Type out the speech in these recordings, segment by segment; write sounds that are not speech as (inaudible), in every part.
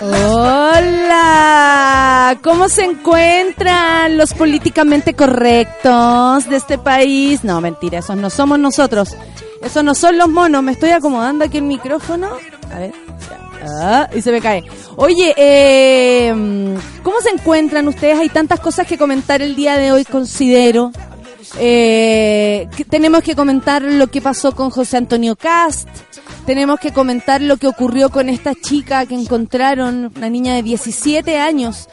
Hola, ¿cómo se encuentran los políticamente correctos de este país? No, mentira, esos no somos nosotros. Esos no son los monos. Me estoy acomodando aquí el micrófono. A ver. Ah, y se me cae. Oye, eh, ¿cómo se encuentran ustedes? Hay tantas cosas que comentar el día de hoy, considero. Eh, tenemos que comentar lo que pasó con José Antonio Cast. Tenemos que comentar lo que ocurrió con esta chica que encontraron, una niña de 17 años,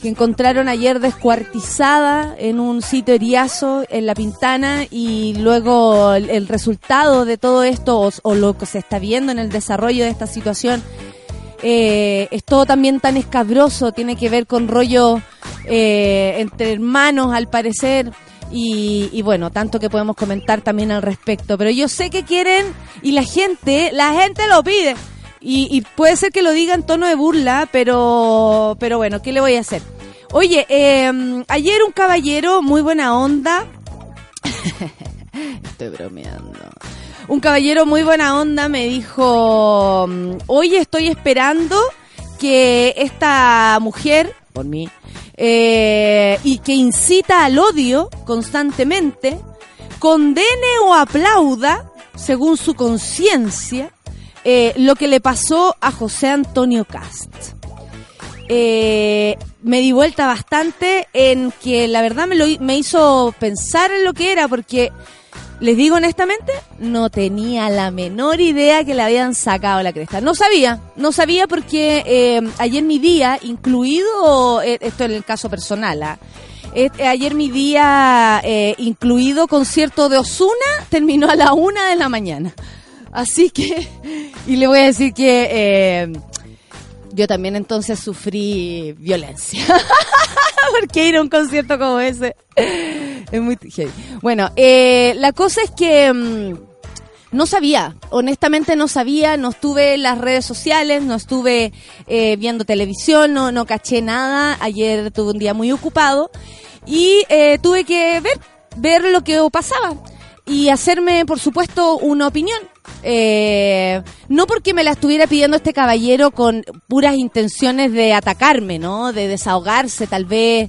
que encontraron ayer descuartizada en un sitio eriazo en La Pintana y luego el, resultado de todo esto o, lo que se está viendo en el desarrollo de esta situación eh, es todo también tan escabroso, tiene que ver con rollo eh, entre hermanos al parecer. Y, bueno, tanto que podemos comentar también al respecto. Pero yo sé que quieren y la gente, la gente lo pide. Y, puede ser que lo diga en tono de burla, pero, pero bueno, ¿qué le voy a hacer? Oye, em, ayer un caballero muy buena onda. (laughs) Estoy bromeando. Un caballero muy buena onda me dijo, oye, estoy esperando que esta mujer, por mí, eh, y que incita al odio constantemente, condene o aplauda, según su conciencia, eh, lo que le pasó a José Antonio Cast. Eh, me di vuelta bastante en que la verdad me, me hizo pensar en lo que era, porque les digo honestamente, no tenía la menor idea que le habían sacado la cresta. No sabía, no sabía porque eh, ayer mi día, incluido, eh, esto en el caso personal, ¿ah? eh, ayer mi día, incluido concierto de Osuna, terminó a la una de la mañana. Así que, (laughs) y le voy a decir que yo también entonces sufrí violencia. (laughs) porque ir a un concierto como ese es muy Bueno, eh, la cosa es que mm, no sabía, honestamente no sabía, no estuve en las redes sociales, no estuve eh, viendo televisión, no, no caché nada. Ayer tuve un día muy ocupado y eh, tuve que ver, ver lo que pasaba y hacerme, por supuesto, una opinión. Eh, no porque me la estuviera pidiendo este caballero con puras intenciones de atacarme, ¿no? De desahogarse, tal vez,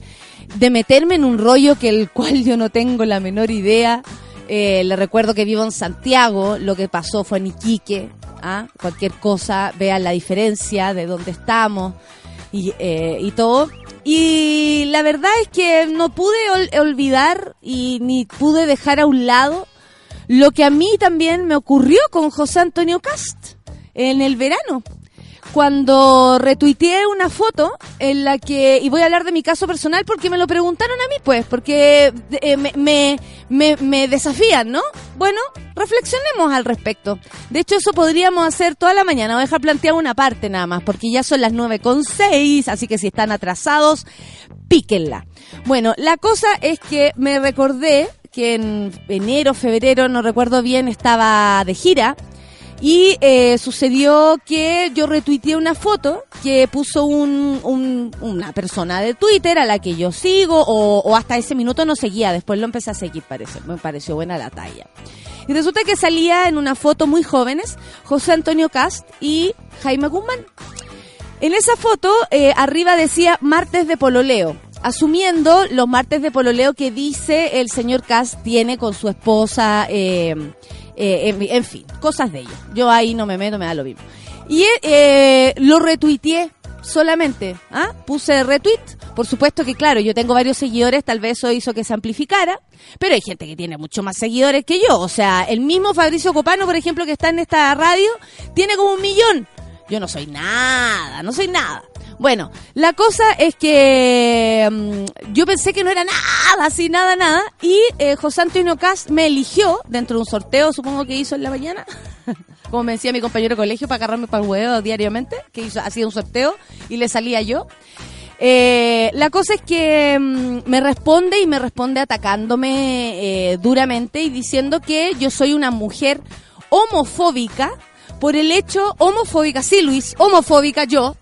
de meterme en un rollo que el cual yo no tengo la menor idea. Eh, le recuerdo que vivo en Santiago, lo que pasó fue en Iquique, ¿ah? cualquier cosa, vean la diferencia de dónde estamos y, eh, y todo. Y la verdad es que no pude olvidar y ni pude dejar a un lado lo que a mí también me ocurrió con José Antonio Cast en el verano. Cuando retuiteé una foto en la que, y voy a hablar de mi caso personal porque me lo preguntaron a mí, pues, porque eh, me, me, me, desafían, ¿no? Bueno, reflexionemos al respecto. De hecho, eso podríamos hacer toda la mañana. Voy a dejar plantear una parte nada más, porque ya son las nueve con seis, así que si están atrasados, píquenla. Bueno, la cosa es que me recordé que en enero, febrero, no recuerdo bien, estaba de gira. Y eh, sucedió que yo retuiteé una foto que puso un, una persona de Twitter a la que yo sigo o, hasta ese minuto no seguía, después lo empecé a seguir, parece, me pareció buena la talla. Y resulta que salía en una foto muy jóvenes José Antonio Cast y Jaime Guzmán. En esa foto eh, arriba decía martes de pololeo asumiendo los martes de pololeo que dice el señor Cass tiene con su esposa, eh, eh, en, fin, cosas de ellos. Yo ahí no me meto, me da lo mismo. Y eh, lo retuiteé solamente, ¿ah? puse retweet Por supuesto que, claro, yo tengo varios seguidores, tal vez eso hizo que se amplificara, pero hay gente que tiene mucho más seguidores que yo. O sea, el mismo Fabricio Copano, por ejemplo, que está en esta radio, tiene como un millón. Yo no soy nada, no soy nada. Bueno, la cosa es que mm, yo pensé que no era nada, así, nada, nada. Y eh, José Antonio Cas me eligió dentro de un sorteo, supongo que hizo en la mañana. (laughs) Como me decía mi compañero de colegio, para agarrarme para el huevo diariamente, que hizo, hacía un sorteo y le salía yo. Eh, la cosa es que mm, me responde y me responde atacándome eh, duramente y diciendo que yo soy una mujer homofóbica por el hecho homofóbica, sí Luis, homofóbica yo,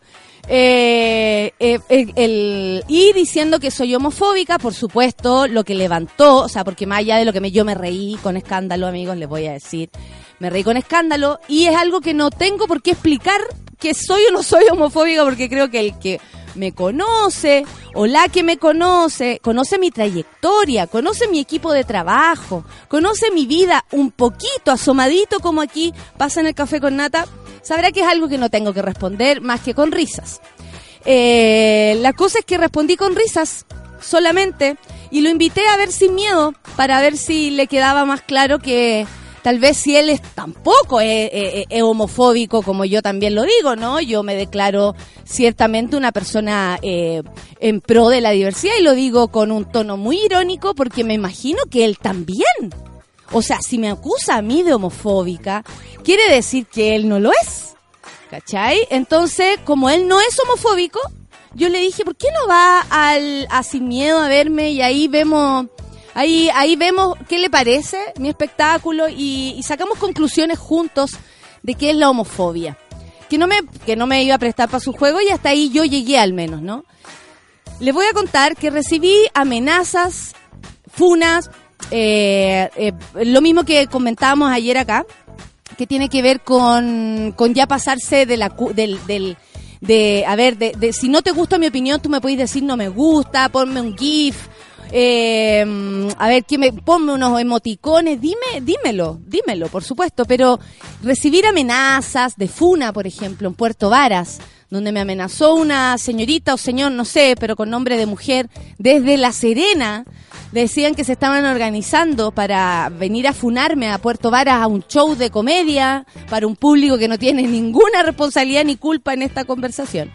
eh, eh, el, y diciendo que soy homofóbica, por supuesto, lo que levantó, o sea, porque más allá de lo que me, yo me reí con escándalo, amigos, les voy a decir, me reí con escándalo, y es algo que no tengo por qué explicar que soy o no soy homofóbica, porque creo que el que me conoce o la que me conoce, conoce mi trayectoria, conoce mi equipo de trabajo, conoce mi vida un poquito asomadito como aquí pasa en el café con nata, sabrá que es algo que no tengo que responder más que con risas. Eh, la cosa es que respondí con risas solamente y lo invité a ver sin miedo para ver si le quedaba más claro que tal vez si él es tampoco es, homofóbico como yo también lo digo, ¿no? Yo me declaro ciertamente una persona eh, en pro de la diversidad y lo digo con un tono muy irónico porque me imagino que él también. O sea, si me acusa a mí de homofóbica, quiere decir que él no lo es. ¿Cachai? Entonces, como él no es homofóbico, yo le dije, ¿por qué no va al, a Sin Miedo a verme y ahí vemos... Ahí, ahí vemos qué le parece mi espectáculo y, y sacamos conclusiones juntos de qué es la homofobia. Que no, me, que no me iba a prestar para su juego y hasta ahí yo llegué al menos, ¿no? Les voy a contar que recibí amenazas, funas, eh, eh, lo mismo que comentábamos ayer acá, que tiene que ver con, con ya pasarse de la, del, del de, a ver, de, de, si no te gusta mi opinión, tú me puedes decir no me gusta, ponme un GIF, eh, a ver, que me ponme unos emoticones, dime, dímelo, dímelo, por supuesto, pero recibir amenazas de Funa, por ejemplo, en Puerto Varas, donde me amenazó una señorita o señor, no sé, pero con nombre de mujer, desde La Serena, decían que se estaban organizando para venir a funarme a Puerto Varas a un show de comedia para un público que no tiene ninguna responsabilidad ni culpa en esta conversación.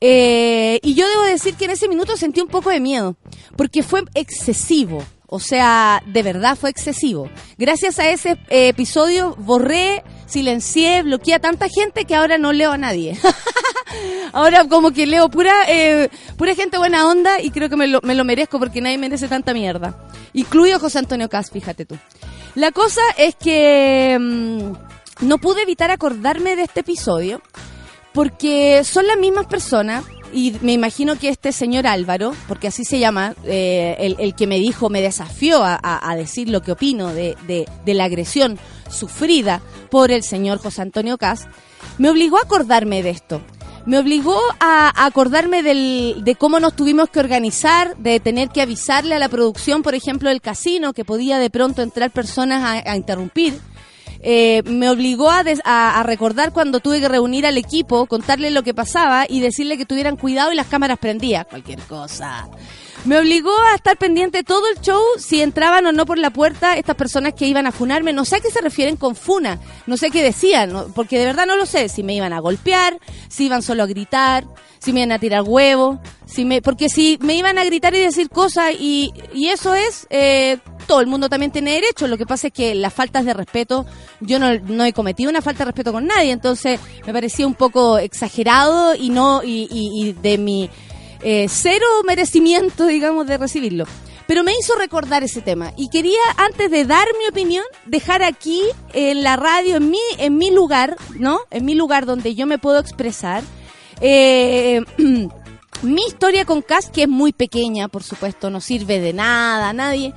Eh, y yo debo decir que en ese minuto sentí un poco de miedo, porque fue excesivo. O sea, de verdad fue excesivo. Gracias a ese eh, episodio borré, silencié, bloqueé a tanta gente que ahora no leo a nadie. (laughs) ahora como que leo pura, eh, pura gente buena onda y creo que me lo, me lo merezco porque nadie merece tanta mierda. Incluyo a José Antonio Cas, fíjate tú. La cosa es que mmm, no pude evitar acordarme de este episodio porque son las mismas personas y me imagino que este señor Álvaro, porque así se llama, eh, el, que me dijo, me desafió a, decir lo que opino de, de, de, la agresión sufrida por el señor José Antonio Cas, me obligó a acordarme de esto. Me obligó a, acordarme del, de cómo nos tuvimos que organizar, de tener que avisarle a la producción, por ejemplo, del casino, que podía de pronto entrar personas a, a interrumpir eh, me obligó a, des, a, a, recordar cuando tuve que reunir al equipo, contarle lo que pasaba y decirle que tuvieran cuidado y las cámaras prendían. Cualquier cosa. Me obligó a estar pendiente todo el show, si entraban o no por la puerta estas personas que iban a funarme. No sé a qué se refieren con funa, no sé qué decían, porque de verdad no lo sé. Si me iban a golpear, si iban solo a gritar, si me iban a tirar huevos, si me, porque si me iban a gritar y decir cosas y, y eso es, eh, todo el mundo también tiene derecho. Lo que pasa es que las faltas de respeto, yo no, he cometido una falta de respeto con nadie, entonces me parecía un poco exagerado y no, y, de mi eh, cero merecimiento, digamos, de recibirlo. Pero me hizo recordar ese tema y quería, antes de dar mi opinión, dejar aquí en la radio, en mi, en mi lugar, ¿no? En mi lugar donde yo me puedo expresar. Eh, (clears throat) mi historia con Cass, que es muy pequeña, por supuesto, no sirve de nada a nadie,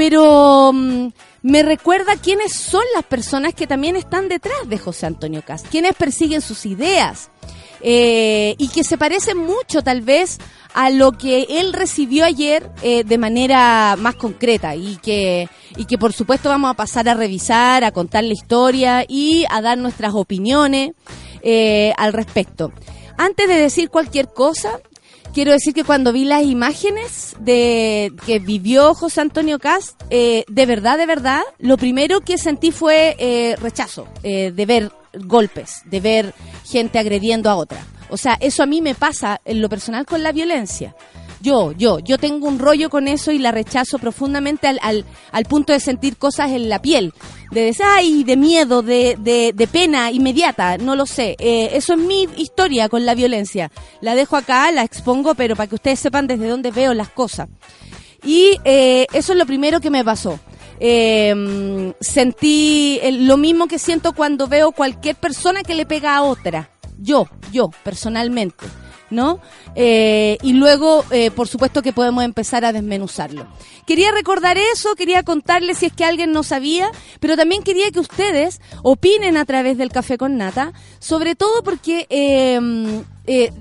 pero um, me recuerda quiénes son las personas que también están detrás de José Antonio Cass, quienes persiguen sus ideas, eh, y que se parece mucho tal vez a lo que él recibió ayer eh, de manera más concreta y que, y que por supuesto vamos a pasar a revisar, a contar la historia y a dar nuestras opiniones eh, al respecto. Antes de decir cualquier cosa, quiero decir que cuando vi las imágenes de que vivió José Antonio Cast, eh, de verdad, de verdad, lo primero que sentí fue eh, rechazo eh, de ver golpes, de ver gente agrediendo a otra. O sea, eso a mí me pasa en lo personal con la violencia. Yo, yo, yo tengo un rollo con eso y la rechazo profundamente al, al, al punto de sentir cosas en la piel. De decir, ay, de miedo, de, de, de pena inmediata, no lo sé. Eh, eso es mi historia con la violencia. La dejo acá, la expongo, pero para que ustedes sepan desde dónde veo las cosas. Y eh, eso es lo primero que me pasó. Eh, sentí lo mismo que siento cuando veo cualquier persona que le pega a otra. Yo, yo, personalmente. ¿No? Eh, y luego, eh, por supuesto que podemos empezar a desmenuzarlo. Quería recordar eso, quería contarles si es que alguien no sabía, pero también quería que ustedes opinen a través del Café con Nata, sobre todo porque eh, eh,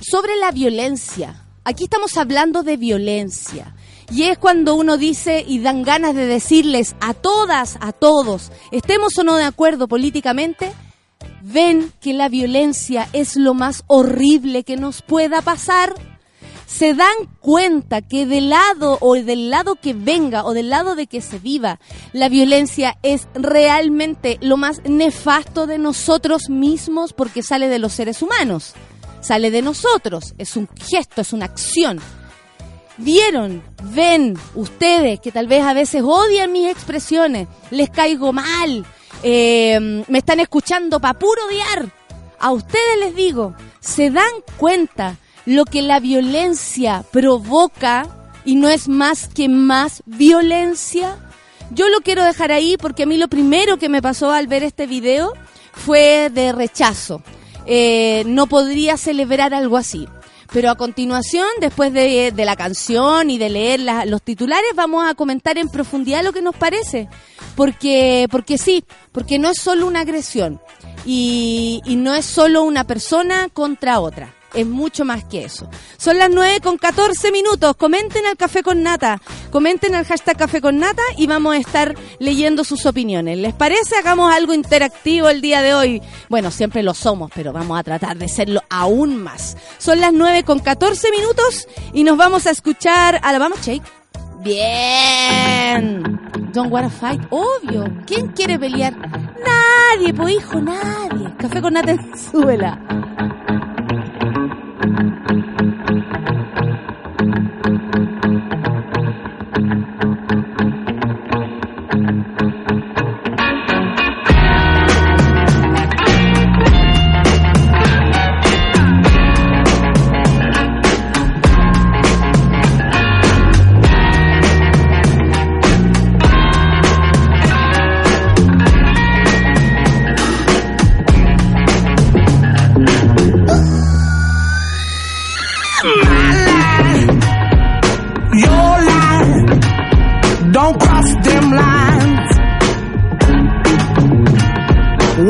sobre la violencia. Aquí estamos hablando de violencia. Y es cuando uno dice y dan ganas de decirles a todas, a todos, estemos o no de acuerdo políticamente, ven que la violencia es lo más horrible que nos pueda pasar. Se dan cuenta que del lado o del lado que venga o del lado de que se viva, la violencia es realmente lo más nefasto de nosotros mismos porque sale de los seres humanos, sale de nosotros, es un gesto, es una acción. Vieron, ven ustedes que tal vez a veces odian mis expresiones, les caigo mal, eh, me están escuchando para puro odiar. A ustedes les digo, ¿se dan cuenta lo que la violencia provoca y no es más que más violencia? Yo lo quiero dejar ahí porque a mí lo primero que me pasó al ver este video fue de rechazo. Eh, no podría celebrar algo así. Pero a continuación, después de, la canción y de leer los titulares, vamos a comentar en profundidad lo que nos parece. Porque, porque sí, porque no es solo una agresión y no es solo una persona contra otra. Es mucho más que eso. Son las 9 con 14 minutos. Comenten al Café con Nata. Comenten al hashtag Café con Nata y vamos a estar leyendo sus opiniones. ¿Les parece? Hagamos algo interactivo el día de hoy. Bueno, siempre lo somos, pero vamos a tratar de serlo aún más. Son las 9 con 14 minutos y nos vamos a escuchar a la Vamos Shake. Bien. Don't wanna fight, obvio. ¿Quién quiere pelear? Nadie, po hijo, nadie. Café con Nata en suela. and, and, and,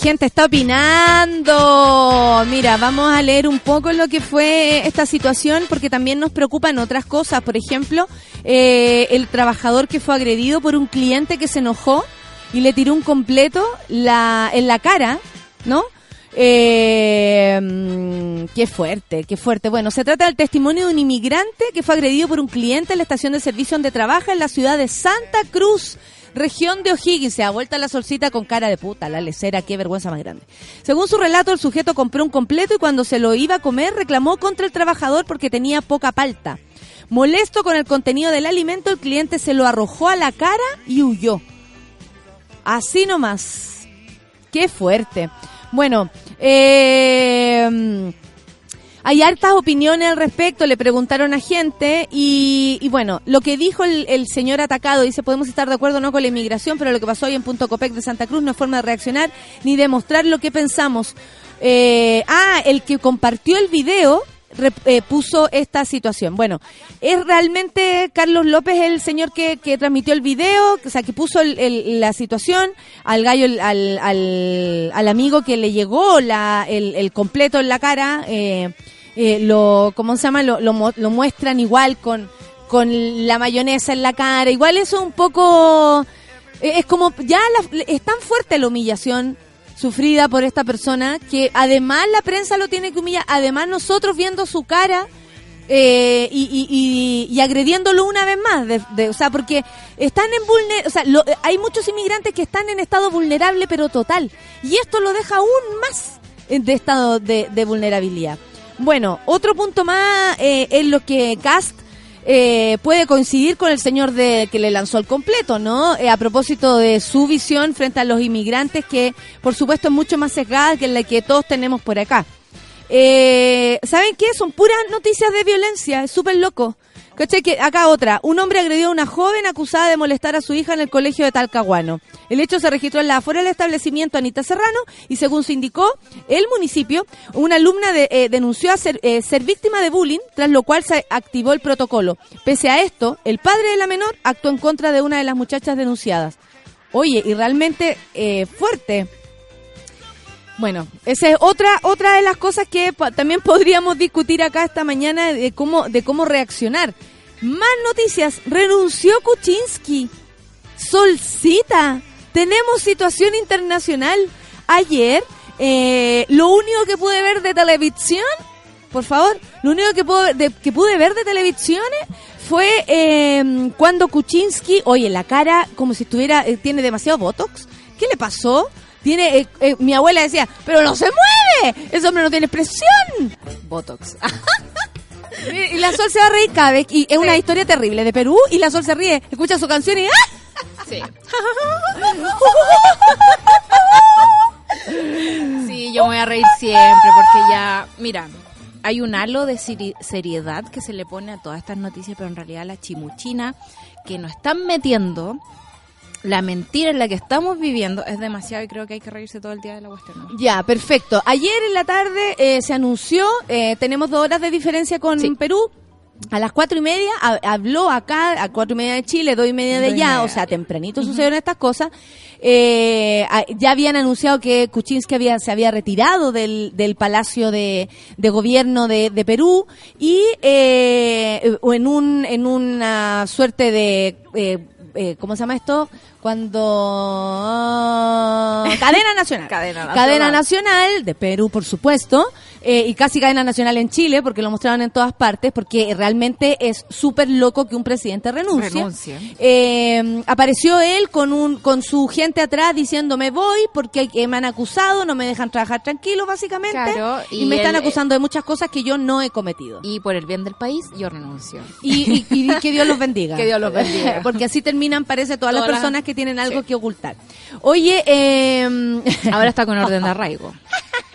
Gente está opinando. Mira, vamos a leer un poco lo que fue esta situación porque también nos preocupan otras cosas. Por ejemplo, eh, el trabajador que fue agredido por un cliente que se enojó y le tiró un completo en la cara, ¿no? Eh, mm, qué fuerte, qué fuerte. Bueno, se trata del testimonio de un inmigrante que fue agredido por un cliente en la estación de servicio donde trabaja en la ciudad de Santa Cruz región de O'Higgins. Se ha vuelto a la solcita con cara de puta, la lecera, qué vergüenza más grande. Según su relato, el sujeto compró un completo y cuando se lo iba a comer reclamó contra el trabajador porque tenía poca palta. Molesto con el contenido del alimento, el cliente se lo arrojó a la cara y huyó. Así nomás. Qué fuerte. Bueno, eh, hay hartas opiniones al respecto, le preguntaron a gente y, y bueno, lo que dijo el, señor atacado, dice, podemos estar de acuerdo no con la inmigración, pero lo que pasó hoy en Punto Copec de Santa Cruz no es forma de reaccionar ni demostrar lo que pensamos. Eh, ah, el que compartió el video eh, puso esta situación. Bueno, es realmente Carlos López el señor que, que transmitió el video, o sea, que puso el, el, la situación al gallo, al, al, al, amigo que le llegó la, el, completo en la cara, eh, eh, lo, ¿cómo se llama? Lo, lo, lo, muestran igual con, con la mayonesa en la cara, igual eso es un poco, es como, ya la, es tan fuerte la humillación sufrida por esta persona, que además la prensa lo tiene que humillar, además nosotros viendo su cara eh, y, y, y, agrediéndolo una vez más, de, de, o sea, porque están en vulner, o sea, lo, hay muchos inmigrantes que están en estado vulnerable pero total, y esto lo deja aún más de estado de, de vulnerabilidad. Bueno, otro punto más eh, lo que Cast eh, puede coincidir con el señor de que le lanzó el completo, ¿no? Eh, a propósito de su visión frente a los inmigrantes, que por supuesto es mucho más sesgada que la que todos tenemos por acá. Eh, ¿Saben qué? Son puras noticias de violencia, es súper loco. Acá otra. Un hombre agredió a una joven acusada de molestar a su hija en el colegio de Talcahuano. El hecho se registró en la afuera del establecimiento Anita Serrano y según se indicó, el municipio, una alumna eh, denunció eh, ser víctima de bullying, tras lo cual se activó el protocolo. Pese a esto, el padre de la menor actuó en contra de una de las muchachas denunciadas. Oye, y realmente eh, fuerte. Bueno, esa es otra otra de las cosas que también podríamos discutir acá esta mañana de cómo de cómo reaccionar. Más noticias. Renunció Kuczynski. Solcita. Tenemos situación internacional. Ayer, eh, lo único que pude ver de televisión, por favor, lo único que, puedo, de, que pude ver de televisión fue eh, cuando Kuczynski, oye, la cara como si estuviera, eh, tiene demasiado botox. ¿Qué le pasó? Tiene, eh, eh, mi abuela decía, pero no se mueve, ese hombre no tiene expresión. Botox. (laughs) y la Sol se va a reír cada vez, y es una historia terrible de Perú, y la Sol se ríe, escucha su canción y ¡ah! Sí. (laughs) sí, yo me voy a reír siempre, porque ya, mira, hay un halo de seriedad que se le pone a todas estas noticias, pero en realidad la chimuchina que nos están metiendo la mentira en la que estamos viviendo es demasiado y creo que hay que reírse todo el día de la cuestión. ¿no? Ya, perfecto. Ayer en la tarde eh, se anunció, eh, tenemos dos horas de diferencia con sí. Perú. A las cuatro y media habló acá, a cuatro y media de Chile, dos y media de allá, o sea, tempranito uh -huh. sucedieron estas cosas. Eh, ya habían anunciado que Kuczynski había, se había retirado del, del Palacio de, de Gobierno de, de, Perú y eh, en, un, en una suerte de... Eh, ¿cómo se llama esto? Cuando... (laughs) cadena Nacional. cadena Nacional. Cadena Nacional de Perú, por supuesto. Eh, y casi cadena nacional en Chile, porque lo mostraron en todas partes, porque realmente es súper loco que un presidente renuncie. Renuncia. Eh, apareció él con un con su gente atrás diciendo me voy porque me han acusado, no me dejan trabajar tranquilo, básicamente. Claro, y, y, me están él, acusando de muchas cosas que yo no he cometido. Y por el bien del país, yo renuncio. Y, y, y que Dios los bendiga. (laughs) que Dios los bendiga. porque así terminan, parece, todas, todas las personas que tienen algo sí. que ocultar. Oye, eh... (laughs) ahora está con orden de arraigo.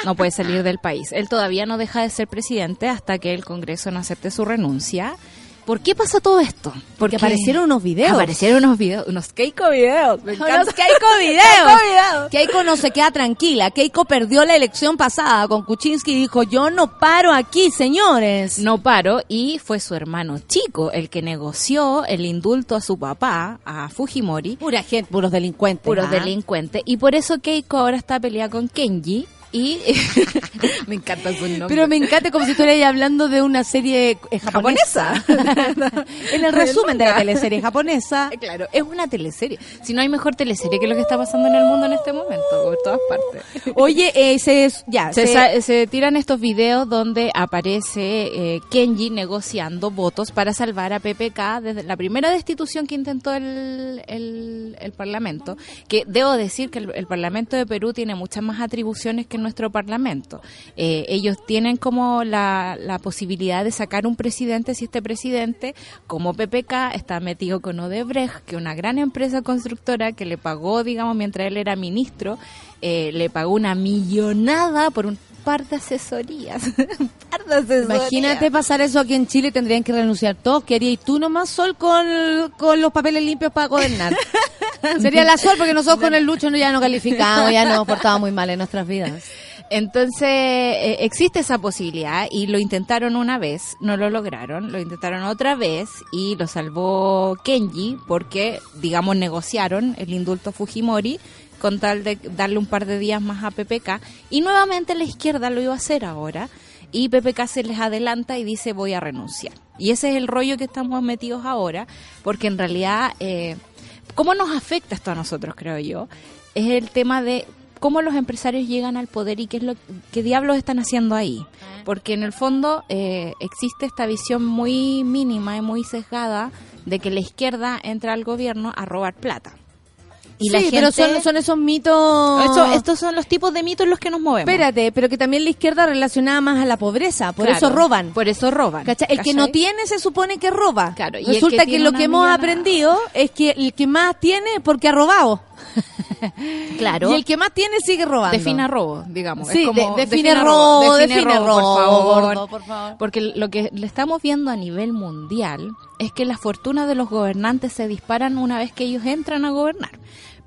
No puede salir del país. Él todavía no deja de ser presidente hasta que el Congreso no acepte su renuncia. ¿Por qué pasa todo esto? Porque aparecieron unos videos. Aparecieron unos videos, unos Keiko videos. Me encanta. Los (laughs) Keiko videos. Keiko videos. Keiko no se queda tranquila. Keiko perdió la elección pasada con Kuczynski y dijo, yo no paro aquí, señores. No paro y fue su hermano chico el que negoció el indulto a su papá, a Fujimori, Pura gente, puros delincuentes. puros ¿ah? delincuentes. Y por eso Keiko ahora está peleada con Kenji y (laughs) me encanta su nombre. Pero me encanta como si estuvieras hablando de una serie eh, japonesa. (laughs) en el resumen de la teleserie japonesa. (laughs) Claro, es una teleserie. Si no hay mejor teleserie que lo que está pasando en el mundo en este momento, por todas partes. Oye, eh, se, ya, Se, se- tiran estos videos donde aparece eh, Kenji negociando votos para salvar a PPK desde la primera destitución que intentó el, el, el Parlamento. Que debo decir que el, el Parlamento de Perú tiene muchas más atribuciones que nuestro Parlamento. Eh, ellos tienen como la, la posibilidad de sacar un presidente si este presidente, como PPK, está metido con Odebrecht, que una gran empresa constructora que le pagó, digamos, mientras él era ministro, eh, le pagó una millonada por un par de asesorías. (laughs) un par de asesorías. Imagínate pasar eso aquí en Chile, tendrían que renunciar todos. ¿Qué harías tú nomás, Sol, con, con los papeles limpios para gobernar? (laughs) Sería la Sol, porque nosotros con el Lucho no, ya no calificamos, ya nos portado muy mal en nuestras vidas. Entonces, eh, existe esa posibilidad y lo intentaron una vez, no lo lograron, lo intentaron otra vez y lo salvó Kenji porque, digamos, negociaron el indulto a Fujimori con tal de darle un par de días más a PPK y nuevamente la izquierda lo iba a hacer ahora y PPK se les adelanta y dice voy a renunciar. Y ese es el rollo que estamos metidos ahora porque en realidad, eh, ¿cómo nos afecta esto a nosotros, creo yo? Es el tema de cómo los empresarios llegan al poder y qué es lo qué diablos están haciendo ahí. Porque en el fondo eh, existe esta visión muy mínima y muy sesgada de que la izquierda entra al gobierno a robar plata. Y la sí, gente, pero son, son esos mitos... Eso- estos son los tipos de mitos en los que nos movemos. Espérate, pero que también la izquierda relacionada más a la pobreza, por Claro, eso roban. Por eso roban. ¿Cachai? El que no tiene se supone que roba. Claro, y el Resulta que lo que hemos aprendido es que el que más tiene es porque ha robado. (laughs) Claro. Y el que más tiene sigue robando. Defina robo, digamos. Sí, Es como, de- define robo, define robo, por favor. gordo, por favor. Porque lo que le estamos viendo a nivel mundial es que las fortunas de los gobernantes se disparan una vez que ellos entran a gobernar.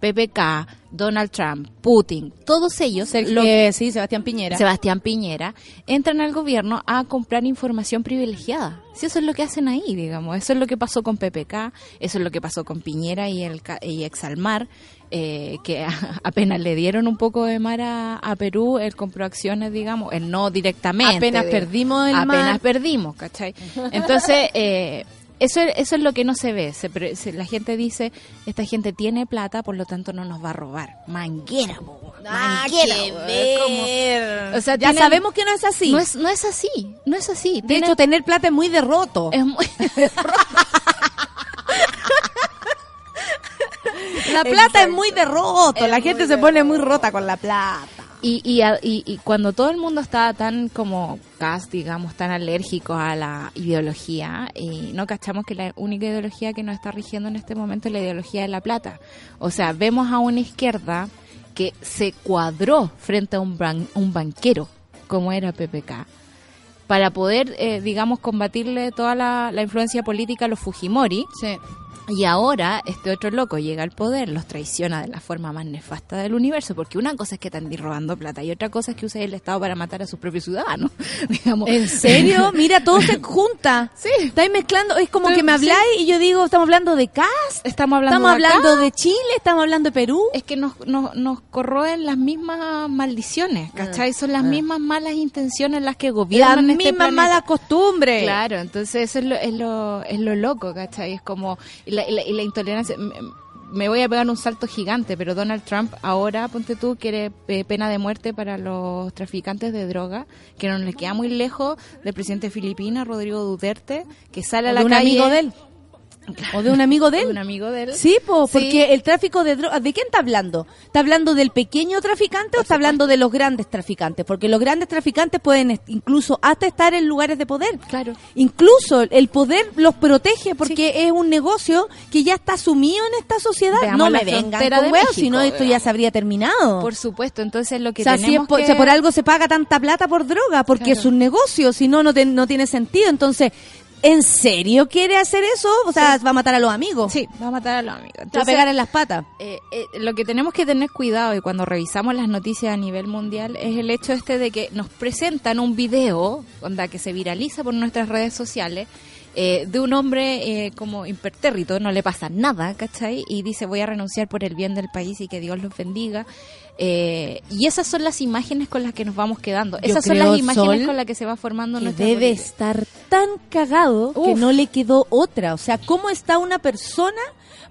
PPK, Donald Trump, Putin, todos ellos, lo- eh, sí, Sebastián Piñera. Sebastián Piñera, entran al gobierno a comprar información privilegiada. Si eso es lo que hacen ahí, digamos. Eso es lo que pasó con PPK, eso es lo que pasó con Piñera y, el, ca- y Exalmar, eh, que (laughs) apenas le dieron un poco de mar a, a Perú, él compró acciones, digamos, él no directamente. Apenas de- perdimos el Apenas mar. perdimos, ¿cachai? Entonces, (laughs) eh, eso, eso es lo que no se ve. Se se- la gente dice, esta gente tiene plata, por lo tanto no nos va a robar. Manguera, po, Ah, manguera, como- o sea, ya tienen- sabemos que no es así. no es, no es así, no es así. de hecho, tener plata es muy derroto. es muy- (laughs) (laughs) La plata es muy derroto. La gente se pone muy rota con la plata. y, y, a- y- y cuando todo el mundo está tan como cast, digamos, tan alérgico a la ideología, y no cachamos que la única ideología que nos está rigiendo en este momento es la ideología de la plata. O sea, vemos a una izquierda que se cuadró frente a un, ban- un banquero, como era PPK, para poder, eh, digamos, combatirle toda la, la influencia política a los Fujimori. Sí. Y ahora este otro loco llega al poder, los traiciona de la forma más nefasta del universo, porque una cosa es que están robando plata y otra cosa es que usa el Estado para matar a sus propios ciudadanos. (laughs) digamos. ¿En serio? (laughs) Mira, todo se junta. Sí. Estáis mezclando. Es como Pero, que me sí. habláis y yo digo, estamos hablando de CAS. Estamos hablando, Estamos de acá. hablando de Chile, estamos hablando de Perú. Es que nos, nos, nos corroen las mismas maldiciones, ¿cachai? Son las mismas malas intenciones las que Las gobiernan este mismas malas costumbres. Claro, entonces eso es lo, es lo, es lo loco, ¿cachai? Es como y la, y la, intolerancia. Me, voy a pegar un salto gigante, pero Donald Trump ahora, ponte tú, quiere eh, pena de muerte para los traficantes de droga, que no le queda muy lejos del presidente de Filipinas, Rodrigo Duterte, que sale a la un calle. amigo de él. O de un amigo (laughs) de él. un amigo de él. Sí, po, Sí. porque el tráfico de drogas, ¿de quién está hablando? ¿Está hablando del pequeño traficante o está hablando de los grandes traficantes? Porque los grandes traficantes pueden incluso hasta estar en lugares de poder. Claro. Incluso el poder los protege porque es un negocio que ya está sumido en esta sociedad. Veamos no me vengan con huevos, si no esto ya se habría terminado. Por supuesto, entonces lo que o sea, si, es tenemos por, que... por algo se paga tanta plata por droga, porque Claro. es un negocio, si no, no, te- no tiene sentido. Entonces, ¿En serio quiere hacer eso? O sea, va a matar a los amigos. Sí, va a matar a los amigos. Va a pegar en las patas. eh, eh, lo que tenemos que tener cuidado y cuando revisamos las noticias a nivel mundial es el hecho este de que nos presentan un video onda, que se viraliza por nuestras redes sociales eh, de un hombre eh, como impertérrito, no le pasa nada, ¿cachai? Y dice voy a renunciar por el bien del país y que Dios los bendiga. Eh, y esas son las imágenes con las que nos vamos quedando. Yo esas son las imágenes Sol, con las que se va formando nuestra debe política. estar tan cagado que no le quedó otra. O sea, ¿cómo está una persona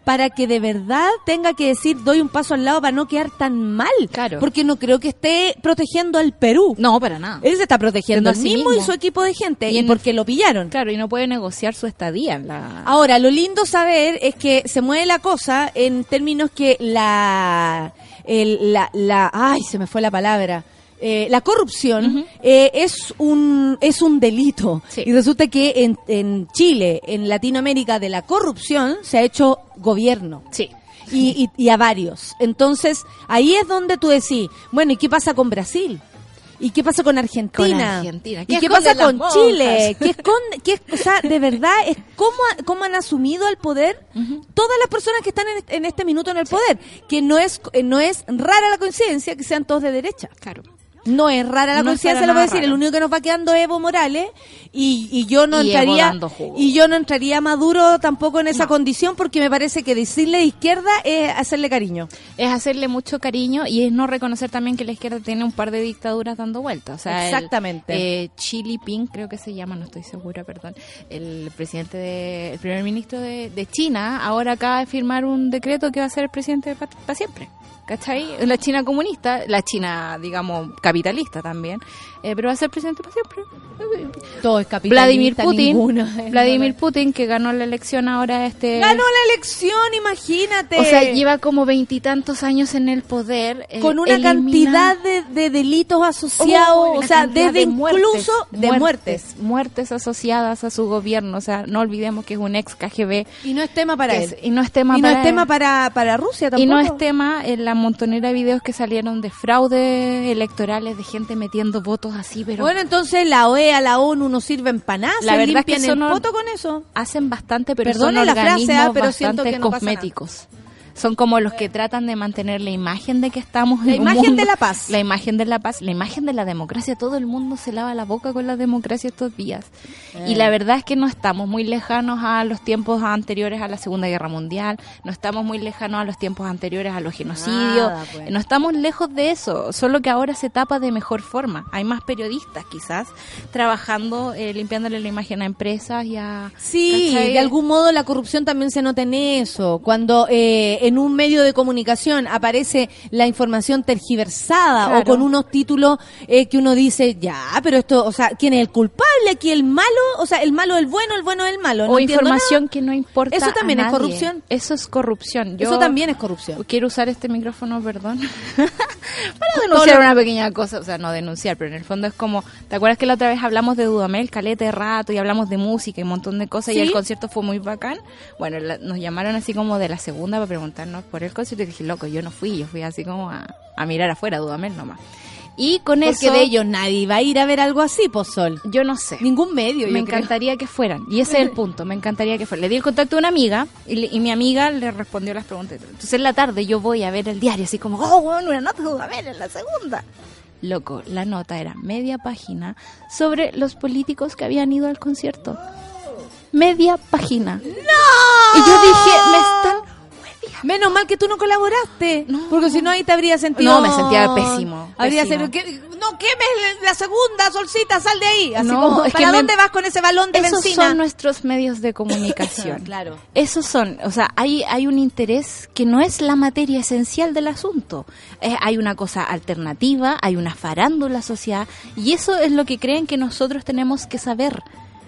para que de verdad tenga que decir doy un paso al lado para no quedar tan mal? Claro. Porque no creo que esté protegiendo al Perú. No, para nada. Él se está protegiendo a sí mismo, y su equipo de gente. Y porque lo pillaron. Claro, y no puede negociar su estadía en la... Ahora, lo lindo saber es que se mueve la cosa en términos que la, el- la, la, ay, se me fue la palabra. Eh, la corrupción eh, es un es un delito Sí. y resulta que en, en Chile, en Latinoamérica, de la corrupción se ha hecho gobierno Sí. y, y- y a varios. Entonces ahí es donde tú decís, bueno, ¿y qué pasa con Brasil? ¿Y qué pasa con Argentina? Con Argentina. ¿Y ¿Qué qué pasa con Chile? ¿Qué esconde, qué, o sea, de verdad, es cómo, cómo han asumido al poder todas las personas que están en, este- en este minuto en el poder. Que no es, eh, no es rara la coincidencia que sean todos de derecha. Claro. No es rara la No para lo voy a decir. El único que nos va quedando es Evo Morales y, y yo no Y entraría y yo no entraría Maduro tampoco en esa No. condición porque me parece que decirle izquierda es hacerle cariño. Es hacerle mucho cariño y es no reconocer también que la izquierda tiene un par de dictaduras dando vueltas. O sea, el, Exactamente. eh, Xi Jinping, creo que se llama, no estoy segura, perdón. El presidente de, el primer ministro de, de China ahora acaba de firmar un decreto que va a ser el presidente para siempre. ¿Cachai? La China comunista, la China, digamos, capitalista también, eh, pero va a ser presidente para siempre. Todo es capitalista, Vladimir Putin, Vladimir. Putin que ganó la elección ahora este Ganó la elección, imagínate. o sea, lleva como veintitantos años en el poder. eh, con una elimina- cantidad de, de delitos asociados, Oh, o sea, desde de muertes, incluso de muertes. muertes asociadas a su gobierno. O sea, no olvidemos que es un ex KGB. Y no es tema para él. es- y no es tema y no para es tema para, para Rusia tampoco. Y no es tema en la montonera de videos que salieron de fraude electorales, de gente metiendo votos así, pero Bueno, entonces la OEA, la ONU no sirven para nada, La verdad es que limpian el poto con eso. hacen bastante, pero Perdone son la frase, ah, pero siento que no pasa nada. Son como los que tratan de mantener la imagen de que estamos La en un imagen mundo- de la paz. La imagen de la paz, la imagen de la democracia. Todo el mundo se lava la boca con la democracia estos días. Y Eh. la verdad es que no estamos muy lejanos a los tiempos anteriores a la Segunda Guerra Mundial, no estamos muy lejanos a los tiempos anteriores a los genocidios, Nada, pues. no estamos lejos de eso, solo que ahora se tapa de mejor forma. Hay más periodistas quizás trabajando, eh, limpiándole la imagen a empresas y a... Sí, ¿cachai? de algún modo la corrupción también se nota en eso. Cuando eh, en un medio de comunicación aparece la información tergiversada Claro. o con unos títulos eh, que uno dice, ya, pero esto, o sea, ¿quién es el culpable aquí? ¿El malo? O sea, ¿el malo es el bueno, el bueno es el malo? No o información nada. que no importa. Eso también a es corrupción. Eso es corrupción. Yo Eso también es corrupción. Quiero usar este micrófono, perdón, (laughs) para denunciar una pequeña cosa, o sea, no denunciar, pero en el fondo es como, ¿te acuerdas que la otra vez hablamos de Dudamel, caleta de rato, y hablamos de música y un montón de cosas, y el concierto fue muy bacán? Bueno, la- nos llamaron así como de la segunda para preguntarnos por el concierto, y dije, loco, yo no fui, yo fui así como a, a mirar afuera, Dudamel nomás. Y con Porque eso, de ellos nadie va a ir a ver algo así, pues Sol. yo no sé. Ningún medio, Me yo creo. encantaría que fueran. Y ese es el punto. Me encantaría que fueran. Le di el contacto a una amiga y, le- y mi amiga le respondió las preguntas. Entonces en la tarde yo voy a ver el diario así como, oh, bueno, una nota de ver en la segunda. Loco, la nota era media página sobre los políticos que habían ido al concierto. Media página. ¡No! Y yo dije, me están... Menos mal que tú no colaboraste. No. Porque si no, ahí te habría sentido. No, me sentía pésimo, Habría que- No quemes la segunda, Solcita, sal de ahí. Así No, como, es que ¿para me- dónde vas con ese balón de Esos benzina? son nuestros medios de comunicación. (laughs) Claro. Esos son, o sea, hay, hay un interés que no es la materia esencial del asunto. Eh, hay una cosa alternativa, hay una farándula social, y eso es lo que creen que nosotros tenemos que saber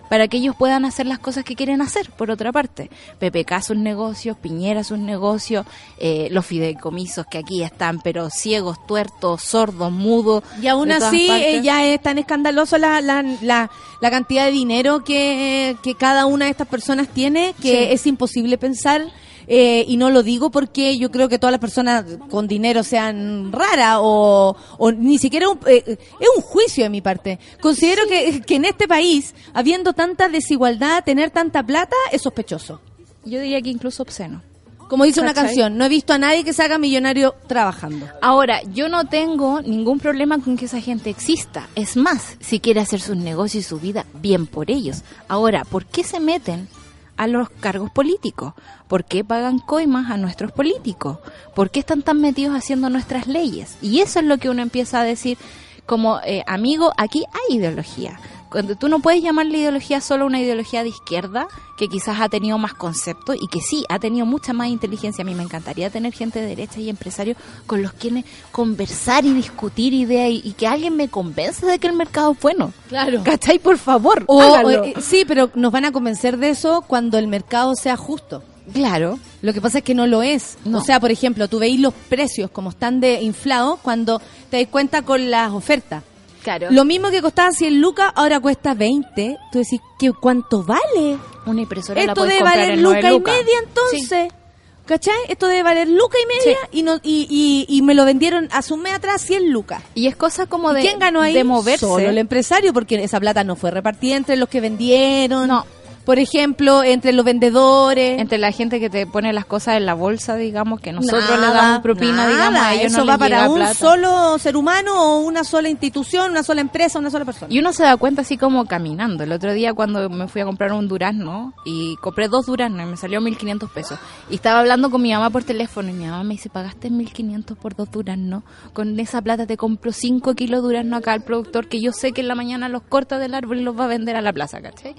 para que ellos puedan hacer las cosas que quieren hacer, por otra parte. PPK sus negocios, Piñera sus negocios, eh, los fideicomisos que aquí están, pero ciegos, tuertos, sordos, mudos. Y aún así, eh, ya es tan escandaloso la, la, la, la cantidad de dinero que, que cada una de estas personas tiene que Sí. es imposible pensar eh, y no lo digo porque yo creo que todas las personas con dinero sean raras o, o ni siquiera un, eh, es un juicio de mi parte. Considero que, que en este país, habiendo tanta desigualdad, tener tanta plata es sospechoso. Yo diría que incluso obsceno. Como dice una canción, no he visto a nadie que se haga millonario trabajando. Ahora, yo no tengo ningún problema con que esa gente exista. Es más, si quiere hacer sus negocios y su vida, bien por ellos. Ahora, ¿por qué se meten a los cargos políticos? ¿Por qué pagan coimas a nuestros políticos? ¿Por qué están tan metidos haciendo nuestras leyes? Y eso es lo que uno empieza a decir como eh, amigo, aquí hay ideología. Cuando tú no puedes llamar la ideología solo una ideología de izquierda, que quizás ha tenido más concepto y que sí, ha tenido mucha más inteligencia. A mí me encantaría tener gente de derecha y empresarios con los quienes conversar y discutir ideas y, y que alguien me convenza de que el mercado es bueno. Claro. ¿Cachai? Por favor, O, háganlo. o, eh, sí, pero nos van a convencer de eso cuando el mercado sea justo. Claro. Lo que pasa es que no lo es. No. O sea, por ejemplo, tú veis los precios como están de inflados cuando te das cuenta con las ofertas. Claro. Lo mismo que costaba 100 lucas, ahora cuesta 20. Tú decís, ¿qué, ¿cuánto vale? Una impresora Esto debe valer nueve luca y media entonces. ¿Cachai? Esto debe valer luca y media y, no, y, y, y me lo vendieron hace un mes atrás 100 lucas. Y es cosa como ¿Y de, quién ganó ahí? de moverse. Solo el empresario, porque esa plata no fue repartida entre los que vendieron. No. Por ejemplo, entre los vendedores. Entre la gente que te pone las cosas en la bolsa, digamos, que nosotros Nada, le damos propina, nada. digamos, a ellos Eso no va para un plata. solo ser humano o una sola institución, una sola empresa, una sola persona. Y uno se da cuenta así como caminando. El otro día cuando me fui a comprar un durazno y compré dos duraznos y me salió 1500 pesos. Y estaba hablando con mi mamá por teléfono y mi mamá me dice, ¿pagaste 1500 por dos duraznos? Con esa plata te compro 5 kilos de durazno acá al productor que yo sé que en la mañana los corta del árbol y los va a vender a la plaza, ¿cachai?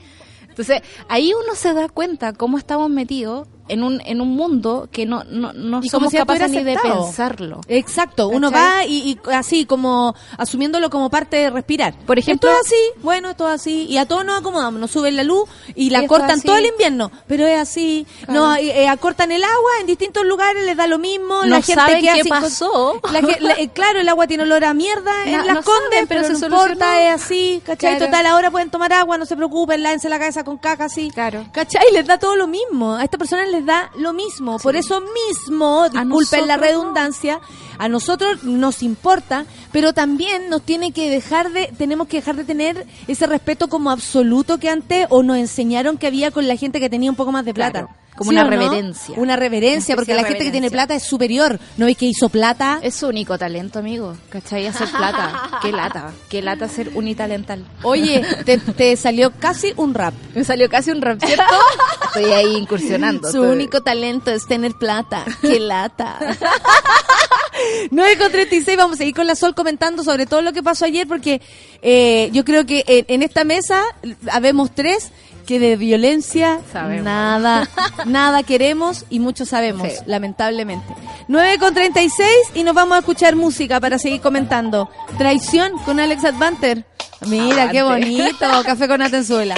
Entonces, ahí uno se da cuenta cómo estamos metidos en un, en un mundo que no, no, no somos si capaces ni de pensarlo. Exacto, uno va y, y así como asumiéndolo como parte de respirar. Por ejemplo- es así, bueno, es así, y a todos nos acomodamos, nos suben la luz y la Y cortan todo el invierno, pero es así, Claro. no eh, eh, acortan el agua en distintos lugares, les da lo mismo, No la gente saben queda qué pasó. la que- la- eh, claro, el agua tiene olor a mierda en No- las no condes, saben, pero, pero no se importa, solucionó. es así, ¿cachai? Claro. Total, ahora pueden tomar agua, no se preocupen, lávense la cabeza con caca así. Claro. ¿Cachai? Les da todo lo mismo. A esta persona les da lo mismo. Por eso mismo, disculpen la redundancia, a nosotros nos importa, pero también nos tiene que dejar de, tenemos que dejar de tener ese respeto como absoluto que antes o nos enseñaron que había con la gente que tenía un poco más de plata. Claro, como ¿Sí una no? reverencia. Una reverencia, porque la gente que tiene plata es superior. ¿No veis que hizo plata? Es su único talento, amigo. ¿Cachai? Hacer plata. (laughs) Qué lata. Qué lata ser unitalental. Oye, te, te salió casi un rap. Me salió casi un rap, ¿cierto? (laughs) Estoy ahí incursionando. Su único talento es tener plata. ¡Qué lata! (laughs) 9 con 36, vamos a seguir con la Sol comentando sobre todo lo que pasó ayer, porque eh, yo creo que en, en esta mesa habemos tres que de violencia Sabemos. nada, (laughs) nada queremos y muchos sabemos, Sí. lamentablemente. 9 con 36 y nos vamos a escuchar música para seguir comentando. Traición con Alex Advanter. Mira, qué Avante. bonito. (laughs) Café con Atenzuela.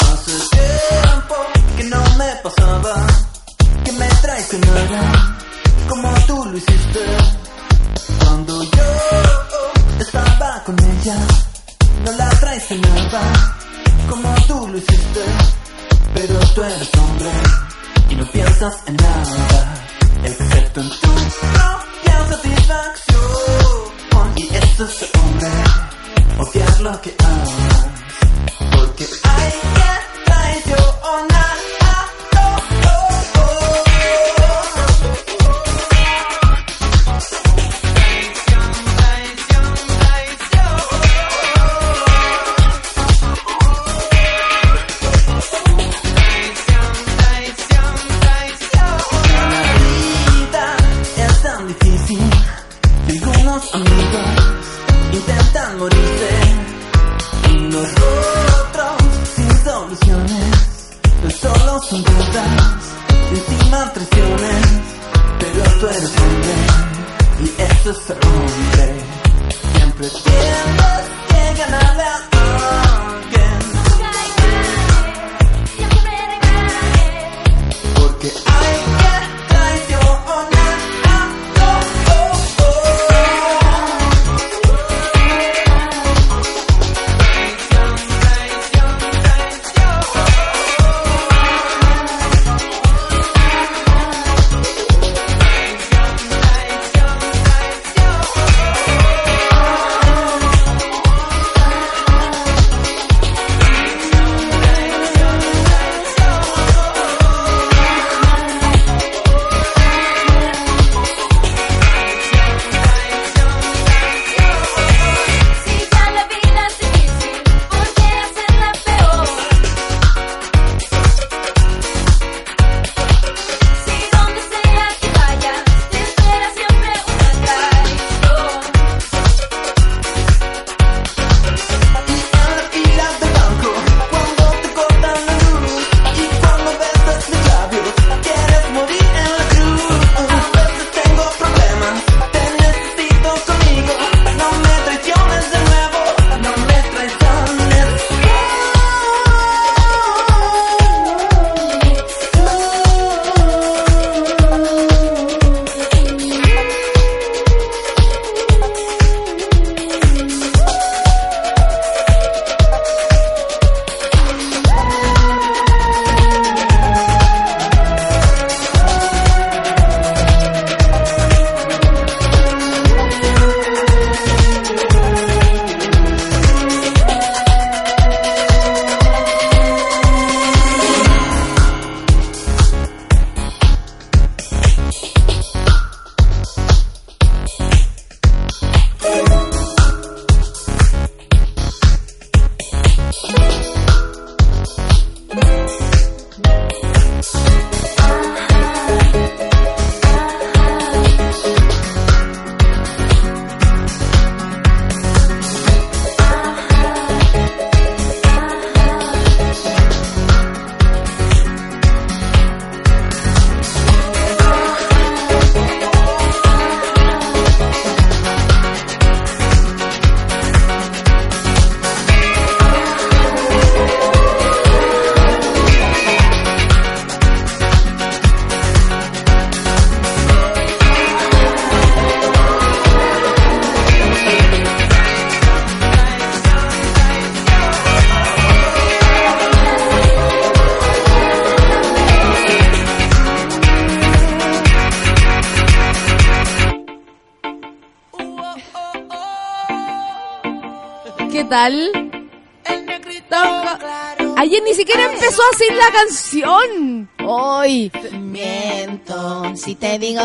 Hace tiempo que no me pasaba que me traicionara como tú lo hiciste cuando yo con ella. No la traicionaba como tú lo hiciste, pero tú eres hombre y no piensas en nada excepto en tu propia satisfacción. Y eso es hombre, odiar lo que amas. Porque hay que traicionar.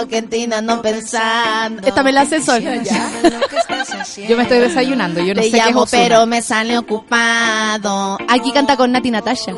Que en ti no ando pensando. Esta me la hace sol. (laughs) Yo me estoy desayunando, yo no Te sé qué es llamo, Ozuna. pero me sale ocupado. Aquí canta con (laughs) Nati Natasha.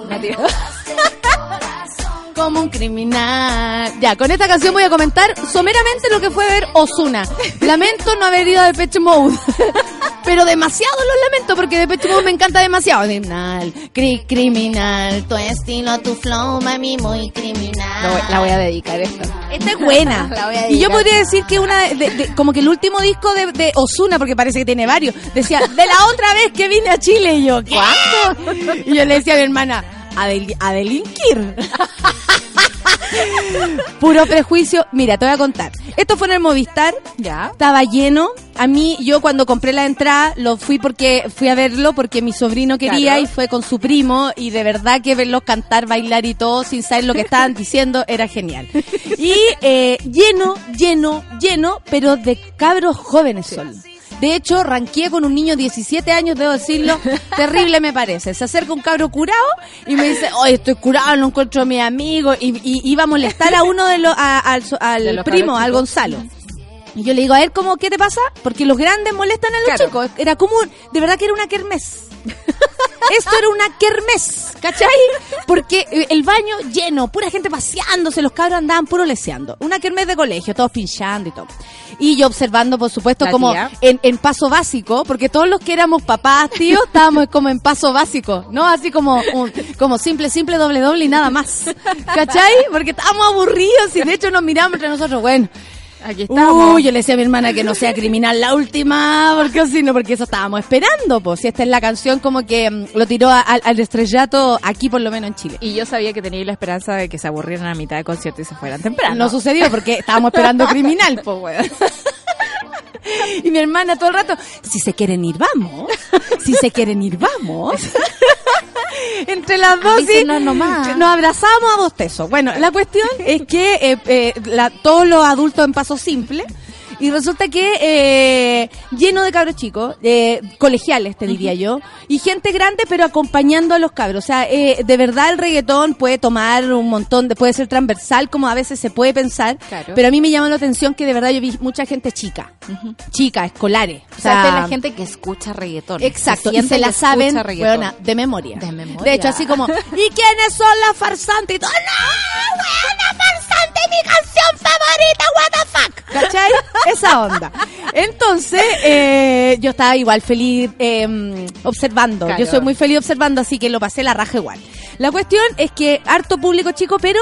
Como un criminal. Ya, con esta canción voy a comentar someramente lo que fue ver Osuna. Lamento no haber ido a Depeche Mode. (laughs) Pero demasiado los lamento porque Depeche Mode me encanta demasiado. Criminal, cri criminal, tu estilo, tu flow, mami, muy criminal. La voy, la voy a dedicar esta. Esta es buena. (laughs) La voy a y yo podría decir que una de, de- como que el último disco de, de Osuna, porque parece que tiene varios, decía, de la otra vez que vine a Chile, y yo, ¿cuánto? (laughs) Y yo le decía a mi hermana, a, del- a delinquir. (laughs) (laughs) Puro prejuicio. Mira, te voy a contar. Esto fue en el Movistar. Ya. Estaba lleno. A mí, yo cuando compré la entrada, lo fui porque fui a verlo porque mi sobrino quería Claro. y fue con su primo y de verdad que verlos cantar, bailar y todo sin saber lo que estaban diciendo era genial. (laughs) Y eh, lleno, lleno, lleno, pero de cabros jóvenes solo. De hecho, ranqué con un niño de 17 años, debo decirlo, (laughs) terrible me parece. Se acerca un cabro curado y me dice, oye, estoy curado, no encuentro a mi amigo. Y, y iba a molestar a uno de los, a- al, al De los primo, al. Gonzalo. Y yo le digo, a ver, ¿cómo, ¿qué te pasa? Porque los grandes molestan a los Claro. chicos. Era como, un- de verdad que era una kermés. Esto era una kermés, ¿cachai? Porque eh, el baño lleno, pura gente paseándose, los cabros andaban puro leseando. Una kermés de colegio, todos pinchando y todo. Y yo observando, por supuesto, La como en, en paso básico, porque todos los que éramos papás, tíos, estábamos como en paso básico, ¿no? Así como, un- como simple, simple, doble, doble y nada más. ¿Cachai? Porque estábamos aburridos y de hecho nos miramos entre nosotros, bueno. Aquí estamos. Uy, yo le decía a mi hermana que no sea criminal la última, porque si no, porque eso estábamos esperando, pues. Si esta es la canción como que mm, lo tiró a- al estrellato aquí, por lo menos en Chile. Y yo sabía que tenía la esperanza de que se aburrieran a mitad de concierto y se fueran temprano. No sucedió porque estábamos esperando (laughs) criminal, pues, weón. (laughs) (laughs) Y mi hermana todo el rato, si se quieren ir, vamos. Si se quieren ir, vamos. (laughs) Entre las dos, Avísenos nomás. nos abrazamos a bostezo. Bueno, la cuestión es que eh, eh, la- todos los adultos en paso simple. Y resulta que eh, lleno de cabros chicos, eh, colegiales te diría yo, y gente grande pero acompañando a los cabros. O sea, eh, de verdad el reggaetón puede tomar un montón, de, puede ser transversal como a veces se puede pensar, Claro. pero a mí me llama la atención que de verdad yo vi mucha gente chica, chica, escolares. O sea, la gente que escucha reggaetón. Exacto, y se la saben de memoria. De memoria. De hecho, así como, (laughs) ¿y quiénes son las farsantes? Y todo, ¡No, weona, mi canción favorita, what the fuck! ¿Cachai? Esa onda. Entonces, eh, yo estaba igual feliz eh, observando. Claro. Yo soy muy feliz observando, así que lo pasé la raja igual. La cuestión es que harto público chico, pero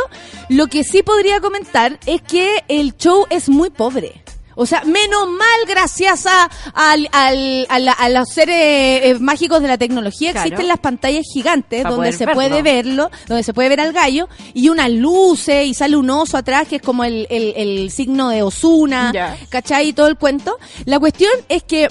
lo que sí podría comentar es que el show es muy pobre. O sea, menos mal gracias a, al- al- a, la- a los seres eh, mágicos de la tecnología Claro. existen las pantallas gigantes donde se verlo. puede verlo, donde se puede ver al gallo y unas luces y sale un oso atrás que es como el, el- el signo de Osuna, Ya. ¿cachai? Y todo el cuento. La cuestión es que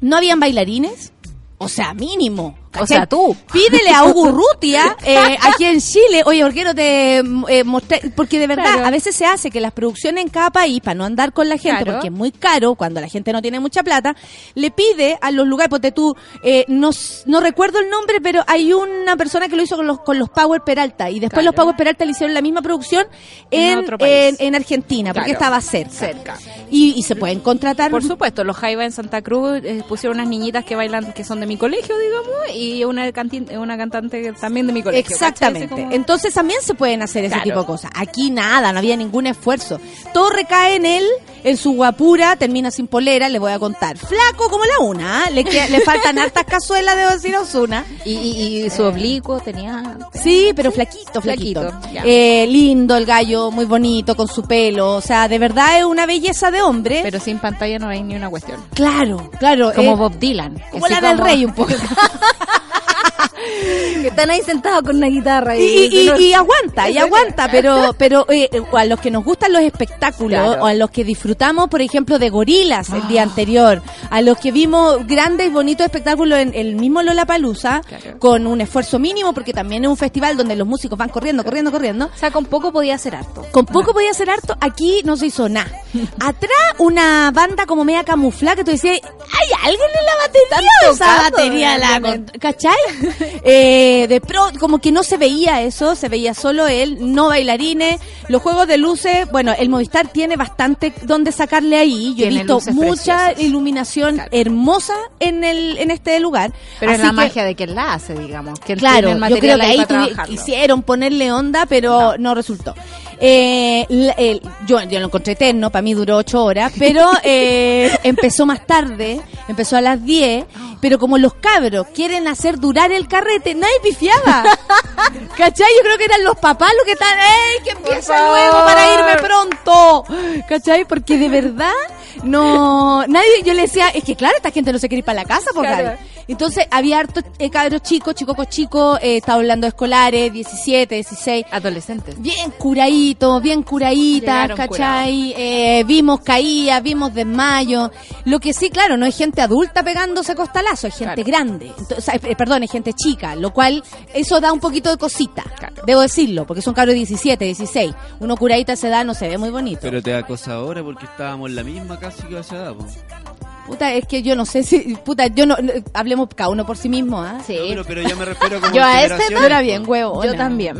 no habían bailarines. O sea, mínimo. O sea, tú. Pídele a Hugo Rutia (laughs) eh, aquí en Chile, oye, ¿por qué no te eh, mostré? Porque de verdad, Claro. a veces se hace que las producciones en cada país, para no andar con la gente, Claro. porque es muy caro cuando la gente no tiene mucha plata, le pide a los lugares, porque tú, eh, no, no recuerdo el nombre, pero hay una persona que lo hizo con los, con los Power Peralta, y después Claro. los Power Peralta le hicieron la misma producción En en, Argentina, porque estaba cerca. Cerca. Y, y se pueden contratar. Por supuesto, los Jaiba en Santa Cruz eh, pusieron unas niñitas que bailan, que son de mi colegio, digamos, y una, cantin- una cantante también de mi colegio. Exactamente. Como- Entonces también se pueden hacer ese tipo de cosas. Aquí nada, no había ningún esfuerzo. Todo recae en él, en su guapura, termina sin polera, le voy a contar. Flaco como la una, ¿ah? le, queda- le faltan hartas cazuelas de decir Osuna. y, y- y su oblicuo tenía... Sí, pero flaquito, flaquito. Eh, lindo el gallo, muy bonito, con su pelo. O sea, de verdad es una belleza de hombre. Pero sin pantalla no hay ni una cuestión. claro, claro. Como eh, Bob Dylan. como la del rey un poco. (laughs) que están ahí sentados con una guitarra. Y, y- y- y aguanta, y aguanta, pero pero eh, a los que nos gustan los espectáculos, Claro. o a los que disfrutamos, por ejemplo, de gorilas el día anterior, a los que vimos grandes y bonitos espectáculos en el mismo Lollapalooza, Claro. con un esfuerzo mínimo, porque también es un festival donde los músicos van corriendo, corriendo, corriendo. O sea, con poco podía ser harto. Con poco podía hacer harto, aquí no se hizo nada. (laughs) Atrás una banda como media camuflada que tú decías, hay alguien en la batería, esa batería la. ¿cachai? Eh, de pro, como que no se veía eso, se veía solo él, no bailarines, los juegos de luces, bueno, el Movistar tiene bastante donde sacarle ahí, yo he visto mucha preciosas. iluminación Claro. hermosa en el en este lugar. Pero es Así la que- magia de quien la hace, digamos. Que Claro, tiene el yo creo que ahí trabajarlo. quisieron ponerle onda, pero no, resultó. Eh, el- yo, yo lo encontré eterno, para mí duró ocho horas, pero (laughs) eh, empezó más tarde, empezó a las 10, pero como los cabros quieren hacer durar el carrete, nadie pifiaba. (laughs) ¿Cachai? Yo creo que eran los papás los que están, ¡ey, que empieza luego para irme pronto! ¿Cachai? Porque de verdad, no, nadie, yo le decía, es que claro, esta gente no se quiere ir para la casa, por Claro. Entonces había hartos eh, cabros chicos, chicos chicos, eh, estaba hablando de escolares, 17, 16, Adolescentes. bien curaditos, bien curaditas, ¿cachai? Eh, vimos caídas, vimos desmayos. Lo que sí, claro, no es gente adulta pegándose costalazo, es gente Claro. grande. Entonces, eh, perdón, es gente chica, lo cual eso da un poquito de cosita, Claro. debo decirlo, porque son cabros de 17, 16. Uno curadita a esa edad no se ve muy bonito. Pero te da cosa ahora porque estábamos en la misma casi que a esa edad. Puta, es que yo no sé si, puta, yo no, hablemos cada uno por sí mismo, ¿ah? Sí. No, pero, pero yo me refiero como (laughs) Yo a este generaciones, Yo era bien huevo. Yo también.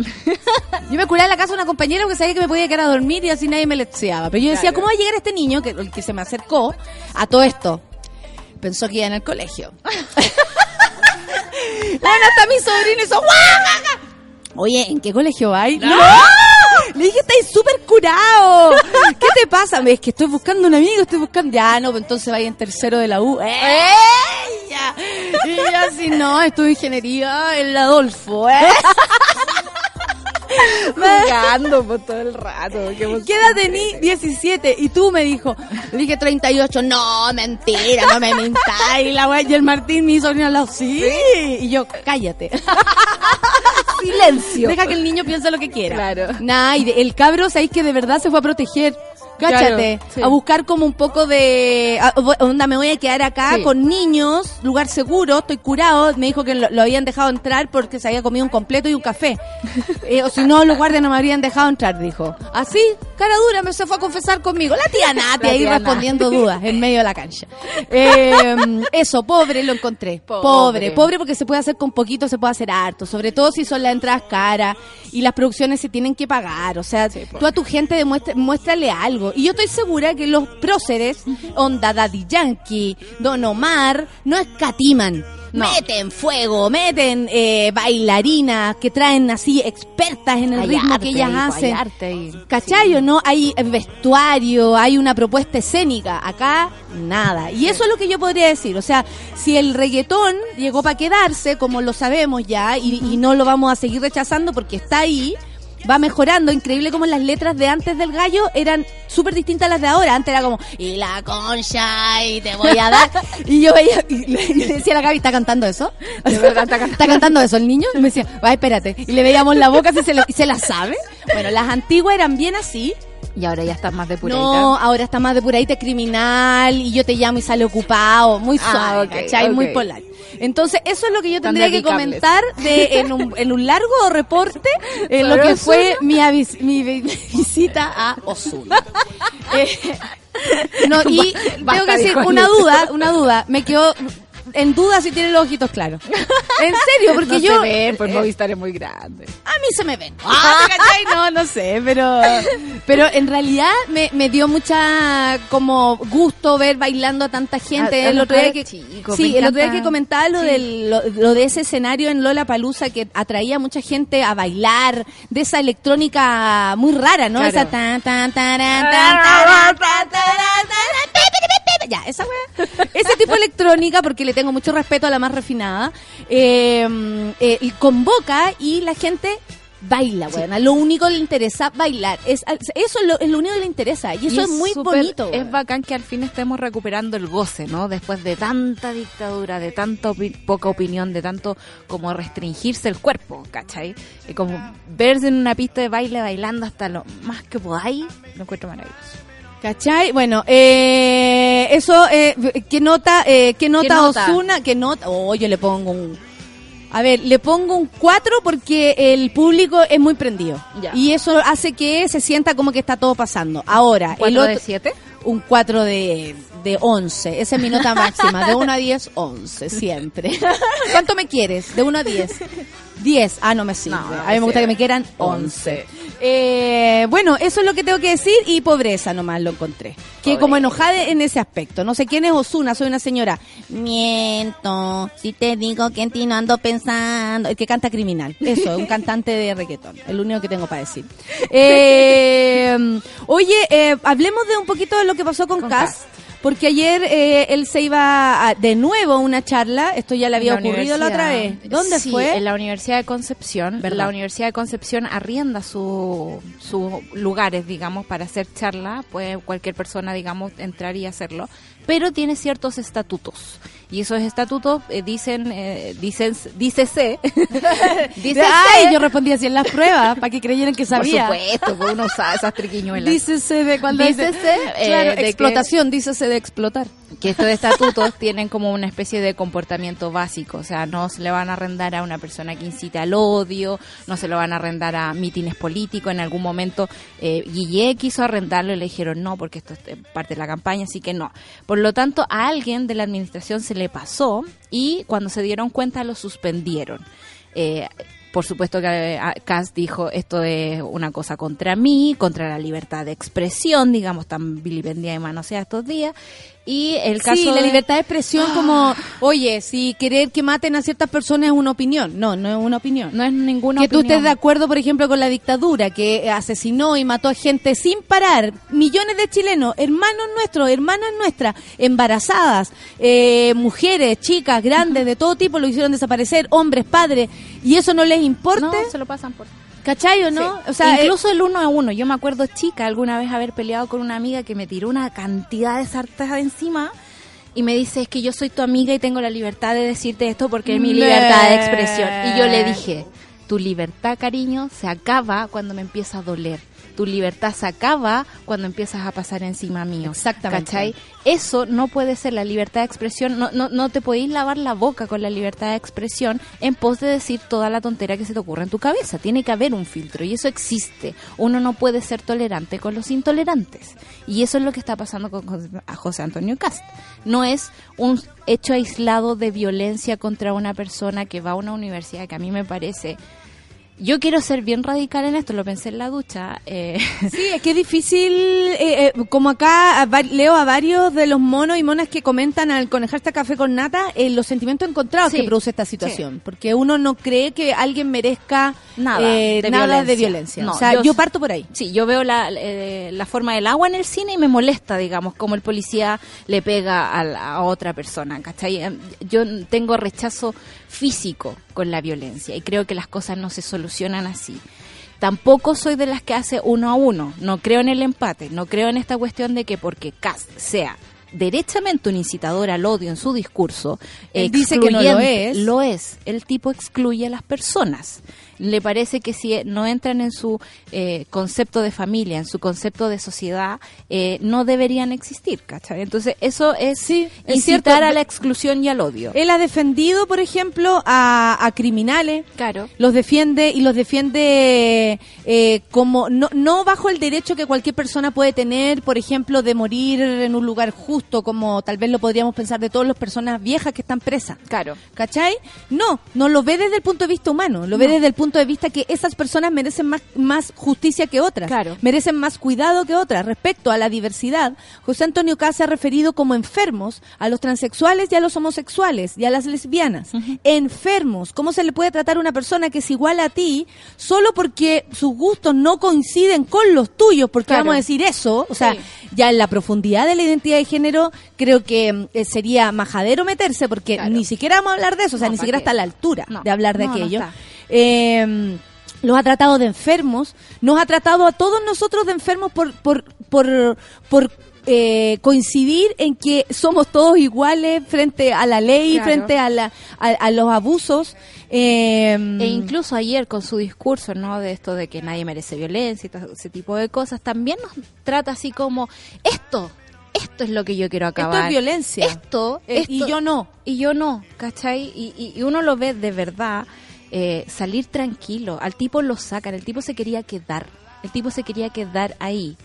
(laughs) Yo me curé en la casa de una compañera porque sabía que me podía quedar a dormir y así nadie me leseaba. Pero yo decía, Claro. ¿cómo va a llegar este niño, que, el que se me acercó, a todo esto? Pensó que iba en el colegio. (laughs) bueno, hasta mi sobrino hizo ¡guau! Oye, ¿en qué colegio vais? ¡No! Le dije, estáis súper curado. (laughs) ¿Qué te pasa? Es que estoy buscando un amigo, estoy buscando... Ya, no, pues entonces vais en tercero de la U. ¡Eh! Ya. Y yo así, no, estudio ingeniería en la Adolfo, ¿eh? (laughs) (laughs) Jugando por todo el rato. Qué emoción. ¿Qué edad tení? 17. Y tú me dijo, le dije 38. No, mentira, no me mintáis. (laughs) La wea, y el Martín, mi sobrino, al lado, sí. Y yo, cállate. (laughs) Silencio. Deja que el niño piense lo que quiera. Claro. Nah, y de- el cabro, sabéis que de verdad se fue a proteger. Cáchate, Claro, sí. a buscar como un poco de... a- onda, me voy a quedar acá Sí. con niños, lugar seguro, estoy curado. Me dijo que lo, lo habían dejado entrar porque se había comido un completo y un café. (laughs) Eh, o si no, los guardias no me habrían dejado entrar, dijo. Así, cara dura, me se fue a confesar conmigo. La tía Nati ahí respondiendo dudas en medio de la cancha. (laughs) Eh, eso, pobre lo encontré. Pobre. Pobre, pobre porque se puede hacer con poquito, se puede hacer harto. Sobre todo si son las entradas caras y las producciones se tienen que pagar. O sea, tú a tu gente demuestra, muéstrale Y yo estoy segura que los próceres, Onda Daddy Yankee, Don Omar, no escatiman. No. Meten fuego, meten eh, bailarinas que traen así expertas en el Hay ritmo arte que ellas hay hacen. arte ahí. ¿Cachai o no? Hay vestuario, hay una propuesta escénica. Acá, nada. Y eso es lo que yo podría decir. O sea, si el reggaetón llegó para quedarse, como lo sabemos ya, y, y no lo vamos a seguir rechazando porque está ahí, va mejorando. Increíble como las letras de antes del gallo eran súper distintas a las de ahora. Antes era como, y la concha, y te voy a dar. (laughs) y yo veía, y le, y le decía a la Gaby, ¿está cantando eso? Está cantando. (laughs) ¿Está cantando eso el niño? Y me decía, va, espérate. Y le veíamos la boca si se, lo- se la sabe. Bueno, las antiguas eran bien así. Y ahora ya estás más depuradita. No, ahora está más depuradita, criminal, y yo te llamo y sale ocupado, muy Ah, suave, ¿cachai? Muy polar. Entonces, eso es lo que yo tendría que comentar de, en, un, en un largo reporte en lo que fue mi, avis- mi vi- visita a Osuna. (laughs) Eh, no, y tengo que decir una duda, una duda. Me quedó en duda si tiene los ojitos claros. En serio, porque no yo... se ven, pues eh, Movistar es muy grande. a mí se me ven. Ah. No, no sé, pero pero en realidad me, me dio mucha como gusto ver bailando a tanta gente. A- el otro día que sí, el otro día que comentaba lo Sí. del lo, lo de ese escenario en Lola Palusa que atraía a mucha gente a bailar de esa electrónica muy rara, ¿no? Claro. Esa tan tan tan, taran, tan, taran, taran, pe, pe, pe, pe, ya, esa wea. Ese tipo de electrónica, porque le tengo mucho respeto a la más refinada, eh, eh, y convoca y la gente baila, weona. Lo único que le interesa bailar. Es, eso es lo, es lo único que le interesa. Y eso Y es, muy bonito. Es bacán que al fin estemos recuperando el goce, ¿no? Después de tanta dictadura, de tanta opi- poca opinión, de tanto como restringirse el cuerpo, ¿cachai? Y como verse en una pista de baile bailando hasta lo más que podáis, lo encuentro maravilloso. ¿Cachai? Bueno, eh, eso, eh, ¿qué nota, eh, qué nota nota? Osuna? ¿Qué nota? Oh, yo le pongo un... A ver, le pongo un 4 porque el público es muy prendido. Ya. Y eso hace que se sienta como que está todo pasando. Ahora, el ¿Cuatro otro, de siete? un 4 de, de 11. Esa es mi nota máxima. De 1 a 10, 11, siempre. (laughs) ¿Cuánto me quieres? De 1 a 10. 10. Ah, no me sirve. No, no a mí me gusta que me quieran 11. Eh, bueno, eso es lo que tengo que decir y pobreza nomás lo encontré. Que como enojada en ese aspecto. No sé quién es Osuna, soy una señora. Miento, si te digo que en ti no ando pensando. El que canta criminal. Eso, es un (laughs) cantante de reggaetón. El único que tengo para decir. (laughs) Eh, oye, eh, hablemos de un poquito de lo que pasó con, Con Cass. Cass. Porque ayer eh, él se iba a- de nuevo a una charla. Esto ya le había la ocurrido la otra vez. ¿Dónde Sí, fue? En la Universidad de Concepción. ¿Verdad? La Universidad de Concepción arrienda su- sus lugares, digamos, para hacer charla. Puede cualquier persona, digamos, entrar y hacerlo. Pero tiene ciertos estatutos. Y esos estatutos eh, dicen, eh, dicen, dícese, (laughs) dícese, Ay, yo respondí así en las pruebas para que creyeran que por sabía. supuesto, pues uno usa esas triquiñuelas. Dícese de cuando dice- Dícese, eh, claro, de que- explotación, dícese de explotar. que estos estatutos (laughs) tienen como una especie de comportamiento básico, o sea, no se le van a arrendar a una persona que incite al odio, no se lo van a arrendar a mítines políticos, en algún momento eh, Guille quiso arrendarlo y le dijeron no, porque esto es eh, parte de la campaña, así que no. Por lo tanto, a alguien de la administración se le pasó y cuando se dieron cuenta lo suspendieron. Eh, por supuesto que eh, Cass dijo esto es una cosa contra mí, contra la libertad de expresión, digamos, tan vilipendiada y manoseada estos días. Y el caso sí, la libertad de expresión como, oye, si querer que maten a ciertas personas es una opinión. No, no es una opinión. no es ninguna que tú opinión. estés de acuerdo, por ejemplo, con la dictadura que asesinó y mató a gente sin parar, millones de chilenos, hermanos nuestros, hermanas nuestras, embarazadas, eh, mujeres, chicas, grandes, de todo tipo, lo hicieron desaparecer, hombres, padres, y eso no les importa, No, se lo pasan por... ¿cachai o no? Sí. O sea, incluso el uno a uno. Yo me acuerdo chica alguna vez haber peleado con una amiga que me tiró una cantidad de sartas de encima y me dice es que yo soy tu amiga y tengo la libertad de decirte esto porque es mi libertad de expresión. Y yo le dije, tu libertad, cariño, se acaba cuando me empieza a doler. Tu libertad se acaba cuando empiezas a pasar encima mío. Exactamente. ¿Cachai? Eso no puede ser la libertad de expresión. No, no, no te podéis lavar la boca con la libertad de expresión en pos de decir toda la tontera que se te ocurre en tu cabeza. Tiene que haber un filtro y eso existe. Uno no puede ser tolerante con los intolerantes. Y eso es lo que está pasando con José- a José Antonio Cast. No es un hecho aislado de violencia contra una persona que va a una universidad que a mí me parece... Yo quiero ser bien radical en esto, lo pensé en la ducha. eh, (laughs) Sí, es que es difícil, eh, eh, como acá a leo a varios de los monos y monas que comentan al conejarse café con nata, eh, los sentimientos encontrados Sí, que produce esta situación, porque uno no cree que alguien merezca Nada eh, de nada de violencia. violencia. No, o sea, yo parto por ahí. Sí, yo veo la, eh, la forma del agua en el cine y me molesta, digamos, como el policía le pega a, la- a otra persona, ¿cachai? Eh, Yo tengo rechazo físico con la violencia y creo que las cosas no se solucionan así. Tampoco soy de las que hace uno a uno, no creo en el empate, no creo en esta cuestión de que porque Cast sea derechamente un incitador al odio en su discurso, Él dice que no lo es. lo es. El tipo excluye a las personas. Le parece que si no entran en su eh, concepto de familia, en su concepto de sociedad, eh, no deberían existir, ¿cachai? Entonces, eso es Sí, es incitar cierto. a la exclusión y al odio. Él ha defendido, por ejemplo, a, a criminales, Claro. los defiende y los defiende eh, como no, no bajo el derecho que cualquier persona puede tener, por ejemplo, de morir en un lugar justo, como tal vez lo podríamos pensar de todas las personas viejas que están presas. Claro. ¿Cachai? No, no lo ve desde el punto de vista humano, lo ve desde el punto de vista que esas personas merecen más, más justicia que otras, Claro. merecen más cuidado que otras. Respecto a la diversidad, José Antonio Cas se ha referido como enfermos a los transexuales y a los homosexuales y a las lesbianas. Enfermos, ¿cómo se le puede tratar a una persona que es igual a ti solo porque sus gustos no coinciden con los tuyos? Porque Claro. vamos a decir eso, o sea, Sí. ya en la profundidad de la identidad de género creo que eh, sería majadero meterse porque Claro. ni siquiera vamos a hablar de eso, o sea, No, ni ¿pa' siquiera qué? está a la altura No, de hablar de no aquello. Eh, los ha tratado de enfermos, nos ha tratado a todos nosotros de enfermos por, por, por, por eh, coincidir en que somos todos iguales frente a la ley, Claro. frente a, la, a, a los abusos. eh, E incluso ayer con su discurso, ¿no? De esto de que nadie merece violencia y todo ese tipo de cosas, también nos trata así como, esto, esto es lo que yo quiero acabar. esto es violencia. Esto, Eh, y yo no. Y yo no, ¿cachai? Y, y- y uno lo ve de verdad eh, salir tranquilo. Al tipo lo sacan, el tipo se quería quedar. El tipo se quería quedar ahí,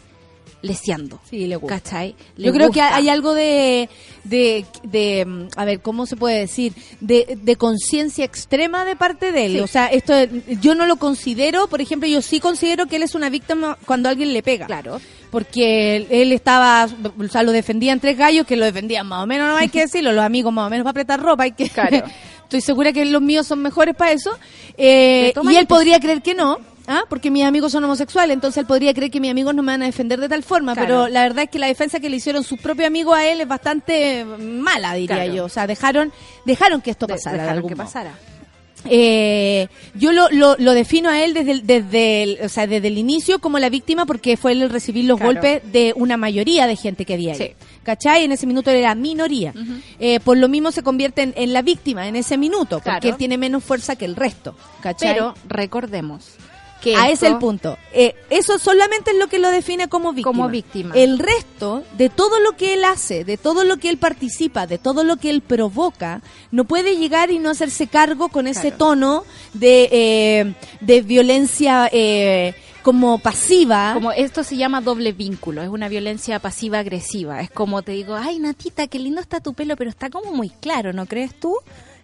leseando. Sí, le gusta. ¿Cachai? Le Yo creo que hay algo de, de, de, a ver, ¿cómo se puede decir? De, de conciencia extrema de parte de él. Sí. O sea, esto yo no lo considero, por ejemplo, yo sí considero que él es una víctima cuando alguien le pega. Claro. Porque él, él estaba, o sea, lo defendían tres gallos que lo defendían más o menos, no hay que (laughs) decirlo, los amigos más o menos para apretar ropa, hay que... Claro. (laughs) Estoy segura que los míos son mejores para eso. Eh, y él podría creer que no, ¿ah? porque mis amigos son homosexuales, entonces él podría creer que mis amigos no me van a defender de tal forma, Claro. pero la verdad es que la defensa que le hicieron sus propios amigos a él es bastante mala, diría Claro. yo. O sea, dejaron, dejaron que esto pasara. de dejaron algún que modo. pasara. Eh, yo lo, lo, lo defino a él desde el, desde, el, o sea, desde el inicio como la víctima porque fue él el recibir los Claro. golpes de una mayoría de gente que había ahí. Sí. ¿Cachai? En ese minuto era minoría. Eh, por lo mismo se convierte en, en la víctima en ese minuto porque Claro. él tiene menos fuerza que el resto. ¿Cachai? Pero recordemos que a ese esto- es el punto. Eh, eso solamente es lo que lo define como víctima. Como víctima. El resto de todo lo que él hace, de todo lo que él participa, de todo lo que él provoca, no puede llegar y no hacerse cargo con ese Claro. tono de, eh, de violencia eh, como pasiva. Como esto se llama doble vínculo, es una violencia pasiva agresiva. Es como te digo, ay Natita, qué lindo está tu pelo, pero está como muy claro, ¿no crees tú?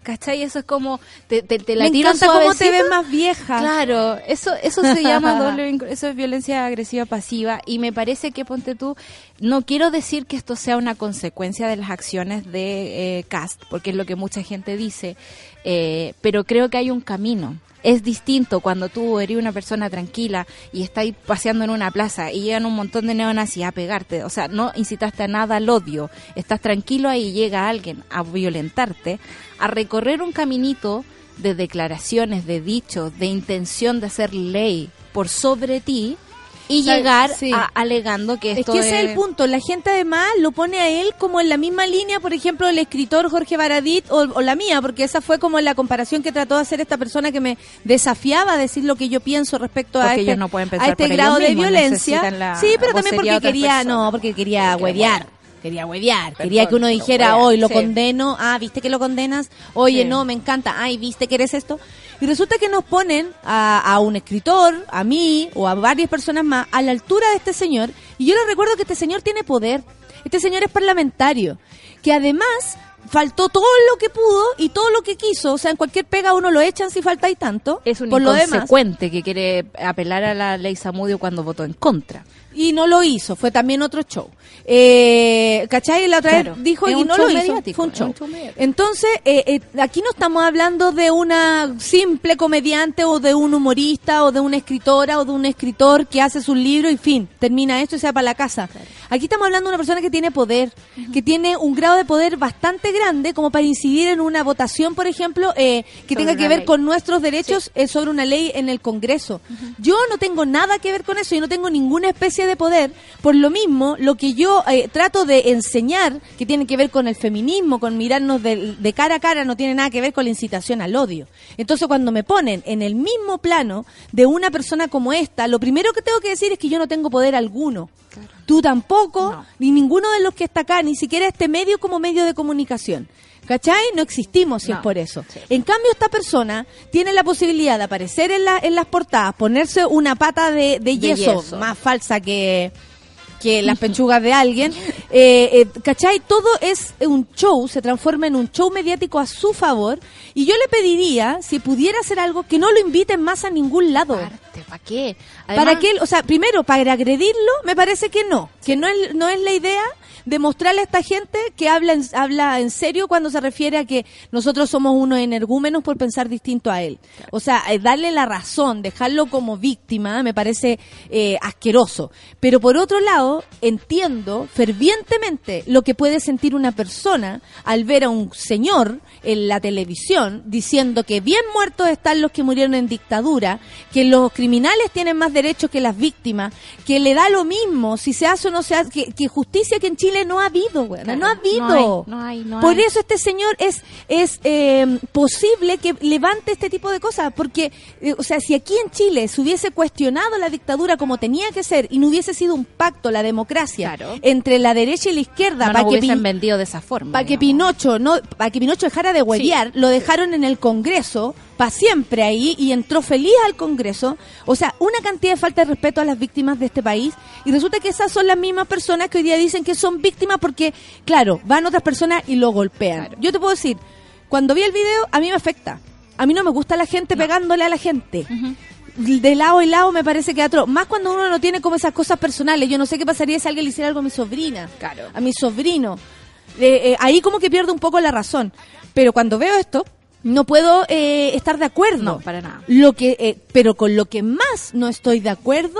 ¿Cachai? Eso es como te, te, te la Me encanta cómo te ves más vieja. Claro, eso eso (laughs) se llama doble eso es violencia agresiva pasiva y me parece que ponte tú, no quiero decir que esto sea una consecuencia de las acciones de eh, Cast, porque es lo que mucha gente dice, eh, pero creo que hay un camino. Es distinto cuando tú eres una persona tranquila y estás paseando en una plaza y llegan un montón de neonazis a pegarte. O sea, no incitaste a nada al odio. Estás tranquilo ahí y llega alguien a violentarte, a recorrer un caminito de declaraciones, de dichos, de intención de hacer ley por sobre ti y llegar sí. a- alegando que Es esto que ese es el punto. La gente además lo pone a él como en la misma línea, por ejemplo, el escritor Jorge Baradit o, o la mía, porque esa fue como la comparación que trató de hacer esta persona que me desafiaba a decir lo que yo pienso respecto a este, no a este grado de violencia. la Sí, pero también porque quería, no, porque quería huevear. Quería huevear, quería que uno dijera, hoy lo sí. condeno, ah, ¿viste que lo condenas? Oye, Sí. no, me encanta, ay, ¿viste que eres esto? Y resulta que nos ponen a, a un escritor, a mí o a varias personas más a la altura de este señor. Y yo les recuerdo que este señor tiene poder. Este señor es parlamentario. Que además faltó todo lo que pudo y todo lo que quiso. O sea, en cualquier pega uno lo echan si falta y tanto. Es un por lo demás. inconsecuente que quiere apelar a la ley Samudio cuando votó en contra. Y no lo hizo, fue también otro show. Eh, ¿Cachai? La otra Claro, vez dijo y no lo hizo. Fue un show. un show. Entonces, eh, eh, aquí no estamos hablando de una simple comediante o de un humorista o de una escritora o de un escritor que hace su libro y fin, termina esto y se va para la casa. Aquí estamos hablando de una persona que tiene poder, que tiene un grado de poder bastante grande como para incidir en una votación, por ejemplo, eh, que Sobre tenga que ver ley. con nuestros derechos eh, sobre una ley en el Congreso. Yo no tengo nada que ver con eso, yo no tengo ninguna especie de poder. Por lo mismo, lo que yo eh, trato de enseñar, que tiene que ver con el feminismo, con mirarnos de, de cara a cara, no tiene nada que ver con la incitación al odio. Entonces, cuando me ponen en el mismo plano de una persona como esta, lo primero que tengo que decir es que yo no tengo poder alguno. Tú tampoco, No. ni ninguno de los que está acá, ni siquiera este medio como medio de comunicación. ¿Cachai? No existimos si No. es por eso. Sí. En cambio, esta persona tiene la posibilidad de aparecer en, la- en las portadas, ponerse una pata de, de yeso, yeso. más falsa que, que las (laughs) pechugas de alguien. Eh, eh, ¿Cachai? Todo es un show, se transforma en un show mediático a su favor. Y yo le pediría, si pudiera hacer algo, que no lo inviten más a ningún lado. Parte, ¿Para qué? ¿Para qué? O sea, primero, para agredirlo, me parece que no. Que no es, no es la idea de mostrarle a esta gente que habla en, habla en serio cuando se refiere a que nosotros somos unos energúmenos por pensar distinto a él. O sea, eh, darle la razón, dejarlo como víctima, me parece eh, asqueroso. Pero por otro lado, entiendo fervientemente lo que puede sentir una persona al ver a un señor en la televisión diciendo que bien muertos están los que murieron en dictadura, que los criminales tienen más derechos que las víctimas, que le da lo mismo si se hace o no se hace, que, que justicia que en Chile no ha habido, weona, no ha habido. No hay, no hay, no Por hay. eso este señor es es eh, posible que levante este tipo de cosas, porque, eh, o sea, si aquí en Chile se hubiese cuestionado la dictadura como tenía que ser y no hubiese sido un pacto, la democracia, Claro. entre la derecha y la izquierda, para que hubiesen Pin- vendido de esa forma. para que. Pinocho no para que Pinocho dejara de huevear, lo dejaron en el Congreso para siempre ahí y entró feliz al Congreso. O sea, una cantidad de falta de respeto a las víctimas de este país y resulta que esas son las mismas personas que hoy día dicen que son víctimas porque claro, van otras personas y lo golpean. Claro. Yo te puedo decir, cuando vi el video a mí me afecta. A mí no me gusta la gente pegándole a la gente. De lado y lado me parece que atroz. Más cuando uno no tiene como esas cosas personales. Yo no sé qué pasaría si alguien le hiciera algo a mi sobrina. Claro. A mi sobrino. Eh, eh, ahí como que pierdo un poco la razón. Pero cuando veo esto, no puedo eh, estar de acuerdo. No, para nada. Lo que, eh, pero con lo que más no estoy de acuerdo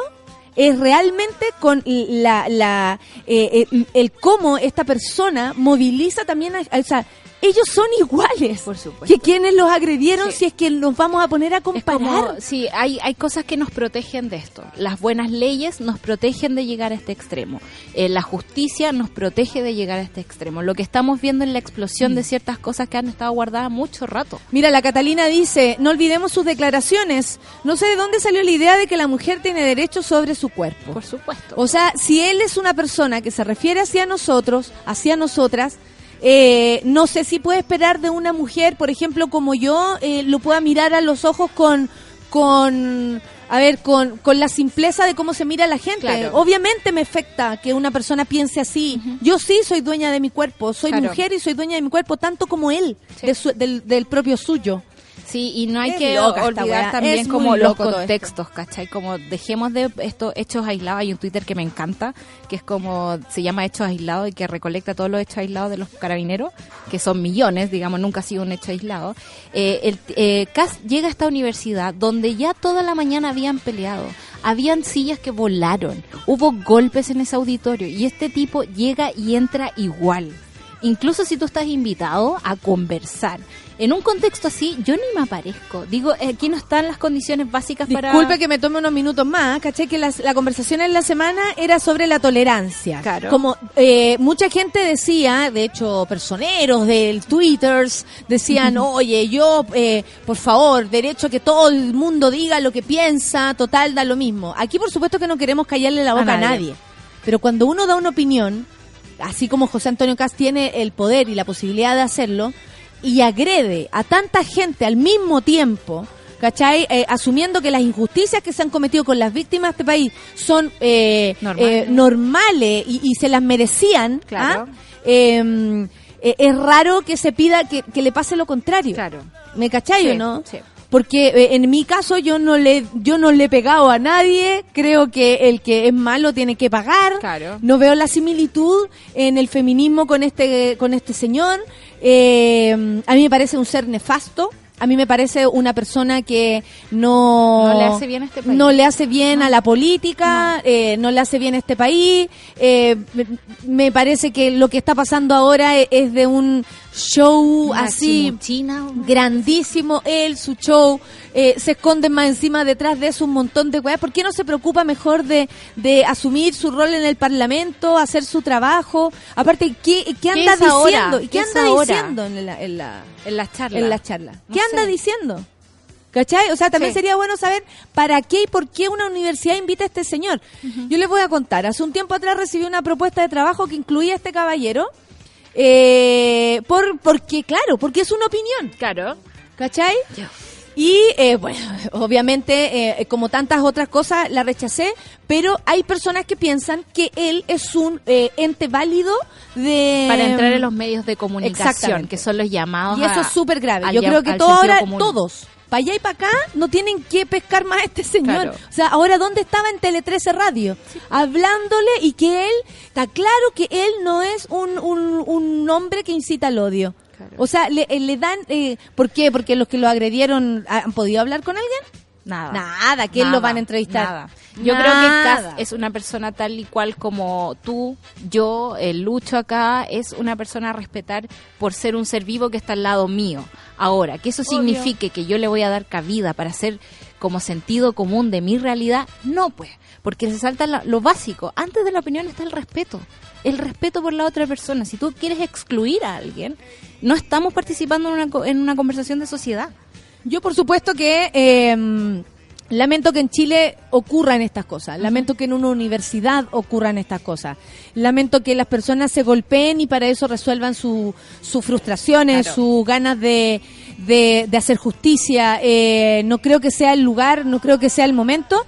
es realmente con la, la eh, el, el cómo esta persona moviliza también a, a- o sea, ellos son iguales Por supuesto. que quienes los agredieron Sí. si es que nos vamos a poner a comparar. como, sí, hay, hay cosas que nos protegen de esto. Las buenas leyes nos protegen de llegar a este extremo. Eh, la justicia nos protege de llegar a este extremo. Lo que estamos viendo es la explosión de ciertas cosas que han estado guardadas mucho rato. Mira, la Catalina dice, no olvidemos sus declaraciones. No sé de dónde salió la idea de que la mujer tiene derecho sobre su cuerpo. Por supuesto. O sea, si él es una persona que se refiere hacia nosotros, hacia nosotras, eh, no sé si puede esperar de una mujer, por ejemplo, como yo, eh, lo pueda mirar a los ojos con, con, a ver, con, con la simpleza de cómo se mira la gente. Claro. Obviamente me afecta que una persona piense así. Yo sí soy dueña de mi cuerpo, soy Claro. mujer y soy dueña de mi cuerpo tanto como él, Sí. de su- del, del propio suyo. Sí, y no hay Es que olvidar también es como los contextos, ¿cachai? Como dejemos de estos hechos aislados. Hay un Twitter que me encanta, que es como, se llama Hechos Aislados y que recolecta todos los hechos aislados de los carabineros, que son millones, digamos, nunca ha sido un hecho aislado. Eh, el, eh, Cass llega a esta universidad donde ya toda la mañana habían peleado. Habían sillas que volaron, hubo golpes en ese auditorio y este tipo llega y entra igual. Incluso si tú estás invitado a conversar. En un contexto así, yo ni me aparezco. Digo, eh, aquí no están las condiciones básicas para... Disculpe que me tome unos minutos más, caché que las- la, conversación en la semana era sobre la tolerancia. Claro. Como eh, mucha gente decía, de hecho, personeros del Twitters decían, oye, yo, eh, por favor, derecho a que todo el mundo diga lo que piensa, total, da lo mismo. Aquí, por supuesto, que no queremos callarle la A boca a nadie. nadie. Pero cuando uno da una opinión, así como José Antonio Cast tiene el poder y la posibilidad de hacerlo, y agrede a tanta gente al mismo tiempo, ¿cachai? Eh, asumiendo que las injusticias que se han cometido con las víctimas de este país son eh, Normales. eh, normales y, y se las merecían, Claro. ¿ah? Eh, es raro que se pida que, que le pase lo contrario. Claro. ¿Me cachai o no? sí. Porque eh, en mi caso yo no le yo no le he pegado a nadie, creo que el que es malo tiene que pagar. Claro. No veo la similitud en el feminismo con este con este señor. Eh, a mí me parece un ser nefasto. A mí me parece una persona que no, No le hace bien a este país. No le hace bien a la política, eh, no le hace bien a este país. Eh, me, me parece que lo que está pasando ahora es, es de un show así chimuchina, grandísimo él, su show, eh, se esconden más encima detrás de eso un montón de weas. ¿Por qué no se preocupa mejor de, de asumir su rol en el Parlamento, hacer su trabajo? Aparte, ¿qué, qué anda diciendo? ¿Y qué, ¿Qué es anda ahora? diciendo en la, en la, En las charlas. en la charla? No ¿Qué anda diciendo? ¿Cachai? O sea, también Sí. sería bueno saber para qué y por qué una universidad invita a este señor. Yo les voy a contar. Hace un tiempo atrás recibí una propuesta de trabajo que incluía a este caballero. Eh, por, porque, claro, porque es una opinión. Claro. ¿Cachai? Y eh, bueno, (laughs) obviamente, eh, como tantas otras cosas, la rechacé, pero hay personas que piensan que él es un eh, ente válido de... Para entrar en los medios de comunicación, que son los llamados Y eso a- es súper grave. Yo creo que todo ahora, común. todos, para allá y para acá no tienen que pescar más a este señor. Claro. O sea, ahora ¿dónde estaba en Tele 13 Radio? Hablándole y que él, está claro que él no es un, un, un hombre que incita al odio. Claro. O sea, le, eh, le dan... Eh, ¿Por qué? Porque los que lo agredieron han podido hablar con alguien. Nada. Nada, que él lo van a entrevistar. Nada. Yo Nada. creo que Cass es una persona tal y cual como tú, yo, el Lucho acá, es una persona a respetar por ser un ser vivo que está al lado mío. Ahora, que eso signifique que yo le voy a dar cabida para ser como sentido común de mi realidad, no pues, porque se salta lo básico. Antes de la opinión está el respeto. El respeto por la otra persona. Si tú quieres excluir a alguien, no estamos participando en una, en una conversación de sociedad. Yo, por supuesto que eh, lamento que en Chile ocurran estas cosas. Lamento que en una universidad ocurran estas cosas. Lamento que las personas se golpeen y para eso resuelvan su- sus frustraciones, Claro. sus ganas de, de- de hacer justicia. Eh, no creo que sea el lugar, no creo que sea el momento.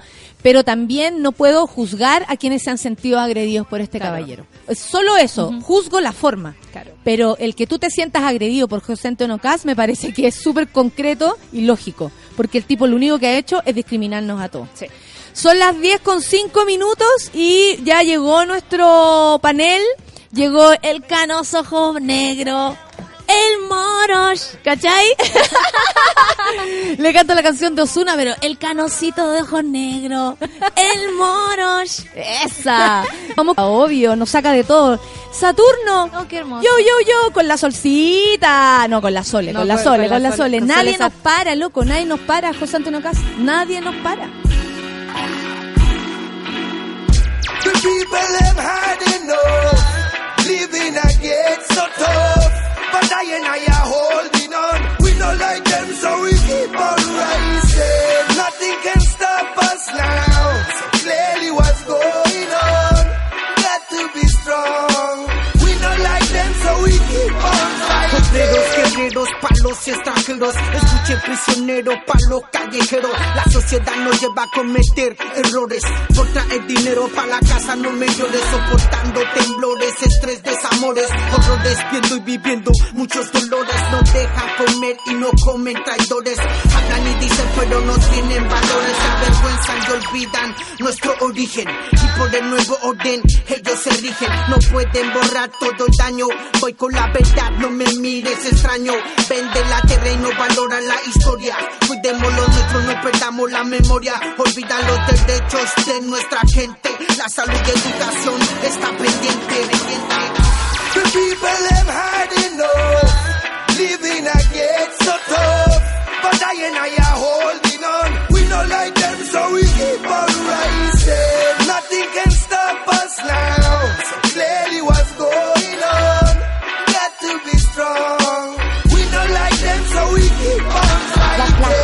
Pero también no puedo juzgar a quienes se han sentido agredidos por este Claro. caballero. Solo eso, juzgo la forma. Claro. Pero el que tú te sientas agredido por José Antonio Caz me parece que es súper concreto y lógico. Porque el tipo lo único que ha hecho es discriminarnos a todos. Sí. Son las 10 con 5 minutos y ya llegó nuestro panel. Llegó el canoso ojo negro. El moros, ¿cachai? (laughs) Le canto la canción de Osuna, pero el canosito de ojos negros, el moros, esa. Vamos, obvio, nos saca de todo. Saturno, Oh, qué hermoso. yo, yo, yo, con la solcita. No, con la sole, No, con la sole, con con la Sole, con Nadie Sole nos para, loco, nadie nos para, José Antonio Cas. Nadie nos para. The people them had enough. Living I get so tough. But I and I are holding on. We don't like them, so we keep on rising. Nothing can stop us now. Guerreros, palos y extranjeros. Escuche prisionero, palo callejero. La sociedad nos lleva a cometer errores. Por traer dinero para la casa, no me llores. Soportando temblores, estrés, desamores. Horrores, viendo y viviendo muchos dolores. No dejan comer y no comen traidores. Hablan y dicen, pero no tienen valores. Se avergüenzan y olvidan nuestro origen. Y por el nuevo orden, ellos se rigen. No pueden borrar todo el daño. Voy con la verdad, no me mires extraño. Vende la tierra y no valora la historia. Cuidemos lo nuestro, no perdamos la memoria. Olvida los derechos de nuestra gente. La salud y educación está pendiente. pendiente. The people them had enough. Living I so tough. But I and I are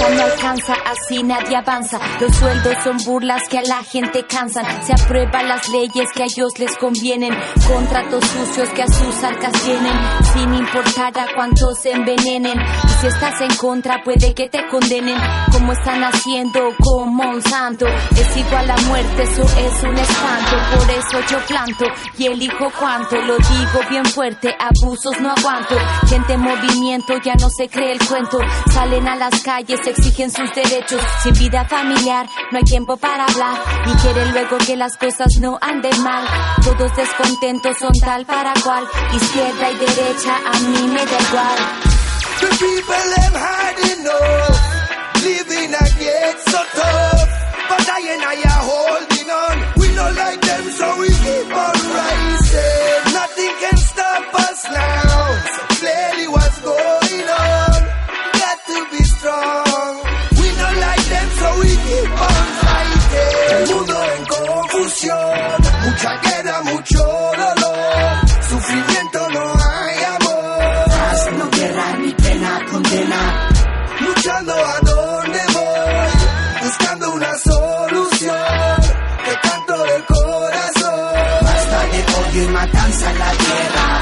no alcanza, así nadie avanza. Los sueldos son burlas que a la gente cansan. Se aprueban las leyes que a ellos les convienen. Contratos sucios que a sus arcas tienen. Sin importar a cuántos se envenenen. Y si estás en contra, puede que te condenen. Como están haciendo con Monsanto. Es igual a muerte, eso es un espanto. Por eso yo planto y elijo cuánto. Lo digo bien fuerte, abusos no aguanto. Gente en movimiento ya no se cree el cuento. Salen a las calles, exigen sus derechos. Sin vida familiar, no hay tiempo para hablar. Y quieren luego que las cosas no anden mal. Todos descontentos son tal para cual. Izquierda y derecha, a mí me da igual. The people them had enough. Living so tough. But I and I are holding on. We don't like matanza en la tierra.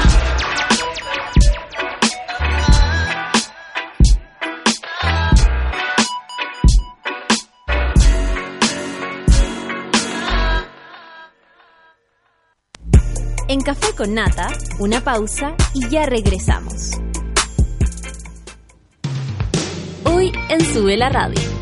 En Café con Nata, una pausa y ya regresamos. Hoy en Sube la Radio.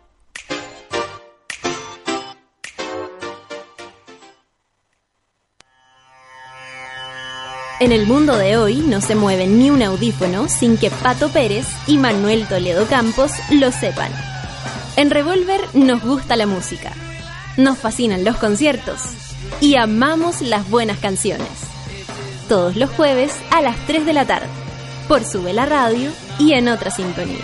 En el mundo de hoy no se mueve ni un audífono sin que Pato Pérez y Manuel Toledo Campos lo sepan. En Revolver nos gusta la música, nos fascinan los conciertos y amamos las buenas canciones. Todos los jueves a las 3 de la tarde, por Sube la Radio y en otra sintonía.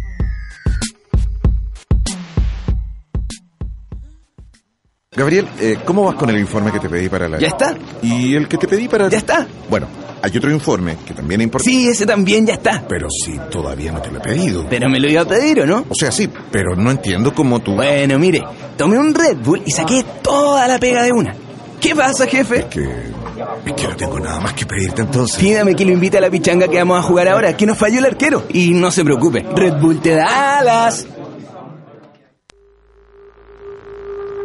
Gabriel, eh, ¿cómo vas con el informe que te pedí para la... ¿Ya está? ¿Y el que te pedí para... ¿Ya está? Bueno, hay otro informe que también es importante. Sí, ese también ya está. Pero sí, todavía no te lo he pedido. Pero me lo iba a pedir, ¿o no? O sea, sí, pero no entiendo cómo tú... Bueno, mire, tomé un Red Bull y saqué toda la pega de una. ¿Qué pasa, jefe? Es que... Es que no tengo nada más que pedirte entonces. Pídame que lo invite a la pichanga que vamos a jugar ahora, que nos falló el arquero. Y no se preocupe, Red Bull te da alas.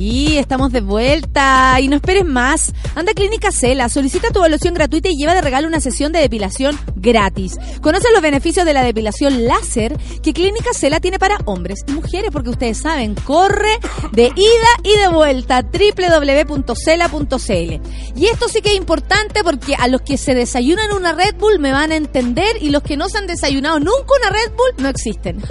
Sí, estamos de vuelta y no esperes más. Anda a Clínica Cela, solicita tu evaluación gratuita y lleva de regalo una sesión de depilación gratis. Conoce los beneficios de la depilación láser que Clínica Cela tiene para hombres y mujeres, porque ustedes saben, corre de ida y de vuelta www.cela.cl. Y esto sí que es importante porque a los que se desayunan una Red Bull me van a entender y los que no se han desayunado nunca una Red Bull no existen.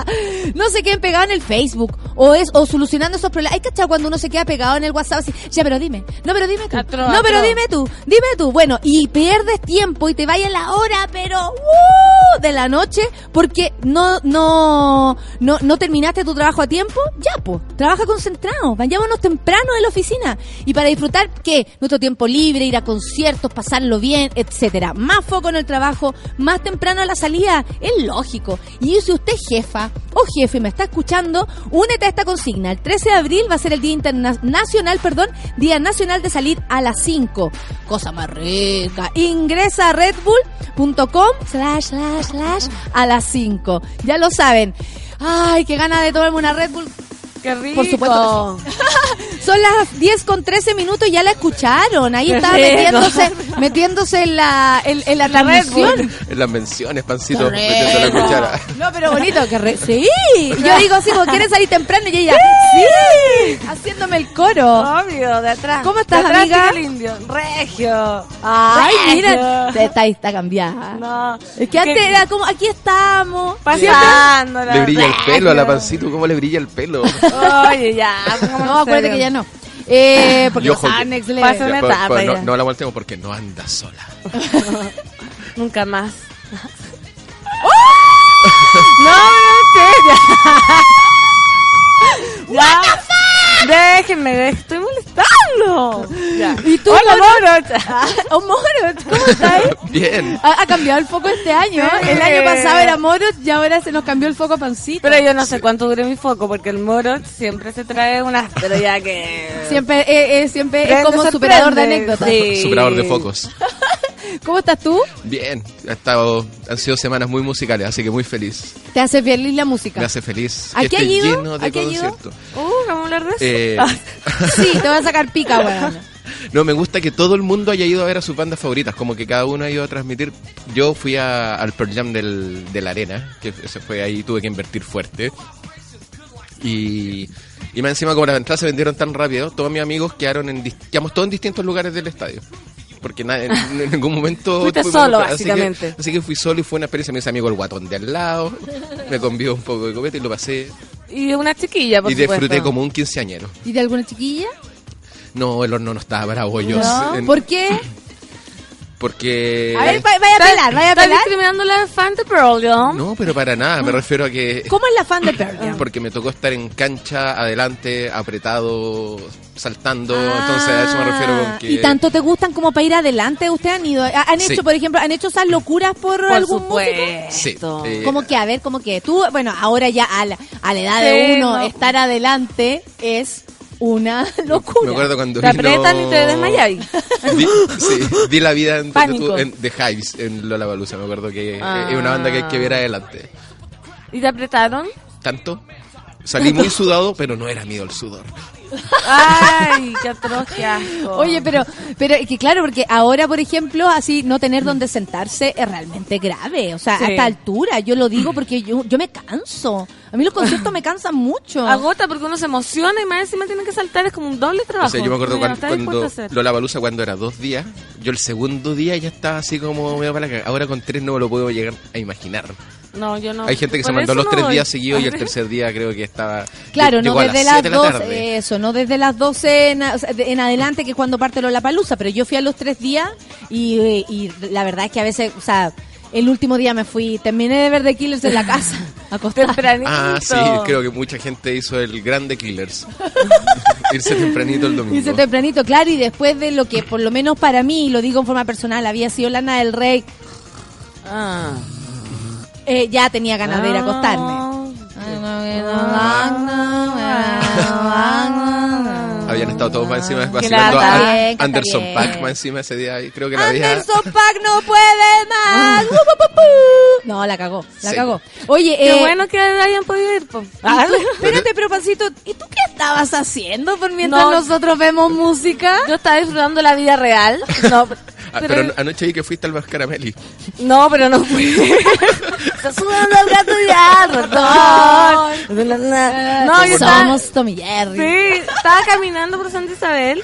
(laughs) no se queden pegados en el Facebook o es o solucionando esos problemas. Hay cachado cuando uno se queda pegado en el WhatsApp así, ya pero dime, no pero dime tú, Atro, no pero atro. dime tú, dime tú. Bueno, y pierdes tiempo y te vaya la hora, pero ¡uh! de la noche porque no no no no terminaste tu trabajo a tiempo. Ya, pues, trabaja concentrado. Vayámonos temprano de la oficina y para disfrutar qué, nuestro tiempo libre, ir a conciertos, pasarlo bien, etcétera. Más foco en el trabajo, más temprano a la salida, es lógico. Y si usted jefa o jefe me está escuchando, únete a esta consigna. El 13 de abril va a ser el Día Internacional, perdón, Día Nacional de salir a las 5. Cosa más rica. Ingresa a redbull.com slash slash slash a las 5. Ya lo saben. Ay, qué gana de tomarme una Red Bull. Qué rico. Por supuesto (laughs) Son las 10 con 13 minutos y ya la escucharon. Ahí Qué rico. metiéndose, metiéndose en la, en, en la, transmisión. En las menciones, pancito, metiendo la cuchara. No, pero bonito, que re- sí. (laughs) Yo digo así, como quieren salir temprano y ella, sí, haciéndome el coro. Obvio, de atrás. ¿Cómo estás, De atrás amiga? el indio. Regio. Ay, Regio. mira, está, está cambiada. No. Es que antes era como, aquí estamos. Pasándola. Le brilla el pelo a la pancito, ¿cómo le brilla el pelo? (laughs) Oye, ya. (laughs) No, acuérdate que ya no. Eh, porque los Anex le- Pasa una pues, etapa pues, (laughs) (laughs) no, no la volteemos porque no anda sola. Nunca más. No, no, en serio. Ya. Déjenme, estoy molestando. Ya. ¿Y tú, Hola. Oh, Moroch, (laughs) ¿cómo estás? Bien. Ha, ha cambiado el foco este año. Sí. El año pasado era Moroch y ahora se nos cambió el foco a Pancito. Pero yo no sé cuánto dure mi foco, porque el moro siempre se trae unas... Pero ya que... Siempre, eh, eh, siempre es como superador de anécdotas. Sí. Superador de focos. (laughs) ¿Cómo estás tú? Bien. Ha estado, han sido semanas muy musicales, así que muy feliz. Te hace feliz la música. Me hace feliz. ¿A qué has esté ido? lleno de ¿A qué has ido? Uh, vamos a hablar de eso. Eh, (laughs) Sí, te voy a sacar pica, weón. (laughs) No, me gusta que todo el mundo haya ido a ver a sus bandas favoritas, como que cada uno ha ido a transmitir. Yo fui a- al Pearl Jam del, de la arena, que se fue ahí, tuve que invertir fuerte. Y, y más encima, como las entradas se vendieron tan rápido, todos mis amigos quedaron en, quedamos todos en distintos lugares del estadio. Porque na- en, en ningún momento... Fuiste solo, entrada, así que- básicamente. Así que, fui solo y fue una experiencia. Me hizo amigo el guatón de al lado, me convió un poco de copete y lo pasé. Y una chiquilla, por y disfruté como un quinceañero. ¿Y de alguna chiquilla? No, el horno no estaba para bollos. No. En- ¿Por qué? Porque... A ver, va- vaya a pelar, vaya a ¿Estás pelar. discriminando a la fan de Pearl Jam? No, pero para nada, me refiero a que... (laughs) ¿Cómo es la fan de Pearl Jam? Porque me tocó estar en cancha, adelante, apretado, saltando, Ah. entonces a eso me refiero con que... ¿Y tanto te gustan como para ir adelante? ¿Ustedes han ido? ¿Han hecho, Sí. por ejemplo, han hecho esas locuras por, Por algún supuesto. músico? Sí, eh, Como que, a ver, como que tú, bueno, ahora ya a la, a la edad Sí, de uno, no. estar adelante es una (laughs) locura. Me acuerdo cuando Te vino- apretan y te desmayáis. (laughs) Di, sí, di la vida en, Pánico. en The Hives, en Lollapalooza, me acuerdo que Ah. es una banda que hay que ver adelante. ¿Y te apretaron? ¿Tanto? Salí muy sudado, pero no era mío el sudor. Ay, qué atroz, qué asco. Oye, pero, pero es que claro, porque ahora, por ejemplo, así no tener donde sentarse es realmente grave. O sea, Sí. a esta altura, yo lo digo porque yo, yo me canso. A mí los conciertos me cansan mucho. Agota porque uno se emociona y más encima tiene que saltar, es como un doble trabajo. O sea, yo me acuerdo cuando, cuando dispuesto a hacer. Lollapalooza cuando era dos días, yo el segundo día ya estaba así como medio para la cagada. Ahora con tres no me lo puedo llegar a imaginar. No, yo no. Hay gente que se mandó los no tres voy. días seguidos y el (laughs) tercer día creo que estaba... Claro, no desde las las 7 de la 12, tarde. eso, no desde las 12 en, o sea, de- en adelante, que es cuando parte la palusa, pero yo fui a los tres días y, y la verdad es que a veces, o sea, el último día me fui, terminé de ver The Killers en la casa, (laughs) acostada. Tempranito. Ah, sí, creo que mucha gente hizo el grande Killers. (laughs) Irse tempranito el domingo. Hice tempranito, claro, y después de lo que por lo menos para mí, y lo digo en forma personal, había sido Lana del Rey, Ah. Eh, ya tenía ganas de ir a acostarme. Habían estado todos más encima vacilando a Bien, Anderson bien. Pack más encima ese día y creo que la Anderson Pack no puede más. Uh, pu, pu, pu. No, la cagó, la Sí. cagó. Oye, Qué eh, bueno que hayan podido ir. po. ¿y tú- espérate, pero Pancito, ¿y tú qué estabas haciendo por mientras No. nosotros vemos música? Yo estaba disfrutando la vida real. No, Ah, pero, pero anoche vi que fuiste al Mascaramelli. no, pero no fui. (laughs) Está sudando el gato ya, ratón. No, yo estaba, Somos Tommy Jerry. sí, estaba caminando por Santa Isabel.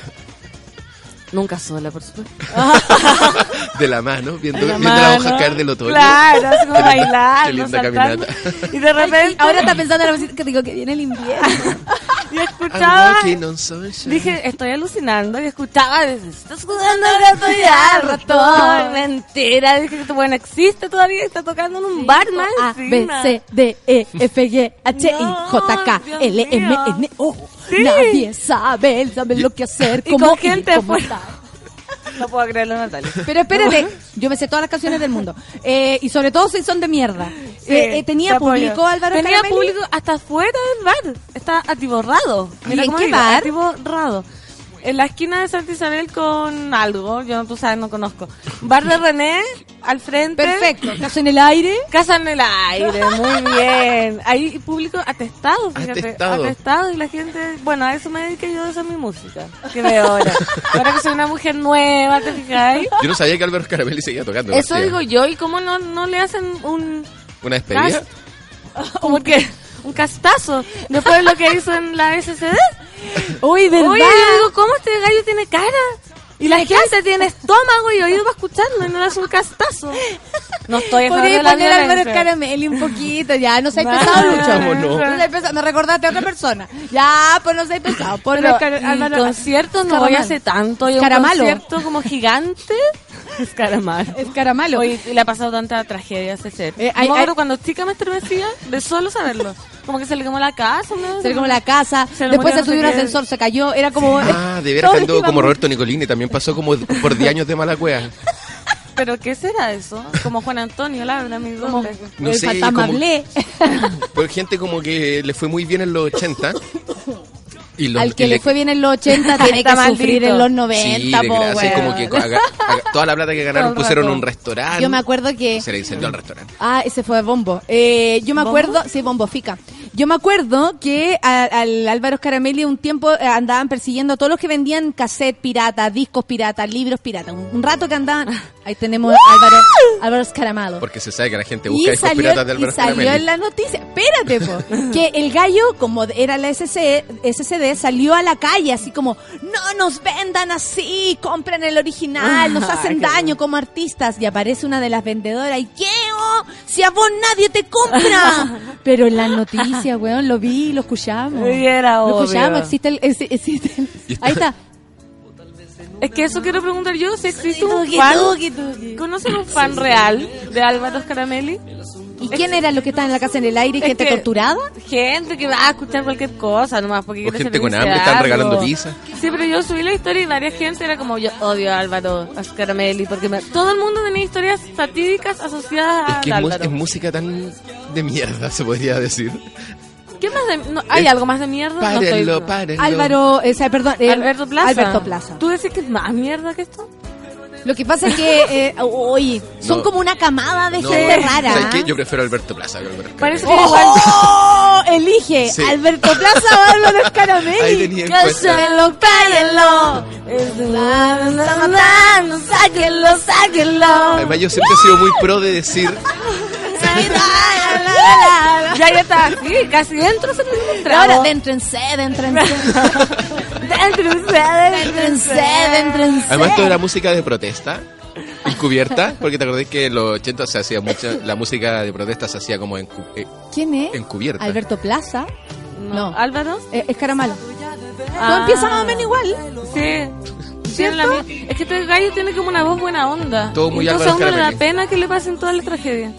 Nunca sola, por supuesto. (laughs) De la mano, viendo, La viendo mano. hojas caer del otoño. Claro, así como bailando, Qué linda caminata. Y de repente Ahora está pensando en la música que digo que viene el invierno. (laughs) y escuchaba. Dije, estoy alucinando y escuchaba, está sudando el gato ya, (laughs) ratón. Mentira, dije que bueno, existe todavía, está tocando en un bar más A, B. C, D, E, F, G, H, I, J, K, L, M. N, O. Nadie sabe, él sabe lo que hacer, con gente ir, cómo fue- estar. No puedo creerlo, Natalia. Pero espérate, yo me sé todas las canciones del mundo. Eh, y sobre todo si son de mierda. Sí, Eh, eh, ¿Tenía público Álvaro Tenía público hasta afuera del bar. Está atiborrado. Mira ¿Y en cómo qué digo, bar? Atiborrado. En la esquina de Santa Isabel con algo, yo tú sabes, no conozco. Bar de René, al frente. Perfecto. ¿Casa en el aire? Casa en el aire, muy bien. Ahí público atestado, fíjate. Atestado. Atestado y la gente, bueno, a eso me dediqué yo, esa es mi música, que veo ahora. Ahora que soy una mujer nueva, ¿te fijáis? Yo no sabía que Álvaro Caramelli seguía tocando. Eso digo yo, ¿y cómo no, no le hacen un ¿Una despedida? como que un castazo después de lo que hizo en la SCD. Uy, ¿verdad? Oye, yo digo, ¿cómo este gallo tiene cara? Y la gente tiene estómago y oído para escucharlo y no le hace un castazo. No estoy a favor Podría de la poner Álvaro. Caramelli un poquito, ya, no seas No, pesado, Lucho. ¿Cómo no? pesado, me recordaste a otra persona. Ya, pues no seas pesado. Pero Car- y Álvaro- conciertos no voy hace tanto. Y un concierto como gigante. (laughs) Escaramalo. Escaramalo. Oye, y le ha pasado tanta tragedia a ese ser. Eh, hay- cuando chica me estremecía de solo saberlo. Como que se le quemó la casa. ¿no? Se le como la casa, Se después se no sé subió un qué. ascensor, se cayó, era como... (laughs) Ah, de veras anduvo como Roberto Nicolini. También pasó como por 10 años de mala cueva. ¿Pero qué será eso? Como Juan Antonio Labra, mi doble. No el sé, como-. Pues (laughs) gente como que le fue muy bien en los 80. Y los, Al que y le fue bien en los 80 (laughs) tiene que sufrir en los Sí, 90, de po, como que toda la plata que ganaron el pusieron en un restaurante. Yo me acuerdo que... Se le incendió al restaurante. Ah, ese fue Bombo. Eh, yo me ¿Bombo? acuerdo, sí, Bombo Fica. Yo me acuerdo que a- al Álvaro Scaramelli un tiempo eh, andaban persiguiendo a todos los que vendían cassette pirata, discos pirata, libros pirata. Un, un rato que andaban. (laughs) Ahí tenemos a Álvaro, Álvaro Scaramado. Porque se sabe que la gente busca Y discos salió, piratas de y Álvaro salió Scaramelli. en la noticia, espérate, po, (laughs) que el gallo, como era la SC, SCD, salió a la calle así como, no nos vendan así, compren el original, nos Ah, hacen daño como artistas. Y aparece una de las vendedoras y, ¿qué? Si a vos nadie te compra. (laughs) Pero en la noticia, weón, lo vi, lo escuchamos. Y era Lo obvio. escuchamos, existe el... exi- existe el- ahí está. Es que eso quiero preguntar yo, si existe un fan. ¿conocen un fan real de Álvaro Scaramelli? ¿Y quién era lo que estaba en la casa en el aire Es gente que- torturada? Gente que va a escuchar cualquier cosa nomás porque O quiere gente ser con hambre, están regalando pizza. Sí, pero yo subí la historia y varias gente era como yo odio a Álvaro Scaramelli porque me- todo el mundo tenía historias satíricas asociadas Es a que Álvaro. es música tan de mierda, se podría decir. ¿Qué más de, no, ¿Hay Es- algo más de mierda? No Párenlo, párenlo. Álvaro, o sea, perdón, eh, Alberto Plaza. Alberto Plaza. ¿Tú decís que es más mierda que esto? Lo que pasa es que, eh, oye, son No. como una camada de No, gente rara. ¿sabes qué? Yo prefiero Alberto Plaza que a Álvaro Parece que igual... ¡Oh! Elige Sí. Alberto Plaza o Álvaro Scaramelli. Cállenlo, cállenlo. Sáquenlo, sáquenlo. Además, yo siempre he sido muy pro de decir Ya, ya está así, casi dentro se ahora, déntrense, déntrense. (laughs) Además, esto era música de protesta, encubierta, porque te acordás que en los 80 se hacía mucha, la música de protesta se hacía como encu- eh, ¿Quién es? encubierta. Alberto Plaza. No. ¿Álvaro? Eh, es Caramalo. Ah. Todo empieza más o menos igual. Sí. Tiene la es que este gallo tiene como una voz buena onda. Todo muy Entonces a uno le da pena que le pasen todas las tragedias.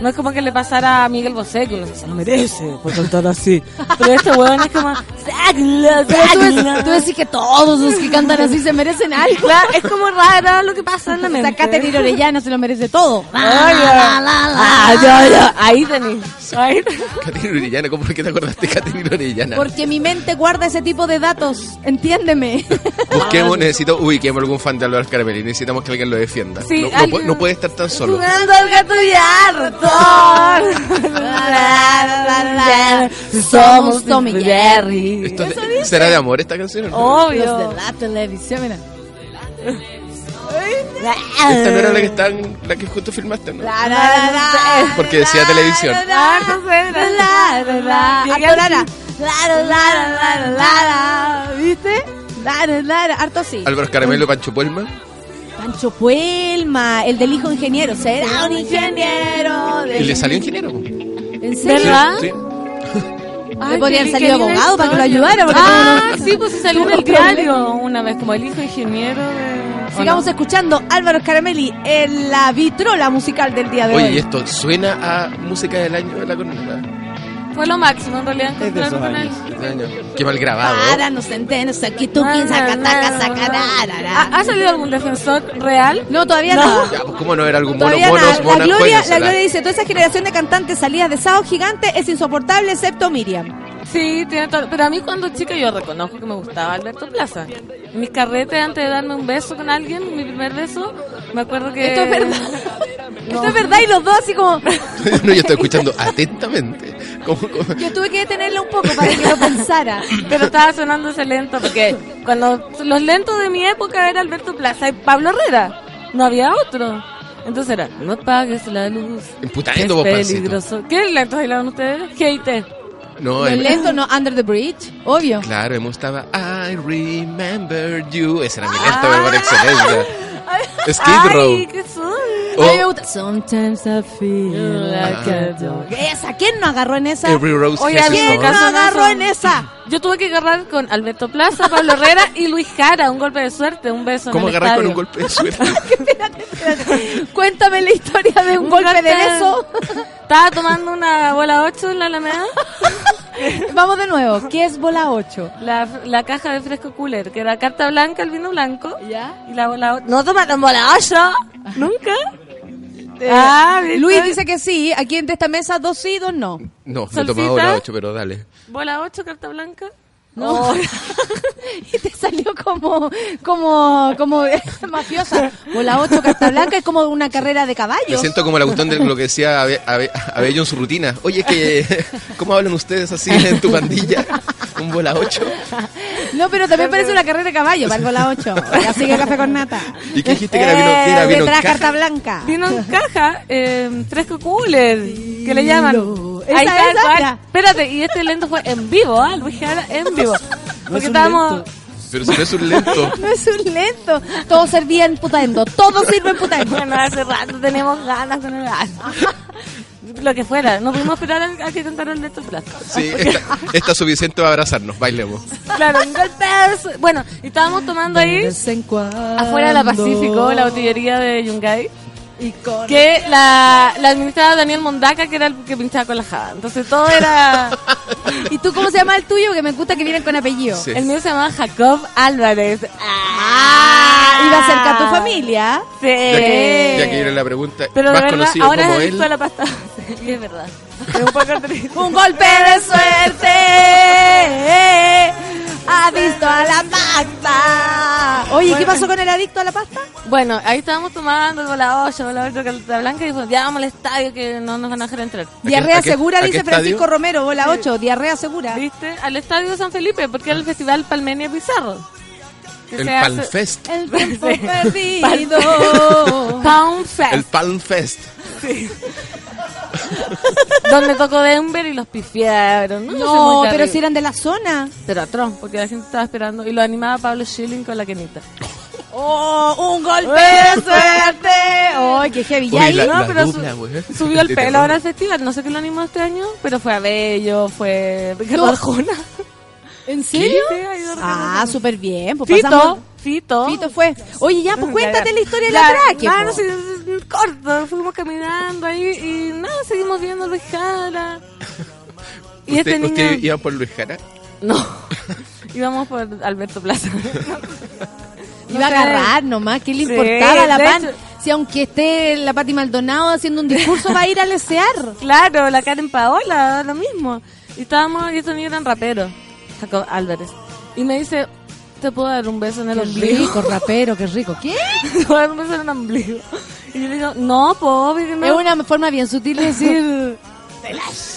No es como que le pasara a Miguel Bosé, que uno se lo merece por cantar así. Pero este weón es como... "Sáquenlo, Pero tú, sáquenlo". tú decís que todos los que cantan así se merecen algo. Claro, es como raro lo que pasa en la mente. Sacate Orellana, se lo merece todo. Ah. Ahí tenés. Caterina Orellana, ¿cómo es que te acordaste de Caterina Orellana? Porque mi mente guarda ese tipo de datos, entiéndeme. Busquemos, necesito, ubiquemos algún fan de Álvaro Scaramelli, necesitamos que alguien lo defienda. Sí, no, alguien- puede, no puede estar tan solo. Jugando al gato y al ratón. Somos Tommy y Jerry. Esto de- ¿Será de amor esta canción? o no? Obvio. Los de la televisión, mira. Esta no era la que están, la que justo filmaste, ¿no? La, la, la, la, Porque decía televisión. Ah, Harto. ¿Viste? La, la, la, la. Harto sí. Álvaro Caramelo, Pancho Puelma. Pancho Puelma, el del hijo ingeniero. Será un ingeniero. Y le salió ingeniero. ¿En serio? ¿Verdad? Sí. Le podrían salir abogado para que lo historia. ayudara. Ah, no- sí, pues sí salió en el diario una vez, como el hijo ingeniero de... ¿o Sigamos no? escuchando Álvaro Scaramelli en la vitrola musical del día de Oye, hoy. y esto suena a música del año de la corneta. Fue lo máximo, en realidad, encontrarme con él. Qué mal grabado. Para, no se entiende, aquí tú, saca, saca, ra. ¿Ha, salido algún defensor real? No, todavía no. Ya, pues cómo no era algún mono, monos, nada. La monas, Gloria, la. Gloria dice, toda esa generación de cantantes salidas de Sao Gigante es insoportable, excepto Miriam. Sí, tiene todo. Pero a mí cuando chica yo reconozco que me gustaba Alberto Plaza. En mis carretes, antes de darme un beso con alguien, mi primer beso, me acuerdo que... Esto es verdad. (laughs) Esto es verdad y los dos así como... (laughs) no, yo estoy escuchando atentamente. Como, como- Yo tuve que detenerlo un poco para que lo pensara. Pero estaba sonando ese lento porque cuando los lentos de mi época era Alberto Plaza y Pablo Herrera. No había otro. Entonces era, no apagues la luz. Emputando, es vos, Pancito. peligroso. ¿Qué lentos bailaron ustedes? Hate. No, Los lentos, no, Under the Bridge, obvio. Claro, hemos estaba I remember you. Ese era mi lento, pero por excelencia. (laughs) Skid Row. Ay, ¿qué son? O A mí me gusta. Sometimes I feel like Ah. a dog. Esa, ¿quién no agarró en esa? Every Rose Oye, ¿quién ¿Quién no Thorn. no- agarró en esa? Yo tuve que agarrar con Alberto Plaza, Pablo Herrera y Luis Jara, un golpe de suerte, un beso ¿Cómo en el agarrar con un golpe de suerte? (laughs) Cuéntame la historia de un, Un golpe de beso. Estaba tomando una bola 8 en la Alameda, (laughs) Vamos de nuevo. ¿Qué es bola 8? la, la caja de fresco cooler, que era carta blanca, el vino blanco, ¿Ya? y la bola 8. ¿No tomaron bola 8? ¿Nunca? Ah, ¿viste? Luis dice que sí. Aquí en esta mesa, dos sí, dos no. No, me he tomado la 8, pero dale. Bola 8, carta blanca. No. (laughs) y te salió como, como, como (laughs) mafiosa. Bola 8, carta blanca, es como una carrera de Me caballos. siento como la cuestión de lo que decía Abe- Abe- Abello en su rutina. Oye, que (laughs) ¿cómo hablan ustedes así en tu pandilla? Un bola 8. No, pero también parece una carrera de caballo para el bola 8. Así que café con nata. ¿Y qué dijiste que era vino, que era Eh, vino en caja? carta blanca. Vino en caja, eh, fresco cooler, que le llaman. Esa, Ahí está, esa. Espérate, y este lento fue en vivo, ¿ah? Luis Jara en vivo. (laughs) Porque un estábamos... Pero si no es un lento. (laughs) No es un lento. Todo servía en putaendo. Todo sirve en putaendo. Bueno, hace rato tenemos ganas con el (laughs) Lo que fuera, no pudimos esperar a, a que cantaran el Lento Plaza. Sí, está, está suficiente para abrazarnos. Bailemos. Claro, un golpe Bueno, estábamos tomando ahí afuera de la Pacífico, la botillería de Yungay. Que la, la administraba Daniel Mondaca, que era el que pinchaba con la jada. Entonces todo era. (laughs) ¿Y tú cómo se llama el tuyo? Porque me gusta que vienen con apellido. Sí. El mío se llamaba Jacob Álvarez. Ah, iba cerca a tu familia. Sí. Ya que, ya que la pregunta, Pero más de verdad, conocido ahora es como él. la pasta. (laughs) Sí, es verdad. Es un poco triste. Un golpe de suerte. (laughs) Adicto a la pasta. Oye, ¿qué pasó con el adicto a la pasta? Bueno, ahí estábamos tomando el bola 8, bola 8, carta blanca y dijimos, ya vamos al estadio que no nos van a dejar entrar. Diarrea segura, dice? Francisco Romero, bola 8. Diarrea segura. ¿Viste? Al estadio San Felipe, porque era el festival Palmenia Pizarro. El Palmfest. El tiempo (laughs) Sí. perdido. Pound Fest. El Palmfest. (laughs) donde tocó Denver y los pifiaron. No, No, pero si eran de la zona. Pero atroz, porque la gente estaba esperando. Y lo animaba Pablo Schilling con la quenita. (laughs) ¡Oh, un golpe de (laughs) suerte! ¡Ay, qué heavy! ¿Ya Uy, ahí? la, no, la pero dupla, su- güey. Subió el pelo ahora al festival. No sé qué lo animó este año, pero fue Abello, fue Ricardo No. Arjona. ¿En serio? Sí, ha ido Ricardo Ah, súper bien. Pues Fito, pasamos- Fito. Fito fue. Oye, ya, pues cuéntate la historia de Ya, la traque. Ah, no, sí, sí, sí, corto. Fuimos caminando ahí y nada, seguimos viendo Luis Jara. Y ¿Usted, este niño... ¿Usted iba por Luis Jara? No, (laughs) íbamos por Alberto Plaza. (laughs) Iba a sé. agarrar nomás, ¿qué le Sí, importaba a la de pan? hecho- Si aunque esté la Pati Maldonado haciendo un discurso, va a ir a lesear. (laughs) Claro, la Karen Paola, lo mismo. Y estábamos, y estos niños eran raperos, Jacob Álvarez. Y me dice, ¿te puedo dar un beso en el Qué ombligo? rico, rapero, qué rico. ¿Qué? (laughs) ¿Te puedo dar un beso en el ombligo? Y yo le digo, no, po, obvio que no. Es una forma bien sutil de decir... (laughs)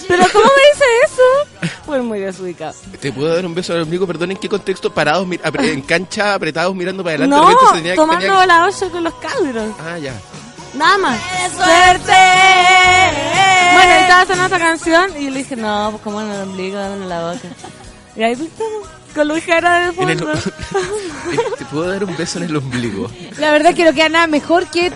Pero ¿cómo me dice eso? Fue muy desubicado. ¿Te puedo dar un beso al ombligo? Perdón, ¿en qué contexto? Parados, en cancha, apretados, mirando para adelante. No, tenía- tomando tenía- la olla con los cabros. Ah, ya. Nada más. ¡Suerte! Bueno, estaba sonando esta canción y le dije, no, pues como en el ombligo, dame en la boca. Y ahí pues, estamos, con Luis Jara de En el- fondo. (laughs) ¿Te puedo dar un beso en el ombligo? La verdad es que no queda nada mejor que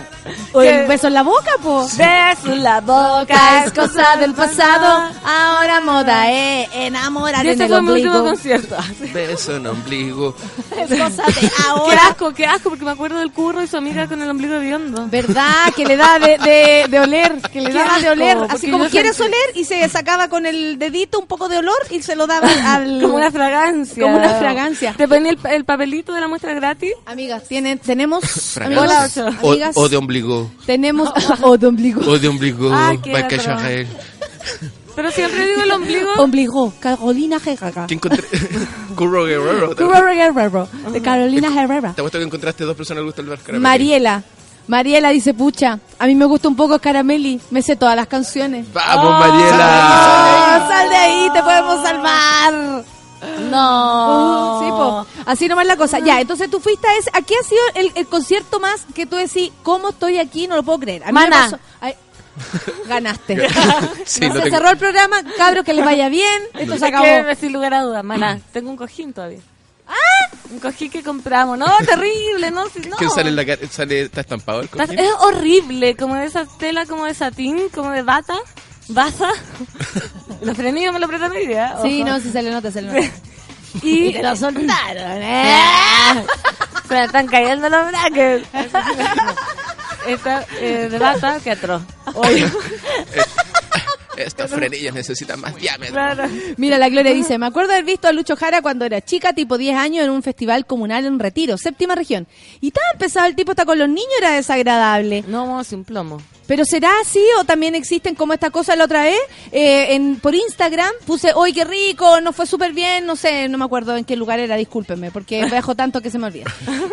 ¿Qué? el beso en la boca, po. Beso en la boca, es cosa del pasado, ahora moda, eh, enamorar Y en este el fue mi último ombligo. concierto. Beso en ombligo. Es cosa de (laughs) Qué ahora. asco, qué asco, porque me acuerdo del curro y su amiga con el ombligo hediondo. ¿Verdad? Que le da de, de, de oler, que le Qué daba de oler. Así como quieres sentí- oler y se sacaba con el dedito un poco de olor y se lo daba (laughs) al... Como una fragancia. Como una fragancia. Te ponía el, el papelito de la muestra gratis. Amigas, tienen, tenemos... Fragancia. amigos, Hola, O, amigas, o de ombligo. tenemos... (laughs) (laughs) o de ombligo. O de ombligo. Ah. Pero siempre digo el ombligo. (laughs) Ombligo, Carolina Herrera. ¿Qué encontré? Curro Guerrero. ¿Te Curro Guerrero, de Carolina Herrera. te apuesto que encontraste dos personas que gustan el Caramel? Mariela. Mariela dice, pucha, a mí me gusta un poco Caramelli, me sé todas las canciones. ¡Vamos, ¡Oh, Mariela! sal de ahí, te podemos salvar! No. Sí, po. Así nomás la cosa. Ya, entonces tú fuiste a ese. ¿A qué ha sido el, el concierto más que tú decís, cómo estoy aquí? No lo puedo creer. A mí me Mana. pasó- Ay, (laughs) ganaste. Sí, (laughs) se tengo- cerró el programa, cabros, que les vaya bien. Esto se Es acabó. que, sin lugar a dudas, maná, tengo un cojín todavía. ¡Ah! Un cojín que compramos. No, terrible, no, si- no. ¿Quién sale en la cara? ¿Sale, ¿Está estampado el cojín? Es horrible, como de esa tela como de satín, como de bata, baza. Los frenillos me lo prestan hoy día. Sí, no, sí se le nota, se le nota. (laughs) Y te lo soltaron, ¿eh? (laughs) se me están cayendo los brackets. (laughs) Esta eh, de bata, que atroz. Oye, Estos frenillos necesitan más diámetro. Claro. Mira, la Gloria dice, me acuerdo haber visto a Lucho Jara cuando era chica, tipo 10 años, en un festival comunal en Retiro, séptima región. Y tan pesado el tipo está con los niños, era desagradable. No, sin plomo. Pero será así o también existen como esta cosa la otra vez? Eh, en, por Instagram puse, hoy qué rico, nos fue súper bien, no sé, no me acuerdo en qué lugar era, discúlpenme, porque (laughs) viajo tanto que se me olvida.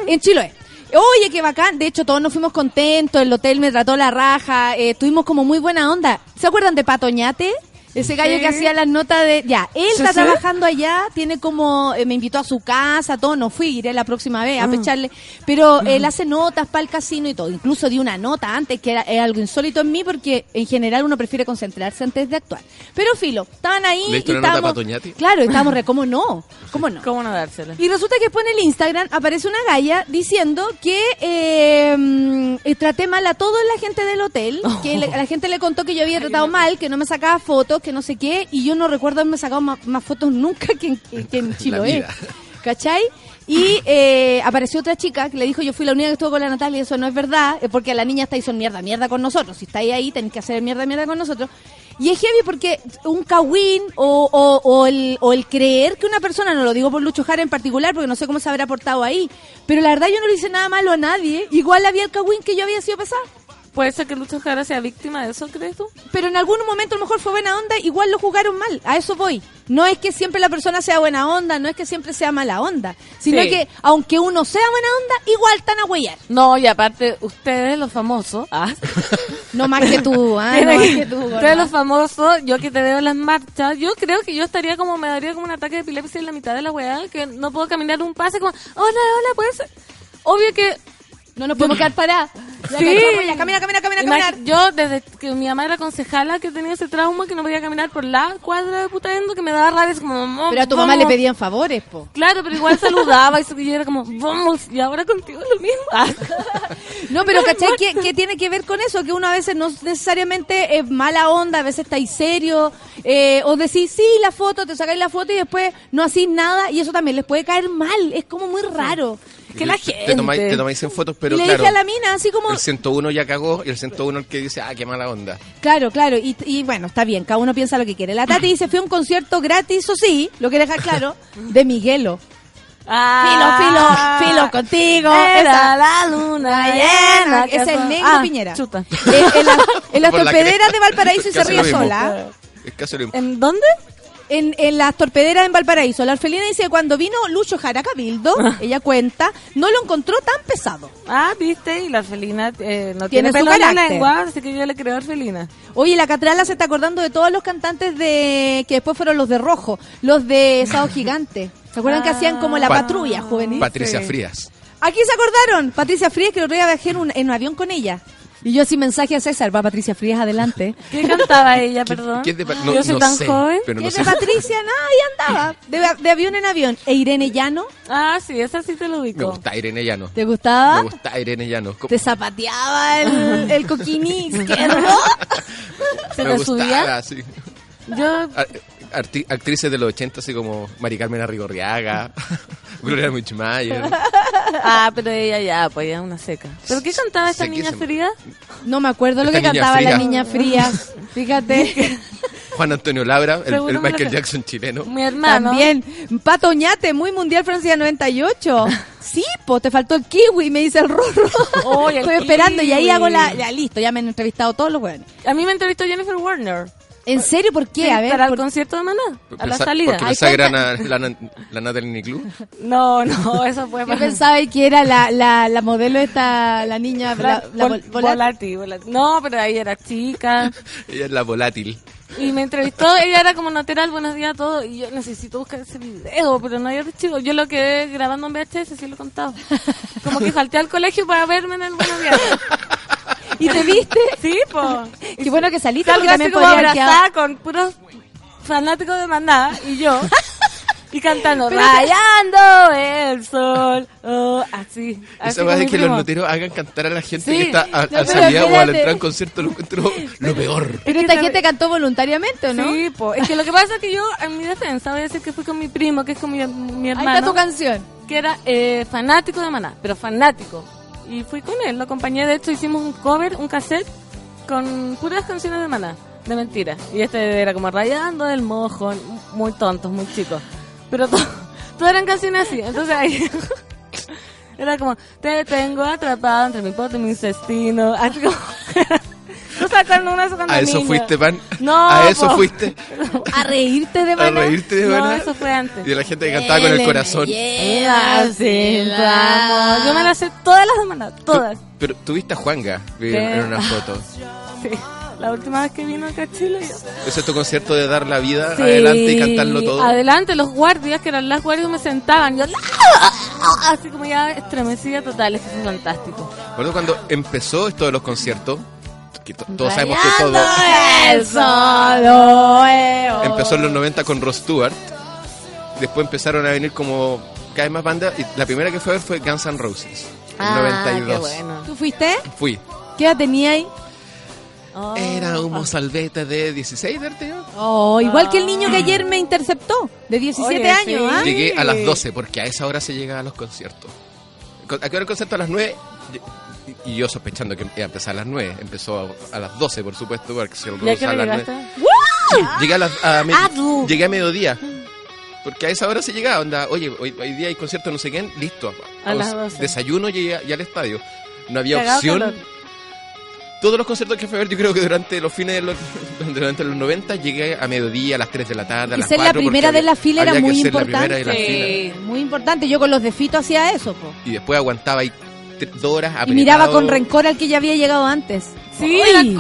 En Chiloé. Oye, qué bacán. De hecho, todos nos fuimos contentos. El hotel me trató la raja. Eh, tuvimos como muy buena onda. ¿Se acuerdan de Patoñate? Ese gallo que hacía las notas de... Ya, él está trabajando allá, tiene como... eh, me invitó a su casa, todo, no fui, iré la próxima vez a Mm. pecharle. Pero él hace notas para el casino y todo. Incluso di una nota antes, que era, es algo insólito en mí, porque en general uno prefiere concentrarse antes de actuar. Pero filo, estaban ahí ¿Le diste y una nota? Claro, y (laughs) estábamos re, ¿cómo no? ¿Cómo no? ¿Cómo no dársela? Y resulta que después en el Instagram aparece una galla diciendo que eh, mm, eh, traté mal a toda la gente del hotel, que le- la gente le contó que yo había tratado mal, que no me sacaba fotos, que no sé qué, y yo no recuerdo haberme sacado ma- más, fotos nunca que en, que- en (laughs) Chiloé. ¿Cachai? Y eh, apareció otra chica que le dijo, yo fui la única que estuvo con la Natalia, y eso no es verdad, porque la niña está hizo mierda, mierda con nosotros. Si estáis ahí, tenéis que hacer mierda, mierda con nosotros. Y es heavy porque un cagüín o, o, o el, o el creer que una persona, no lo digo por Lucho Jara en particular, porque no sé cómo se habrá portado ahí, pero la verdad yo no le hice nada malo a nadie. Igual había el cagüín que yo había sido pesada. ¿Puede ser que Lucho Jara sea víctima de eso, crees tú? Pero en algún momento a lo mejor fue buena onda, igual lo jugaron mal. A eso voy. No es que siempre la persona sea buena onda, no es que siempre sea mala onda, sino Sí. que aunque uno sea buena onda, igual están a huellar. No, y aparte, ustedes, los famosos. Ah. (laughs) No más que tú, (laughs) ah, no más que tú. Ustedes, los famosos, yo que te veo en las marchas, yo creo que yo estaría como, me daría como un ataque de epilepsia en la mitad de la weá, que no puedo caminar un pase como, hola, hola, puede ser. Obvio que. No nos podemos quedar paradas. Ya Sí. cachamos, ya, camina, camina, camina, caminar. Yo, desde que mi mamá era concejala, que tenía ese trauma, que no podía caminar por la cuadra de Putaendo, que me daba rabia, como, "Mamá, Pero a tu mamá le vamos". pedían favores, po. Claro, pero igual saludaba y yo era como, vamos, y ahora contigo es lo mismo. Ah. No, pero ¿cachai? ¿Qué, qué tiene que ver con eso? Que uno a veces no necesariamente es mala onda, a veces estáis serio, eh, o decís, sí, la foto, te sacáis la foto y después no hacís nada, y eso también les puede caer mal, es como muy raro. Que la gente... Te tomáis, te tomáis en fotos, pero y le claro. dije a la mina, así como... El 101 ya cagó y el 101 el que dice, ah, qué mala onda. Claro, claro, y, y bueno, está bien, cada uno piensa lo que quiere. La Tati dice, fui a un concierto gratis, o sí, lo quiere dejar claro, de Miguelo. Ah. Filo, filo, filo contigo. Era esa- la luna llena, que es el negro Ah, Piñera. Chuta. Eh, en, la- en las la torpederas de Valparaíso y se ríe sola. Es casi lo mismo. ¿En dónde? En, en las torpederas en Valparaíso. La orfelina dice que cuando vino Lucho Jara Cabildo, ella cuenta, no lo encontró tan pesado. Ah, viste, y la felina eh, no Tiene tiene, su en la carácter. lengua, así que yo le creo orfelina. Oye, la Catrala se está acordando de todos los cantantes de que después fueron los de Rojo, los de Sao (laughs) Gigante. ¿Se acuerdan que hacían como la Pat- patrulla juvenil? Patricia Sí. Frías. Aquí se acordaron. Patricia Frías, que el otro día viajé en un, en un avión con ella. Y yo así mensaje a César, va Patricia Frías adelante. (laughs) ¿Qué cantaba ella, perdón? ¿Qué no, yo soy no tan sé, joven. pero ¿Qué no es sé. de Patricia? Nada, ahí andaba. De, de avión en avión. E Irene Llano, Ah, sí, esa sí te lo Me ubico. gusta Irene Llano. ¿te gustaba? Me gusta Irene Llano. Te zapateaba el, (laughs) el coquini izquierdo. (laughs) ¿Se me te gustaba, subía? sí. Yo, arti- actrices de los 80, así como Mari Carmen Arrigorriaga, (laughs) Gloria Muchmayer. ah, pero ella ya, pues es una seca. ¿Pero qué cantaba esta niña fría? No me acuerdo lo que cantaba la niña fría. (laughs) Fíjate. Juan Antonio Labra, el, Michael. Jackson chileno. Mi hermano. También. Pato Oñate, muy mundial Francia 98. (laughs) Sí, po, te faltó el kiwi, me dice el Rorro. El Estoy esperando y ahí hago la. Ya listo, ya me han entrevistado todos los buenos. A mí me entrevistó Jennifer Warner. ¿En serio? ¿Por qué? A ver. para el por- concierto de Maná, a la salida. Porque Ay, pensaba que era cuenta- na- la, la Natalie Niclú. (laughs) No, no, eso fue Yo pensaba que era la, la, la modelo esta, la niña, la, la Vol- vol- vola- Volati, Volati. No, pero ahí era chica. (laughs) Ella es la volátil. Y me entrevistó, ella era como lateral, buenos días a todos. Y yo necesito buscar ese video, pero no hay archivo. Yo lo quedé grabando en VHS, sí lo he contado. Como que falté al colegio para verme en el buenos días. (laughs) ¿Y te viste? (laughs) Sí, po. (laughs) Qué bueno que saliste, Salgo así también como abrazada con puros fanáticos de Maná y yo. Y cantando, Pero te- rayando el sol. Oh, así. así Esa de que los noteros hagan cantar a la gente Sí. que está a, No, a pero salida o al entrar en concierto lo encuentro (laughs) lo peor. Pero esta gente cantó voluntariamente, ¿o no? Sí, po. Es que lo que pasa es que yo, en mi defensa, voy a decir que fui con mi primo, que es con mi, mi Ahí hermano. está tu canción. que era eh, fanático de Maná, pero fanático. Y fui con él, lo acompañé, de hecho hicimos un cover, un cassette con puras canciones de Maná. de mentira. Y este era como rayando el mojo, muy tontos, muy chicos. Pero to- (laughs) todas eran canciones así. Entonces ahí (laughs) era como, te tengo atrapado entre mi poto y mi intestino. Así como, (laughs) no sacando una sacando ¿A eso niña. fuiste, pan? No, ¿A eso po. fuiste? (laughs) A reírte de ¿A Maná. reírte de No, Maná? eso fue antes. Y de la gente que cantaba con el corazón. Vamos. Yo me las sé todas las semanas, todas. Pero tuviste a Juanga en, una foto. (laughs) Sí. La última vez que vino acá a Chile. yo- Ese es tu concierto de dar la vida Sí. adelante y cantarlo todo. Adelante, los guardias, que eran las guardias, me sentaban. Yo, (laughs) así como ya estremecida total. Es que fue fantástico. Recuerdo cuando empezó esto de los conciertos, que to- todos sabemos que todo empezó en los 90 con Ross Stewart. Después empezaron a venir como cada vez más bandas. Y la primera que fue a ver fue Guns N' Roses. En Ah, 92. qué bueno. ¿Tú fuiste? Fui. ¿Qué edad tenía ahí? Era un mozalbete de 16, ¿verte yo? Oh, igual que el niño que ayer me interceptó, de 17 Oye, años, sí. ¿ah? Llegué a las 12 porque a esa hora se llega a los conciertos. ¿A qué hora el concierto? A las 9. Y yo sospechando que iba a empezar a las 9. Empezó a, a las 12, por supuesto, porque se ¿Y a qué a hora las llegaste? 9. Llegué a, las- a me- Ah, llegué a mediodía. Porque a esa hora se llegaba, onda, oye, hoy, hoy día hay concierto no sé quién, listo. A las Os- 12. Desayuno y llegué ya al estadio. No había Cagado opción. calor. Todos los conciertos que fui a ver, yo creo que durante los fines de los, (laughs) durante los 90 llegué a mediodía, a las 3 de la tarde, a Y las ser 4. la primera de la fila era muy ser la importante. primera de la fila. Muy importante. Yo con los de Fito hacía eso, po. Y después aguantaba ahí horas Y miraba con rencor al que ya había llegado antes. Sí, Ay.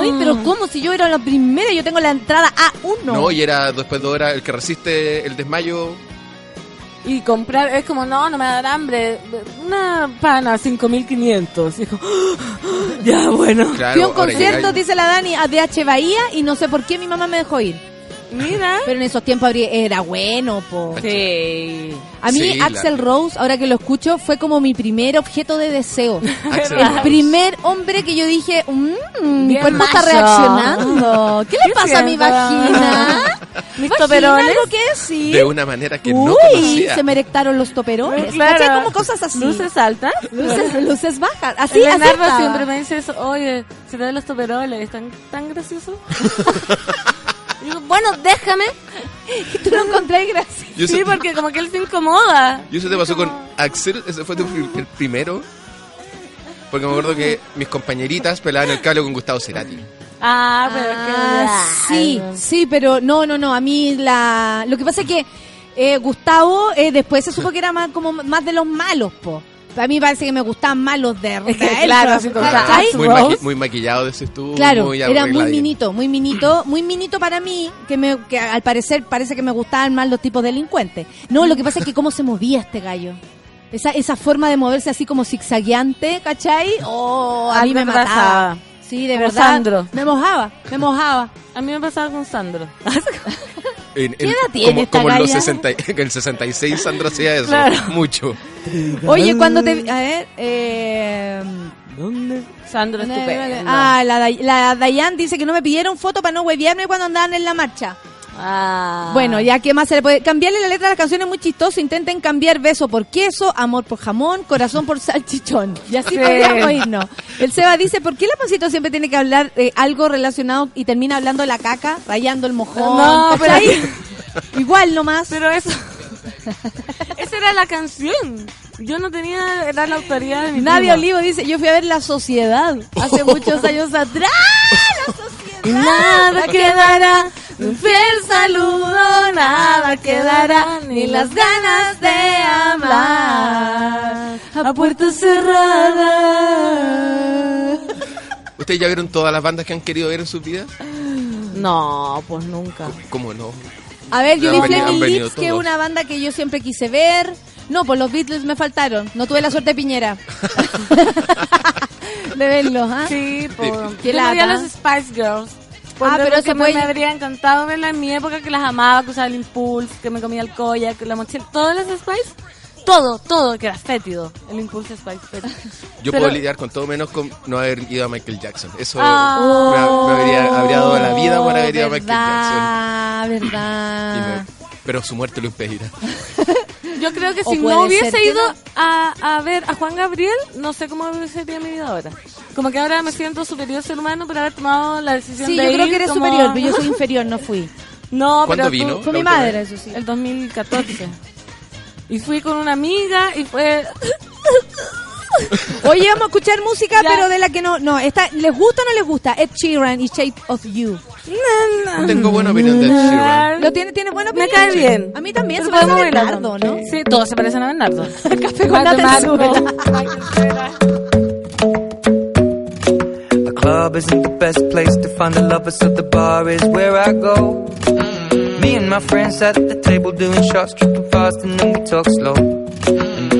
Ay, pero ¿cómo? Si yo era la primera, yo tengo la entrada A1. No, y era después de horas el que resiste el desmayo. Y comprar, es como, no, no me da hambre. Una pana, 5500. Dijo, (gasps) ya, bueno. Claro, Fui a un concierto, dice la Dani, a DH Bahía y no sé por qué mi mamá me dejó ir. Mira. Pero en esos tiempos habría- era bueno, po. Sí. A mí Sí, la- Axel Rose, ahora que lo escucho, fue como mi primer objeto de deseo. (laughs) Axl El Rose. primer hombre que yo dije, mmm, mi Bien cuerpo está macho. reaccionando. (laughs) ¿Qué le ¿Qué pasa a mi siento? vagina? (laughs) Mis ¿Vagina toperones. algo que decir? De una manera que no Uy, conocía. se me erectaron los toperones. Claro. ¿Cachai? Como cosas así. Luces altas. luces, luces bajas. Así, El así Leonardo estaba. siempre me dice eso, oye, se te ven los toperoles, están tan graciosos. Y digo, bueno, déjame. (laughs) Tú lo encontré gracioso. Sí, porque como que él se incomoda. ¿Y eso te pasó con Axel? ¿Ese fue tu el primero? Porque me acuerdo que mis compañeritas pelaban el cable con Gustavo Cerati. Ah, pero Ah, sí, sí, pero no, no, no. A mí la. Lo que pasa es que eh, Gustavo eh, después se supo que era más como más de los malos, po. A mí parece que me gustaban más los de Es que, claro, Muy, maqui- muy maquillado, decís tú. Claro, muy era muy minito, muy minito, muy minito para mí, que, me, que al parecer parece que me gustaban más los tipos delincuentes. No, lo que pasa es que cómo se movía este gallo. Esa, esa forma de moverse así como zigzagueante, ¿cachai? Oh, a A mí mí me me mataba. Sí, de Como verdad. Sandro. Me mojaba, me mojaba. A mí me pasaba con Sandro. (laughs) En- ¿Qué en- edad tiene como, esta como en los galla? 60, y- en el 66 Sandra hacía eso. Claro. Mucho. Oye, cuando te... A ver, eh... Sandro estupendo. Ah, la, la Dayan dice que no me pidieron foto para no hueviarme cuando andaban en la marcha. Ah. Bueno, ya qué más se le puede... Cambiarle la letra a las canciones es muy chistoso. Intenten cambiar beso por queso, amor por jamón, corazón por salchichón. Y así Sí. podríamos irnos. El Seba dice, ¿por qué la pancito siempre tiene que hablar eh, algo relacionado y termina hablando de la caca, rayando el mojón? No, pero ¿cachai? Igual nomás. Pero eso... Esa era la canción. Yo no tenía... Era la autoridad de mi Nadia primo. Olivo dice, yo fui a ver La Sociedad hace (laughs) muchos años atrás. Nada quedará, un fiel saludo, nada quedará, ni las ganas de amar. A puerta cerrada. ¿Ustedes ya vieron todas las bandas que han querido ver en sus vidas? No, pues nunca. ¿Cómo no? A ver, yo vi Flaming Lips, que es una banda que yo siempre quise ver. No, pues los Beatles me faltaron. No tuve la suerte de Piñera. (laughs) (laughs) de verlos, ¿ah? Sí, por... Qué Yo no vi a lata. los Spice Girls. Ah, pero que se me, puede- me habría encantado verla en mi época que las amaba, que usaba el Impulse, que me comía el koyak, la mochila, todas las Spice, todo, todo, que era fétido, el Impulse Spice. fétido. Yo Pero- puedo lidiar con todo menos con no haber ido a Michael Jackson. Eso Ah. me, me habría, habría dado la vida por haber ido a Michael Jackson. verdad, Y verdad. me- pero su muerte lo impedirá. (laughs) Yo creo que si no hubiese ido no. a, a ver a Juan Gabriel, no sé cómo sería mi vida ahora. Como que ahora me siento superior ser humano por haber tomado la decisión Sí, de yo creo ir que eres como- superior, pero yo soy (laughs) inferior, no fui. No, ¿Cuándo pero vino? Fue mi madre, vez. eso sí. el 2014. Y fui con una amiga y fue... (laughs) (laughs) Oye, vamos a escuchar música, Ya. pero de la que no, no, esta, ¿les gusta o no les gusta? Ed Sheeran y Shape of You. No tengo buena opinión de Ed Sheeran. ¿Lo tiene, tiene buena Me opinión? cae bien. A mí también, Pero se parece a Bernardo, ¿no? Sí, todos se parecen a Bernardo. (laughs) Café con The club isn't the best place to find the lovers, so the bar is where I go. Me and my friends sat at the table doing shots, tripping fast, and then we talk slow.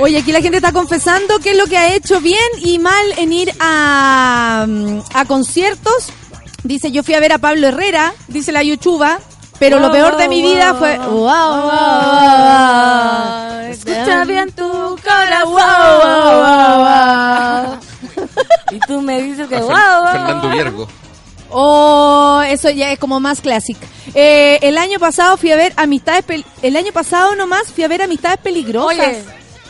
Oye, aquí la gente está confesando qué es lo que ha hecho bien y mal en ir a, mm, a conciertos. Dice, yo fui a ver a Pablo Herrera, dice la Yuchuba, pero lo Wow, peor de mi wow, vida wow, fue... wow. Wow, wow, wow. Escucha bien tu corazón. (laughs) Y tú me dices que Fer- wow. Fernando Viergo. Oh, eso ya es como más clásico. Eh, el año pasado fui a ver Amistades... Pel- el año pasado nomás fui a ver Amistades Peligrosas. Oye,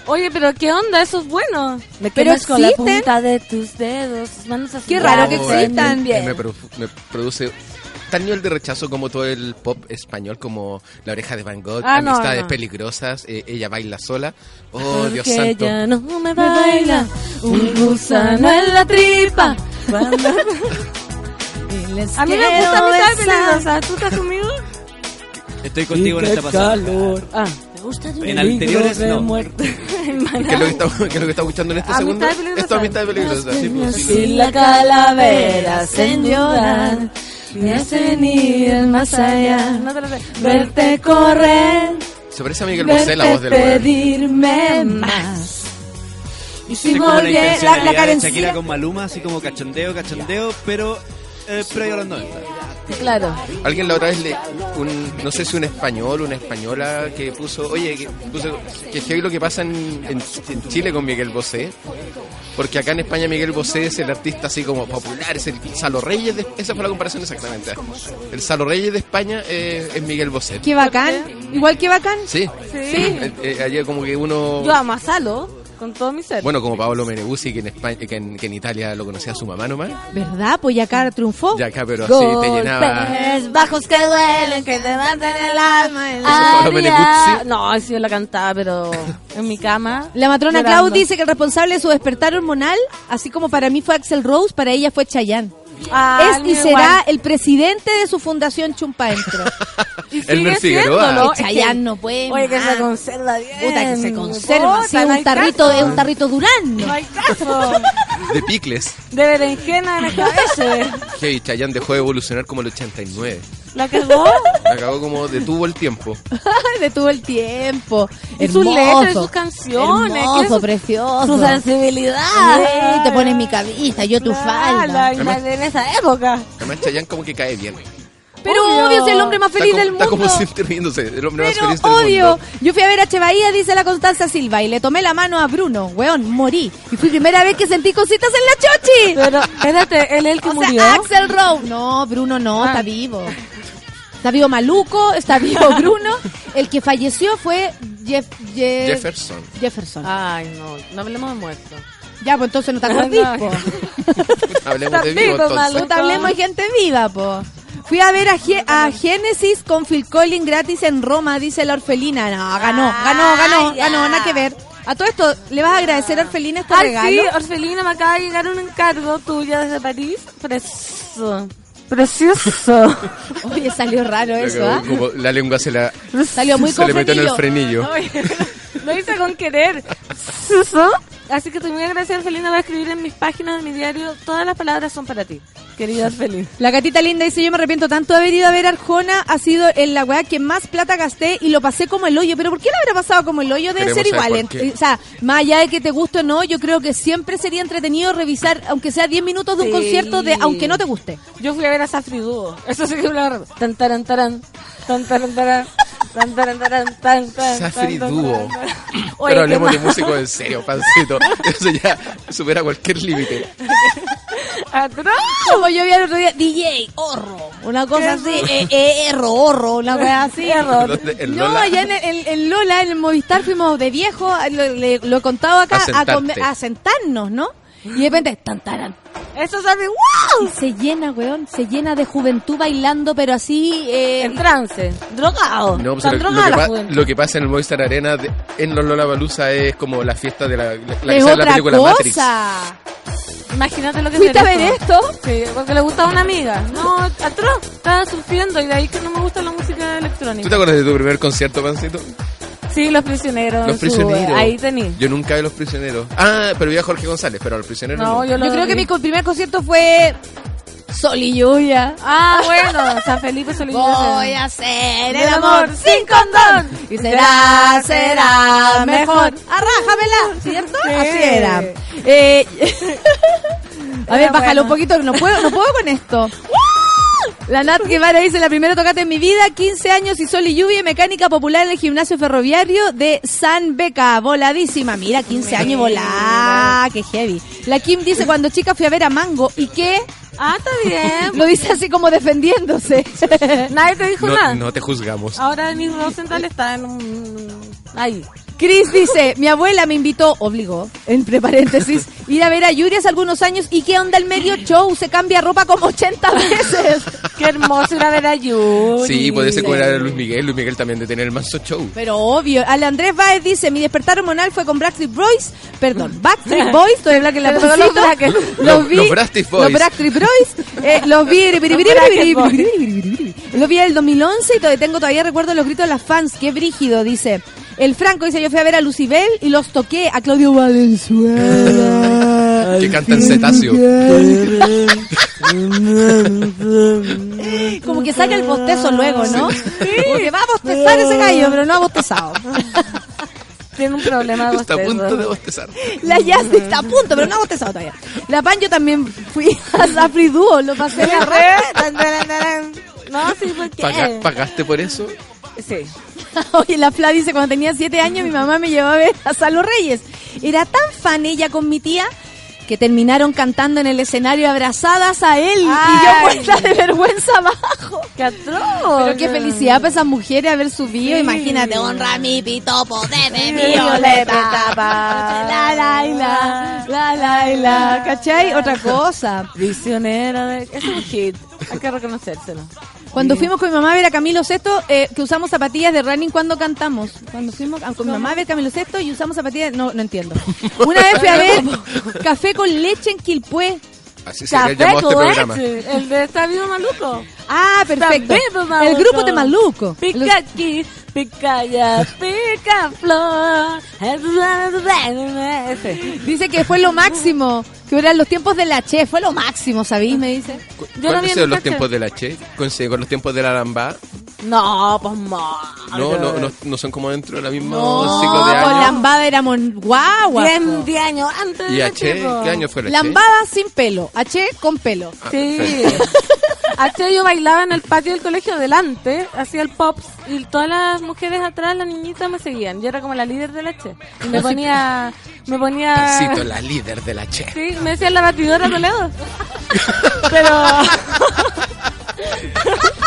oye, pero ¿qué onda? Eso es bueno. Me Pero quemas con la existen. punta de tus dedos, tus manos así. Qué raro que existan. eh, Me, me produce tal nivel de rechazo como todo el pop español, como La oreja de Van Gogh, Ah, Amistades no. peligrosas, eh, Ella baila sola. Oh, Dios Porque santo. ya no me baila un gusano en la tripa. (laughs) A mí me gusta Amistades. Peligrosas. ¿Tú estás conmigo? Estoy contigo en esta pasada. Ah. En anteriores no. ¿Qué (laughs) es lo que está, qué es lo que está escuchando en este Amistad segundo? peligrosa. Esto es amistad peligrosa. Sí, pues, sí. Si la calavera hacen llorar, me hacen ir más allá. No te lo sé. Verte correr, Se parece a Miguel Bosé la voz verte del pedirme más. Y Es si como morí, la, la de carencia. Shakira con Maluma, así como cachondeo, cachondeo, pero eh, previo a los 90. Claro. Alguien la otra vez le, un, no sé si un español, una española que puso, oye, que puso que heavy lo que pasa en, en- en Chile con Miguel Bosé, porque acá en España Miguel Bosé es el artista así como popular, es el Salo Reyes, de, esa fue la comparación exactamente. El Salo Reyes de España eh, es Miguel Bosé. Qué bacán. Igual que bacán. Sí. Sí. Eh, eh, ayer como que uno... Yo amo a Salo con todo mi ser. Bueno, como Paolo Meneguzzi, que en, España, que en, que en Italia lo conocía su mamá nomás. ¿Verdad? Pues ya acá triunfó. Ya acá, pero así te llenaba. Bajos que duelen, que te matan el alma. El Pablo Meneguzzi. No, sí yo la cantaba, pero en mi cama. La matrona. Clau dice que el responsable de su despertar hormonal, así como para mí fue Axel Rose, para ella fue Chayanne. Ah, es y igual. será el presidente de su fundación Chumpa Entro. (laughs) Y Elmer sigue Figueroa. siéndolo. Que Chayanne no puede Oye, que se conserva bien. Puta que se conserva, Puta, no un tarrito, es un tarrito durano. No hay caso. (laughs) De picles. De berenjena en el cabeza. Que Chayanne dejó de evolucionar como el 89. La cagó. Acabó como detuvo el tiempo. Detuvo el tiempo. Y sus letras sus canciones. Hermoso, su- precioso. Su sensibilidad. Sí, te pones mi cabeza, yo tu falda. La, la- en esa época. Además, Chayanne como que cae bien. Pero Obvio. obvio, es el hombre más feliz está, del como, está mundo. como siempre riéndose. El hombre más Pero feliz del odio. mundo. Yo fui a ver a Chevaía, dice la Constanza Silva, y le tomé la mano a Bruno. Weón, morí. Y fue primera vez que sentí cositas en la chochi. Pero, espérate, él es el que O murió. sea, Axel Rose. No, Bruno no, Ah. está vivo. Está vivo Maluco, está vivo (laughs) Bruno. El que falleció fue Jeff, Jeff- Jefferson. Jefferson. Ay, no, no hablemos de muerto. Ya, pues entonces no te (laughs) No, acordís, no. po. Hablemos de Está vivo entonces. Hablemos de gente viva, po. Fui a ver a, Ge- a Genesis con Phil Collins gratis en Roma, dice la orfelina. No, ganó, ganó, ganó, Ah, ya. ganó, nada que ver. A todo esto, ¿le vas a agradecer a Orfelina este Ay, regalo? sí, Orfelina, me acaba de llegar un encargo tuya desde París. Precioso. Precioso. (laughs) Oye, salió raro eso, ¿ah? La lengua se la Salió muy se le metió en el frenillo. frenillo. (laughs) Oye, Lo hice con querer. Así que estoy muy agradecida, Orfelina. Voy a escribir en mis páginas de mi diario. Todas las palabras son para ti, querida (laughs) Orfelina. La gatita linda dice, yo me arrepiento tanto de haber ido a ver Arjona, ha sido en la weá que más plata gasté y lo pasé como el hoyo. Pero ¿por qué lo habrá pasado como el hoyo? Debe Queremos ser igual. en- O sea, más allá de que te guste o no, yo creo que siempre sería entretenido revisar, aunque sea 10 minutos de un Sí. concierto, de aunque no te guste. Yo fui a ver a Safri Duo. Eso sí que lo Tan, taran, taran. Tan, taran, taran. Tan, tan, tan, Safri. (laughs) Oye, Pero hablemos de músicos en serio, pancito. (laughs) Eso ya supera cualquier límite. Como yo vi el otro día, DJ, horro, una cosa así, eh, eh, erro, horro, una weá así. ¿En No, allá en, en Lola, en el Movistar, fuimos de viejo, lo, le- lo he contado acá, a sentarnos, ¿no? Y de repente, tan, taran. Eso sabe, wow. Y se llena, weón, se llena de juventud bailando, pero así... Eh, En trance. Drogado. No, pues lo, que la pa- juventud. lo que pasa en el Movistar Arena de- en los Lollapalooza es como la fiesta de la, la, la que sale la película Matrix. Imagínate lo que ¿Fuiste a ver esto? Sí, porque le gustaba a una amiga. No, atroz. Estaba surfiendo y de ahí que no me gusta la música ¿Tú electrónica. te acuerdas de tu primer concierto, Pancito? Sí, Los Prisioneros. Los su- prisioneros. ahí tení. Yo nunca vi Los Prisioneros. Ah, pero vi a Jorge González, pero a Los Prisioneros No, no. yo lo Yo creo que mi primer concierto fue Sol y Lluvia. Ah, bueno, San Felipe Solís. Voy a hacer el amor sin condón. Y será, será mejor. Arrájamela, ¿cierto? Sí. Así era. Eh, (laughs) a ver, Era bájalo un poquito, no puedo, no puedo con esto. (laughs) La Nat Guevara dice, la primera tocata en mi vida, 15 años y sol y lluvia, y mecánica popular en el gimnasio ferroviario de San Beca, voladísima. Mira, 15 años y volá, qué heavy. La Kim dice, cuando chica fui a ver a Mango, ¿y qué? Ah, está bien. Lo dice así como defendiéndose. Nadie te dijo nada. No, te juzgamos. Ahora Denis Rosenthal está en un... Ahí. Chris dice, mi abuela me invitó, obligó, entre paréntesis, ir a ver a Yuri hace algunos años y qué onda el medio show, se cambia ropa como 80 veces. (laughs) Qué hermoso ir a ver a Yuri. Sí, puede ser como era Luis Miguel, Luis Miguel también de tener el manso show. Pero obvio, al Andrés Baez dice, mi despertar hormonal fue con Backstreet Boys, perdón, Backstreet (laughs) Boys, todavía la que la (laughs) los, los, los vi, los Backstreet Boys. Los Backstreet Boys, eh, los vi, los vi en el 2011 y tengo todavía recuerdo los gritos de las fans, qué brígido, dice. El Franco dice, yo fui a ver a Lucibel y los toqué a Claudio Valenzuela. (laughs) Que canta en cetáceo. (laughs) Como que saca el bostezo luego, ¿no? Porque va a bostezar ese gallo, pero no ha bostezado. (laughs) Tiene un problema de Está a punto de bostezar. La Jazz está a punto, pero no ha bostezado todavía. La Pan yo también fui a Safri Duo, lo pasé en la red. No, sí, ¿por qué? Paga- ¿Pagaste por eso? Sí. (laughs) Oye, la Fla dice, cuando tenía siete años mi mamá me llevó a ver a Salo Reyes. Era tan fan ella con mi tía que terminaron cantando en el escenario abrazadas a él y yo Ay. muerta de vergüenza abajo. ¡Qué atroz! Pero qué felicidad para esas mujeres haber subido. Sí. Imagínate, honra mi pitopo de mi Violeta. La la la, la la la. ¿Cachai? Otra cosa. Prisionera de... Es un hit. Hay que reconocérselo. Cuando fuimos con mi mamá a ver a Camilo Sesto, eh, que usamos zapatillas de running cuando cantamos. Cuando fuimos con mi mamá a ver a Camilo Sesto y usamos zapatillas, no, no entiendo. (laughs) Una vez fui a ver café con leche en Quilpué. Así se le llamó este programa. leche, El de Está Vivo Maluco. Ah, perfecto. Está vivo, El grupo de Maluco. Pica Aquí, pica flor. Dice que fue lo máximo, que eran los tiempos de la Che, fue lo máximo, ¿sabéis? Me dice. Yo no vi ¿Cuáles en son los tiempos de la Che? ¿Coincide con los tiempos de la Lambada? No, pues. No, no, no, no son como dentro del mismo No, ciclo de con años. Lambada éramos guagua. Diez, diez años antes ¿Y de Che? tiempo. ¿Qué año fue la Che? Lambada sin pelo, H con pelo. Sí. H yo bailaba en el patio del colegio delante, hacía el pops y todas las mujeres atrás, las niñitas me seguían. Yo era como la líder del H. Y me ponía, me ponía. La líder de la Che. Sí, me decían la batidora Toledo. (laughs) Pero. (laughs)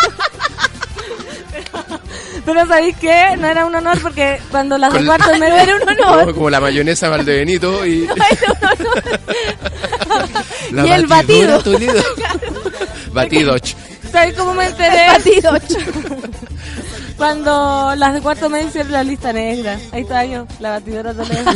Pero ¿sabéis qué? No era un honor porque cuando las de Con- cuarto medio era un honor. Como, (laughs) como la mayonesa Valdebenito y... (laughs) (laughs) la Y el batido. Toledo. Batido. ch. ¿Sabéis cómo me enteré? Batido. Cuando las de cuarto medio hicieron la lista negra. Ahí estaba yo, la batidora Toledo.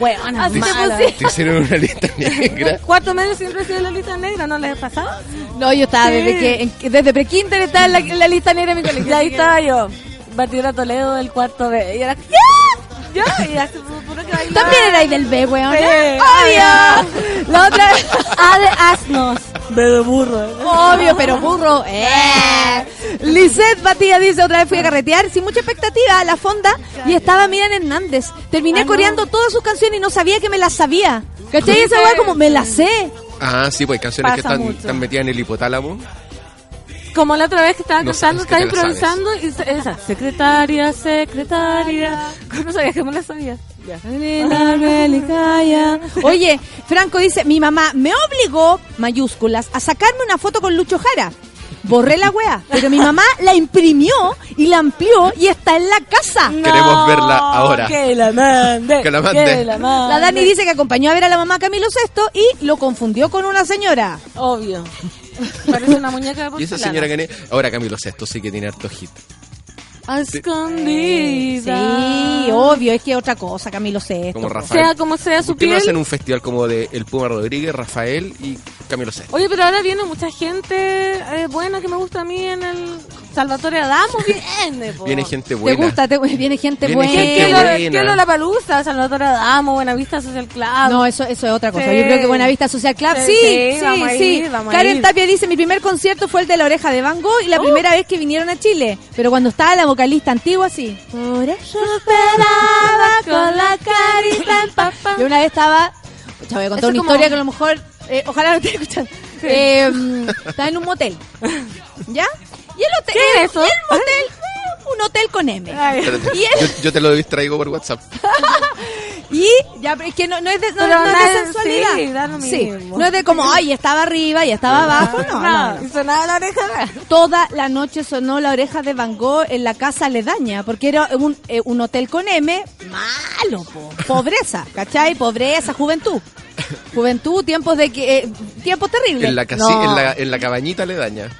Hueona, Así te mala. pusiste. Te hicieron una lista (laughs) negra. Cuarto medio siempre ha sido la lista negra, ¿no les ha pasado? No, yo estaba Sí. desde que en- desde pre-kinder estaba en la, en la lista negra de mi colegio. Y ahí estaba yo, batidora Toledo del cuarto B. Y era, ¡Ya! Yo, y así, puro que bailaba. También era ahí del B, weón. Sí, Obvio. La otra vez. (laughs) A de asnos. De burro. Obvio, pero burro. Eh. Lisette Batía dice, otra vez fui a carretear sin mucha expectativa a la fonda y estaba Miran Hernández. Terminé Ah, no. coreando todas sus canciones y no sabía que me las sabía. ¿Cachai? Esa weá como, me las sé. Ah, sí, pues hay canciones que Pasa están, mucho. están metidas en el hipotálamo. Como la otra vez que estaba No cantando, que estaba la improvisando y esa, secretaria, secretaria. No sabía que me la sabía. Ya. Oye, Franco dice, mi mamá me obligó, mayúsculas, a sacarme una foto con Lucho Jara. Borré la wea, pero mi mamá la imprimió y la amplió y está en la casa. Queremos verla ahora. Que la mande. Que la mande. Que la mande. La Dani dice que acompañó a ver a la mamá Camilo Sesto y lo confundió con una señora. Obvio. Parece una muñeca de Y esa porcelana. señora que... Ahora Camilo Sesto sí que tiene harto hit. A escondida. Sí, obvio, es que otra cosa, Camilo Sesto. Como Rafael. Sea como sea su ¿Por qué no piel. hacen un festival como de El Puma Rodríguez, Rafael y Camilo Sesto? Oye, pero ahora viene mucha gente eh, buena que me gusta a mí en el Salvatore Adamo. (laughs) Viene, po. Viene gente ¿Te buena. gusta? Te- viene gente Viene buena. gente ¿Qué lo, buena. qué lo la palusa? Salvatore Adamo, Buenavista Social Club. No, eso, eso es otra cosa. Sí. Yo creo que Buenavista Social Club. Sí, Sí, sí, sí, vamos a sí. ir, vamos a Karen. Tapia dice, mi primer concierto fue el de La Oreja de Van Gogh y la Uh. primera vez que vinieron a Chile. Pero cuando estaba la vocalista antigua, sí. Por eso esperaba con la carita empapada. Yo una vez estaba... Pucha, voy a contar Eso una como- historia que a lo mejor... eh, ojalá no esté escuchando. Eh, mm, estaba en un motel. (laughs) ¿Ya? Y el hotel... ¿Qué el- es eso? El motel... Un hotel con M. Ay. Espérate, Y él- yo, yo te lo distraigo por WhatsApp. (laughs) Y ya, pero es que no, no es de, no, no es de sensualidad. sí, da lo Sí, mismo. no es de como, ay, estaba arriba y estaba abajo. No, no, no. Y sonaba la oreja. Toda la noche sonó la oreja de Van Gogh en la casa aledaña, porque era un, eh, un hotel con M, malo, po. pobreza, ¿cachai? Pobreza, juventud. Juventud, tiempos de que eh, tiempos terribles. En la, casi, No. en, la, en la cabañita le daña.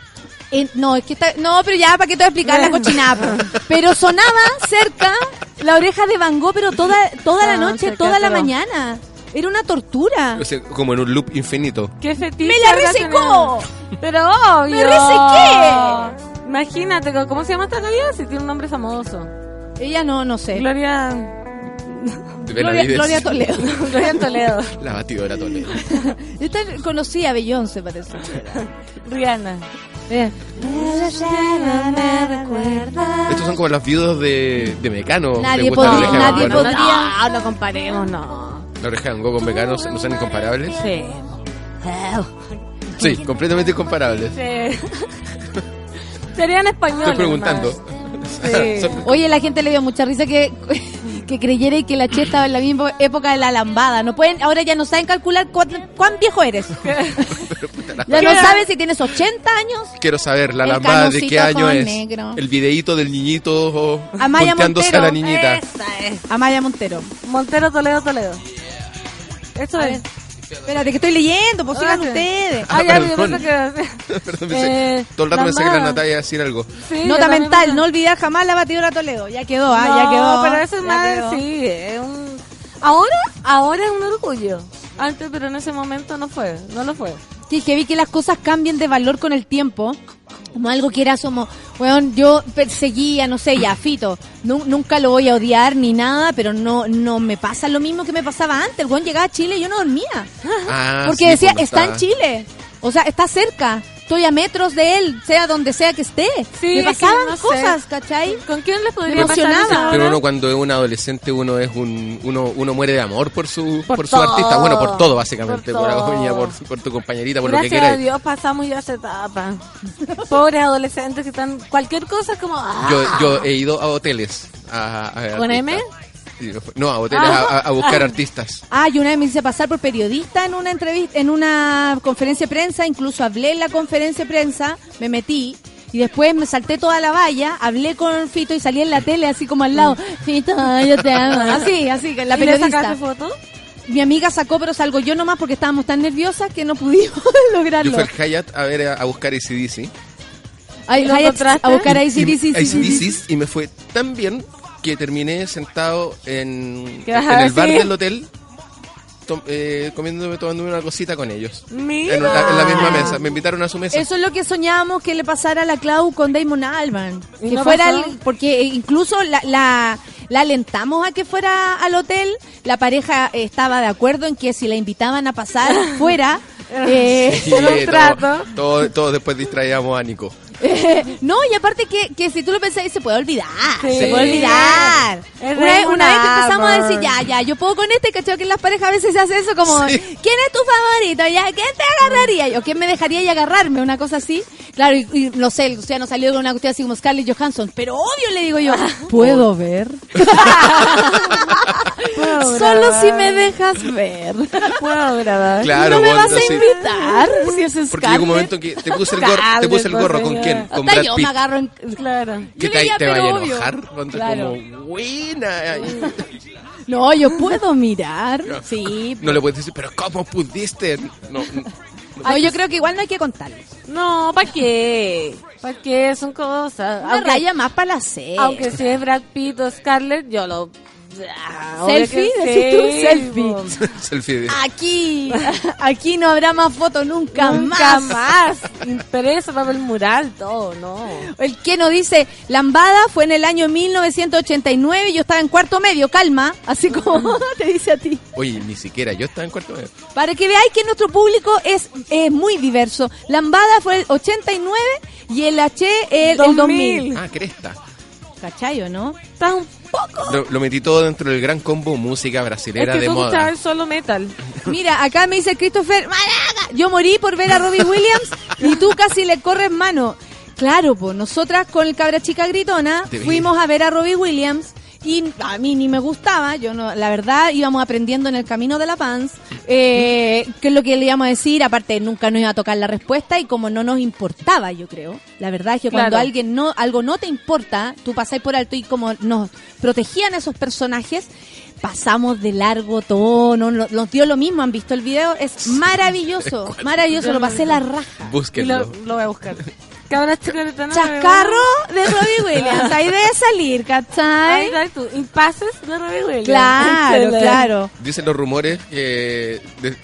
En- no, es que está, no, pero ya para qué te voy a explicar la cochinada. Pero sonaba cerca la oreja de Van Gogh, pero toda toda la No, noche, toda la mañana. Era una tortura. O sea, como en un loop infinito. ¿Qué fetiche? ¡Me la resecó! Pero obvio. ¡Me resequé! Imagínate, ¿cómo se llama esta Gloria? Si tiene un nombre famoso. Ella no, no sé. Gloria... Gloria, Toledo. (laughs) (laughs) Gloria Toledo. La batidora Toledo. (laughs) Yo conocí a Beyoncé, parece. Rihanna. Eh. Estos son como los viudos de, de Mecano. Nadie ¿Le gusta la de nadie Van Gogh? podría- No, no comparemos, no. La oreja de Van Gogh con Mecano no son incomparables. Sí. Sí, completamente incomparables. Sí. (laughs) Serían españoles. Estoy preguntando. Sí. (laughs) Oye, la gente le dio mucha risa que, (laughs) que creyera que la Che estaba en la misma época de la lambada. No pueden, ahora ya no saben calcular cuán, cuán viejo eres. (laughs) Ya no saben si tienes 80 años. Quiero saber la lambada de qué año es. negro. El videíto del niñito Amaya volteándose Montero. a la niñita. Esa es. Amaya Montero. Montero, Toledo, Toledo. Eso es. Espérate, que estoy leyendo, pues sigan Ah, ustedes. Ah, ya, yo perdón. pensé que... Perdón, (laughs) (laughs) pensé- Eh, todo el rato pensé que la. Natalia iba a decir algo. Sí, Nota mental, no olvidar jamás la batidora Toledo. Ya quedó, ah, No, ya quedó. pero eso es ya más, quedó. sí, es un... Ahora, ahora es un orgullo. Antes, pero en ese momento no fue, no lo fue. Sí, que vi que las cosas cambian de valor con el tiempo. Como algo que era como, weón, yo perseguía, no sé, ya, Fito, nu- nunca lo voy a odiar ni nada, pero no no me pasa lo mismo que me pasaba antes. El weón llegaba a Chile y yo no dormía. Ah, Porque sí, decía, está en Chile. O sea, está cerca. Estoy a metros de él, sea donde sea que esté. Sí, me pasaban no sé. cosas, ¿cachai? ¿Con quién les podría pasar? Pero uno cuando es un adolescente uno es un uno uno muere de amor por su Por por, su artista, bueno, por todo básicamente, Por por, uña, por, por tu compañerita, por lo que Gracias a quieras. Dios pasamos ya esa etapa. Pobres adolescentes que están... Cualquier cosa es como... ah. Yo yo he ido a hoteles a, a- ¿Con. M? No, a hoteles a, a- a buscar artistas. Ah, y una vez me hice pasar por periodista en una entrevista, en una conferencia de prensa, incluso hablé en la conferencia de prensa, me metí y después me salté toda la valla, hablé con Fito y salí en la tele así como al lado, Fito, yo te amo. (laughs) Así, así, la ¿Y le periodista. sacaste foto? Mi amiga sacó, pero salgo yo nomás porque estábamos tan nerviosas que no pudimos (laughs) Yo lograrlo. fui al Hyatt a ver a, buscar ACDC. Ay, ¿Lo Hayat, a buscar a Y- ACDC. sí. AC/DC, y me fue tan bien que terminé sentado en, ¿Qué vas (laughs) en el bar del hotel to- eh, comiéndome, tomándome una cosita con ellos. Mira. En, la, en la misma mesa. Me invitaron a su mesa. Eso es lo que soñábamos que le pasara a la Clau con Damon Alban. ¿Y Que no fuera el- porque incluso la, la, la alentamos a que fuera al hotel. La pareja eh, estaba de acuerdo en que si la invitaban a pasar (laughs) fuera. eh, Sí, Era un todo- trato. todo- Todos después distraíamos a Nico. (laughs) no, y aparte que, que si tú lo pensás, se puede olvidar. Sí. Se puede olvidar. Una, vez- una vez que empezamos a decir, ya, ya, yo puedo con este, ¿cachai? Que en las parejas a veces se hace eso como, Sí. ¿quién es tu favorito? Ya, ¿quién te agarraría? Yo, ¿quién me dejaría y agarrarme? Una cosa así. Claro, y, y no sé, o sea, no salió con una cuestión así como Scarlett Johansson, pero obvio le digo yo, ¿puedo ver? (laughs) (laughs) Solo si me dejas ver. Puedo grabar. Claro, ¿No me vas a invitar? Si es Porque llegó un momento que te puse el gorro, te puse el gorro ¿con quién? Con Brad yo Pitt. me agarro en... Claro. ¿Qué Yo te, te vaya a enojar? Cuando Claro. como, buena. (laughs) No, yo puedo mirar. Sí. No le puedes decir, pero ¿cómo pudiste? No, no. No, yo creo que igual no hay que contarles. No, ¿para qué? ¿Para qué? Son cosas. Una raya más para la C. aunque si es Brad Pitt o Scarlett, yo lo... Ah, ¿Selfie? Decís tú, selfie. (laughs) Selfie de... Aquí, (laughs) aquí no habrá más fotos nunca, Nunca más. más. Impresa, papel mural, todo, no. El que nos dice, Lambada fue en el año 1989 y yo estaba en cuarto medio, calma, así como (laughs) te dice a ti. Oye, ni siquiera yo estaba en cuarto medio. Para que veáis que nuestro público es, es muy diverso. Lambada fue el 89 y el H el, el 2000. Ah, cresta. ¿Cachayo, no? Está un poco... Lo, lo metí todo dentro del gran combo música Es brasilera que de tú moda. solo metal. Mira, acá me dice Christopher, "Maraca". yo morí por ver a Robbie Williams y tú casi le corres mano. Claro, pues nosotras con el cabra chica gritona fuimos a ver a Robbie Williams Y a mí ni me gustaba, yo no, la verdad íbamos aprendiendo en el camino de la Pans, eh, qué es lo que le íbamos a decir, aparte nunca nos iba a tocar la respuesta y como no nos importaba, yo creo. La verdad es que cuando Claro. alguien no, algo no te importa, tú pasáis por alto y como nos protegían esos personajes, pasamos de largo todo, no, no- nos dio lo mismo, han visto el video, es maravilloso, maravilloso, lo pasé la raja. Lo, Búsquenlo. lo voy a buscar. Cabras chicas de Chascarro de Robbie (laughs) Williams, ahí debe salir, Ahí ¿cachai? tú. Impases de Robbie Williams. Claro, claro. Dicen los rumores que de-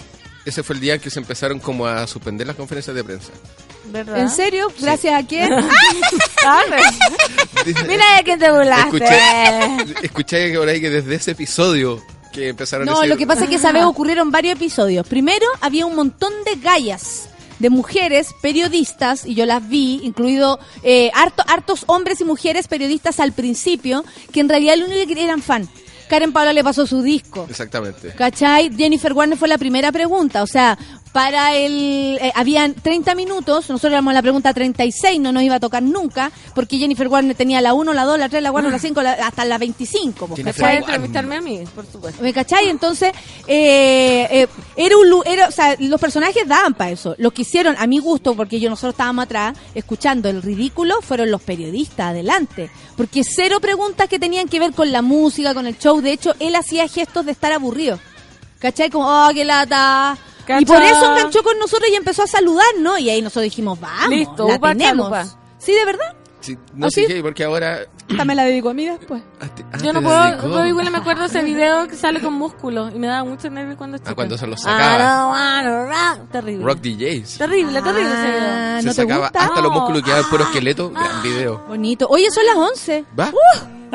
ese fue el día en que se empezaron como a suspender las conferencias de prensa. ¿Verdad? ¿En serio? ¿Gracias a quién? (laughs) Mira de quién te burlaste. Escuché, escuché que por ahí que desde ese episodio que empezaron a No, decir... lo que pasa es que esa vez (laughs) ocurrieron varios episodios. Primero, había un montón de gallas de mujeres periodistas, y yo las vi, incluido eh, harto, hartos hombres y mujeres periodistas al principio, que en realidad lo único que eran fan. Karen Paula le pasó su disco. Exactamente. ¿Cachai? Jennifer Warner fue la primera pregunta. O sea, para el. eh, habían 30 minutos, nosotros éramos la pregunta 36, no nos iba a tocar nunca, porque Jennifer Warner tenía la 1, la 2, la 3, la 4, la 5, la- hasta la 25. pues, Jennifer ¿cachai? Puedes entrevistarme a mí, por supuesto. ¿Me cachai? Entonces, eh, eh, era un lu- era, o sea, los personajes daban para eso. Lo que hicieron, a mi gusto, porque yo nosotros estábamos atrás escuchando el ridículo, fueron los periodistas adelante. Porque cero preguntas que tenían que ver con la música, con el show. De hecho, él hacía gestos de estar aburrido. ¿Cachai? Como, oh, qué lata. Cacha. Y por eso enganchó con nosotros y empezó a saludar, ¿no? Y ahí nosotros dijimos, vamos, Listo, la upa, tenemos. chalupa. Sí, de verdad. Sí, no ¿Ah, sé sí? qué, porque ahora... Esta me la dedico a mí después. Ah, te- ah, Yo no puedo, dedicó. Williams me acuerdo ese video que sale con músculos y me daba mucho nervio cuando chica. Ah, cuando se los I sacaba. Terrible. Rock DJs. Terrible, terrible ese video. Ah, Se ¿no te sacaba gusta? hasta los músculos quedaban puro esqueleto. Gran video. Bonito. Oye, son las 11. ¿Va?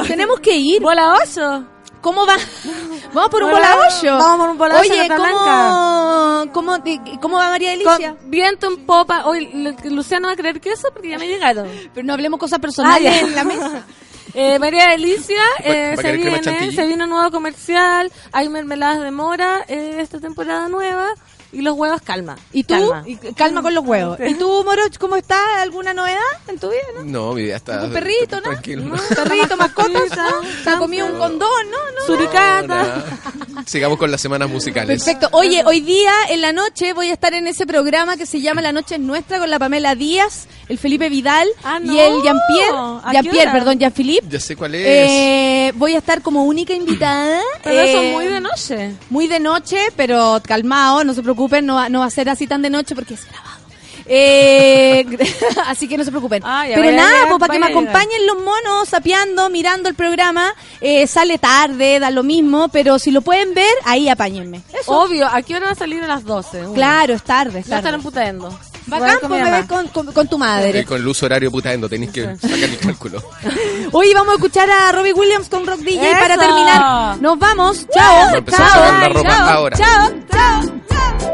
Tenemos que ir. Bola 8. ¿Cómo va? (laughs) Vamos por un Hola, bola vamos por un Oye, ¿cómo, cómo, de- ¿cómo va María Delicia? Con viento en popa. Hoy Luciano va a creer que eso porque ya me llegaron. (laughs) Pero no hablemos cosas personales Ah, en la mesa. (laughs) Eh, María Delicia, ¿Va- eh, se, viene, se viene un nuevo comercial, hay mermeladas de mora eh, esta temporada nueva y los huevos calma. ¿Y tú? Calma. Y- Calma con los huevos. ¿Y tú, Moroch, cómo estás? ¿Alguna novedad en tu vida? ¿no? No, mi vida está... ¿Un perrito, no? Tranquilo. Perrito, mascotas, ¿no? ¿Se ha comido un condón, no? no? Suricata. Sigamos con las semanas musicales. Perfecto. Oye, hoy día en la noche voy a estar en ese programa que se llama La Noche es Nuestra con la Pamela Díaz, el Felipe Vidal Ah, y no. el Jean-Pierre. ¿A qué Jean-Pierre, perdón, Jean-Philippe. Ya sé cuál es. Eh, voy a estar como única invitada. Pero eso Eh, es muy de noche. Muy de noche, pero calmado, no se preocupen, no va, no va a ser así tan de noche porque es grabado. Eh, (laughs) así que no se preocupen. Ah, pero nada, pues, para que me acompañen los monos, sapeando, mirando el programa. Eh, sale tarde, da lo mismo, pero si lo pueden ver, ahí apáñenme. Eso. Obvio, ¿a qué hora va a salir a las 12? Una. Claro, es tarde, es Ya tarde. estarán putando. Bacán, pues, me ves con, con- con tu madre. con el uso horario putaendo, tenéis que sacar el cálculo. (laughs) Hoy vamos a escuchar a Robbie Williams con Rock DJ ¡Eso! para terminar. Nos vamos. Chao. Chao. Chao. Chao. Chao.